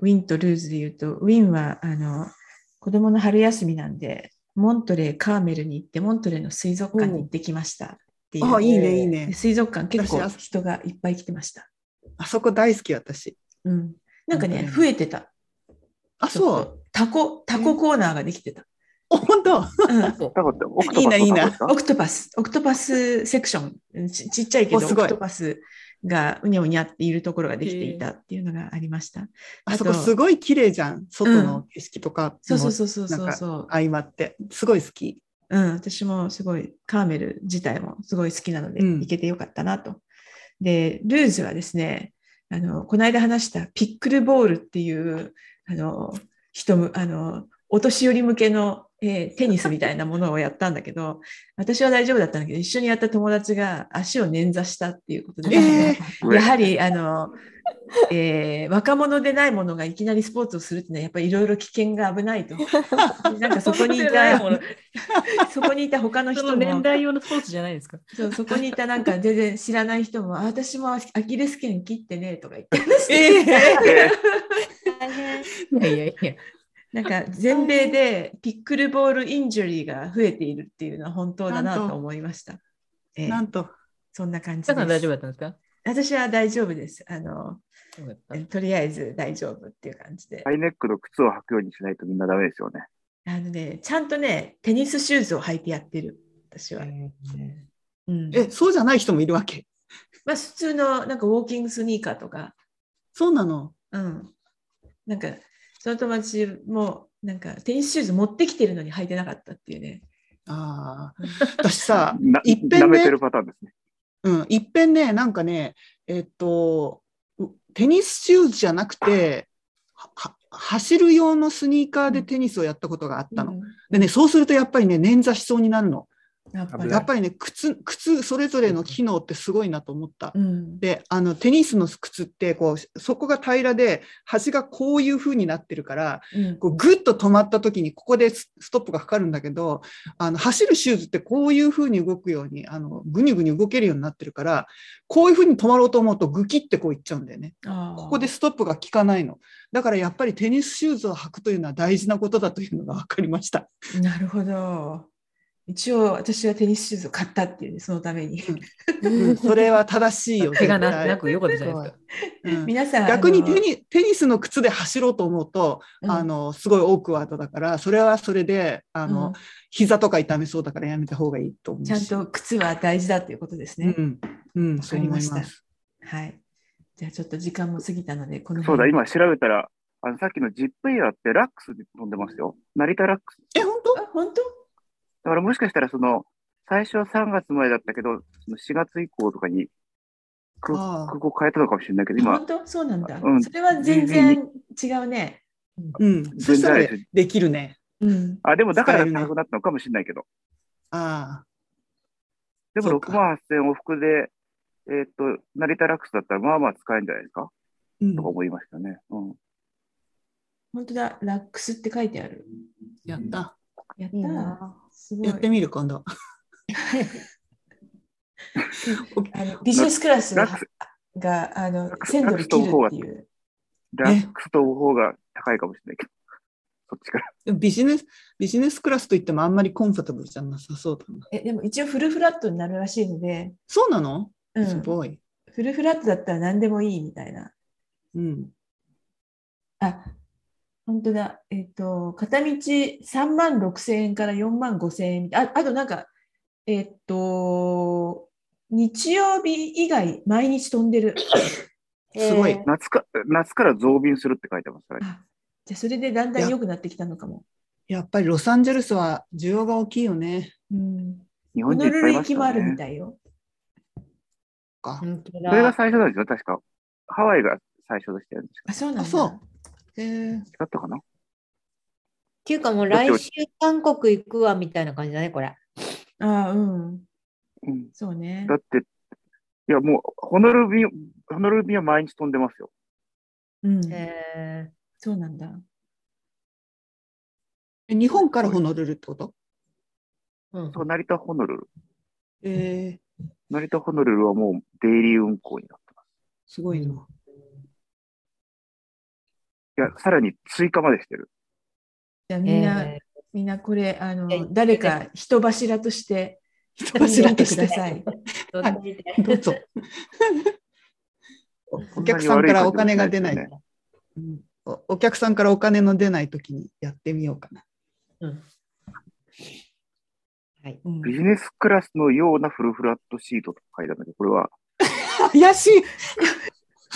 ウィンとルーズで言うと、ウィンはあの子供の春休みなんで、モントレー、カーメルに行って、モントレーの水族館に行ってきましたっていう。あ、いいね、いいでね。水族館結構人がいっぱい来てました。あそこ大好き、私。うん。なんかね、増えてた。あ、そう。と。タコ、タココーナーができてた。お本当？うんいいないいなオクトパス、オクトパスセクション、ちちっちゃいけど、オおすごいクトパスがうにゃうにゃっているところができていたっていうのがありました。あそこすごい綺麗じゃん。外の景色とかそうそうもそうそうそうなんかそう。相まって。すごい好き。うん、私もすごい、カーメル自体もすごい好きなので、うん行けてよかったなと。で、ルーズはですね、あの、この間話したピックルボールっていう、あの、人む、あの、お年寄り向けの、えーテニスみたいなものをやったんだけど、私は大丈夫だったんだけど、一緒にやった友達が足を捻挫したっていうことで、えーやはり、あの、えー若者でないものがいきなりスポーツをするっていうのはやっぱりいろいろ危険が危ないと。なんかそこにいた、そこにいた他の人も、年代用のスポーツじゃないですか。そうそこにいたなんか全然知らない人も、あ私もアキレス腱切ってねとか言って、ええ大変。いやいやいや。なんか全米でピックルボールインジュリーが増えているっていうのは本当だなと思いました。ええーなんと。そんな感じ北さん大丈夫です。だったんですか？私は大丈夫です。あの、とりあえず大丈夫っていう感じで。ハイネックの靴を履くようにしないとみんなダメですよね。あのね、ちゃんとね、テニスシューズを履いてやってる、私は。うん、え、そうじゃない人もいるわけ？まあ、普通のなんかウォーキングスニーカーとか、そうなの？うん。なんか、その友達も、なんかテニスシューズ持ってきてるのに履いてなかったっていうね。ああ。私さ、ないっぺんね舐めてるパターンですね。うん、いっぺんね、なんかね、えっと、うテニスシューズじゃなくて、はは走る用のスニーカーでテニスをやったことがあったの。うんでね、そうするとやっぱりね、捻挫しそうになるの。やっぱりやっぱりね、靴、靴それぞれの機能ってすごいなと思った。うん、で、あの、テニスの靴って、こう、そこが平らで、端がこういう風になってるから、うんこうグッと止まった時にここでスストップがかかるんだけどあの走るシューズってこういうふうに動くようにあのぐにゅぐにゅ動けるようになってるからこういうふうに止まろうと思うとグキってこういっちゃうんだよね。ここでストップが効かないの。だからやっぱりテニスシューズを履くというのは大事なことだというのが分かりました。なるほど。一応私はテニスシューズを買ったっていうね、そのために。うん それは正しいよ。怪我なくよかったじゃないですか。うん皆さん、逆にテニテニスの靴で走ろうと思うと、うんあのすごいオークワードだからそれはそれであの、うん膝とか痛めそうだからやめた方がいいと思うしちゃんと靴は大事だということですね。うん、うん、わそう思かりましたいます。はい。じゃあちょっと時間も過ぎたので、このそうだ、辺今調べたら、あのさっきのジップエアってラックスで飛んでますよ。成田ラックス。え、本当？あ、本当？だからもしかしたらその、最初は3月前だったけど、その4月以降とかに空ああ空港変えたのかもしれないけど、今本、当？そうなんだ。うんそれは全然違うね。うん、そしたらできるね。うん。あ、でもだから高くなったのかもしれないけど、あでもそうか6万8000往復で、えーっと、成田ラックスだったらまあまあ使えるんじゃないですか？あ、うんとか思いましたね。うん。本当だ、ラックスって書いてある。やった。あやった。やってみる、今度。ビジネスクラスがあのラックス1000ドル切るっていう。ラックス飛ぶ方が高いかもしれないけど、そっちから。ビジネス、ビジネスクラスといってもあんまりコンフォータブルじゃなさそうだな。えでも一応フルフラットになるらしいので、そうなの、うん、すごい。フルフラットだったら何でもいいみたいな。うん。あ、本当だ。えっ、と、片道3万6千円から4万5千円。ああとなんか、えっ、と、日曜日以外毎日飛んでる。すごいえー夏か夏から増便するって書いてますから、あじゃあそれでだんだん良くなってきたのかも。やっぱりロサンゼルスは需要が大きいよね。うん。日本人いっぱいいま行きもあるみしたいよ。か本当それがだ。最初なんですよ、確か。ハワイが最初でしたよね。あ、そうなんだ。あそうえー、違ったかな？っていうかもう来週韓国行くわみたいな感じだね、これ。あうん。うん。そうねだ。って、いやもう、ホノルル便、ホノルル便は毎日飛んでますよ。うん。えそうなんだ。え日本からホノルルってこと？ーうんそう、成田ホノルル。えー、成田ホノルルはもうデイリー運行になってます。すごいな。いや、さらに追加までしてる。じゃあみんな、えみんなこれ、あのえ、誰か人柱として、人柱として。ください。ーはい。どうぞ。おお客さんからお金が出ない、ね。うん。おお客さんからお金の出ないときにやってみようかな。はい。うん。ビジネスクラスのようなフルフラットシートと書いてあるんだけど、これは、怪しい。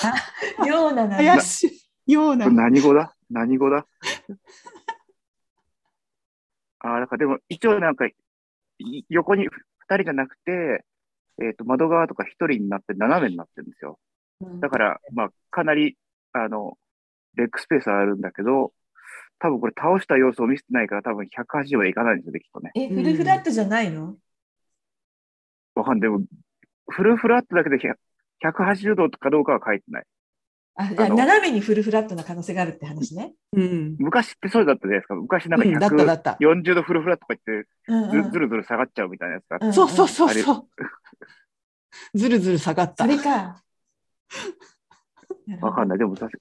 ようなな怪しいような。何語だ？何語だ？ああ、だからでも一応なんか、い横に二人じゃなくて、えっ、と、窓側とか一人になって斜めになってるんですよ。だから、まあ、かなり、あの、レッグスペースはあるんだけど、多分これ倒した様子を見せてないから多分180までいかないんですよね、きっとね。え、フルフラットじゃないの、わかんない。でも、フルフラットだけで100 180度かどうかは書いてない。あ、じゃ斜めにフルフラットな可能性があるって話ね。うん。昔ってそうだったじゃないですか。昔なんかうんだっただった。140度フルフラットとか言って、うんうんずずるずる下がっちゃうみたいなやつがあってうんそうそうそうそう。ずるずる下がったそ。れか。わかんない。でも、座席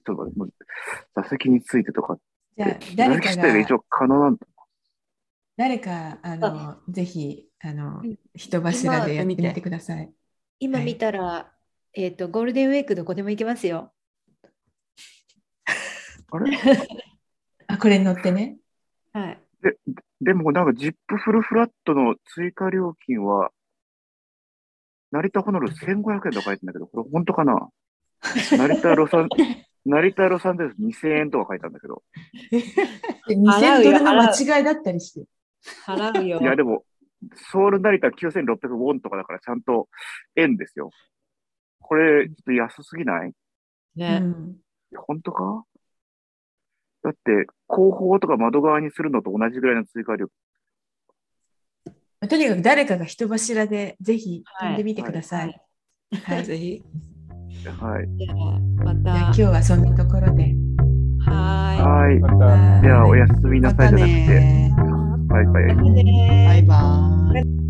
座席についてとかじゃあ、誰か座席指定で一が、応可能なんだ？誰か、あの、ぜひ、あのうん、人柱でやってみ今てください。今見たら、えっ、と、ゴールデンウィークどこでも行けますよ。あれ？あ、これに乗ってね。はい。でも、なんか、ジップフルフラットの追加料金は、成田ホノルル1500円とか書いてんだけど、これ本当かな？成田ロサン、成田ロサンゼルス2000円とか書いてあるんだけど、で2000払うよドルの間違いだったりして。払うよいや、でも、ソウル成田9600ウォンとかだからちゃんと円ですよ。これ、ちょっと安すぎない？ね。うん本当か？だって、後方とか窓側にするのと同じぐらいの追加料とにかく誰かが人柱でぜひ飛んでみてください。はい。ぜひ。金。はい。じゃあ、また。じゃあ今日はそんなところで。ははい。また。はいじゃあ、おやすみなさいじゃなくて、ね。バイバイ。バイバイ。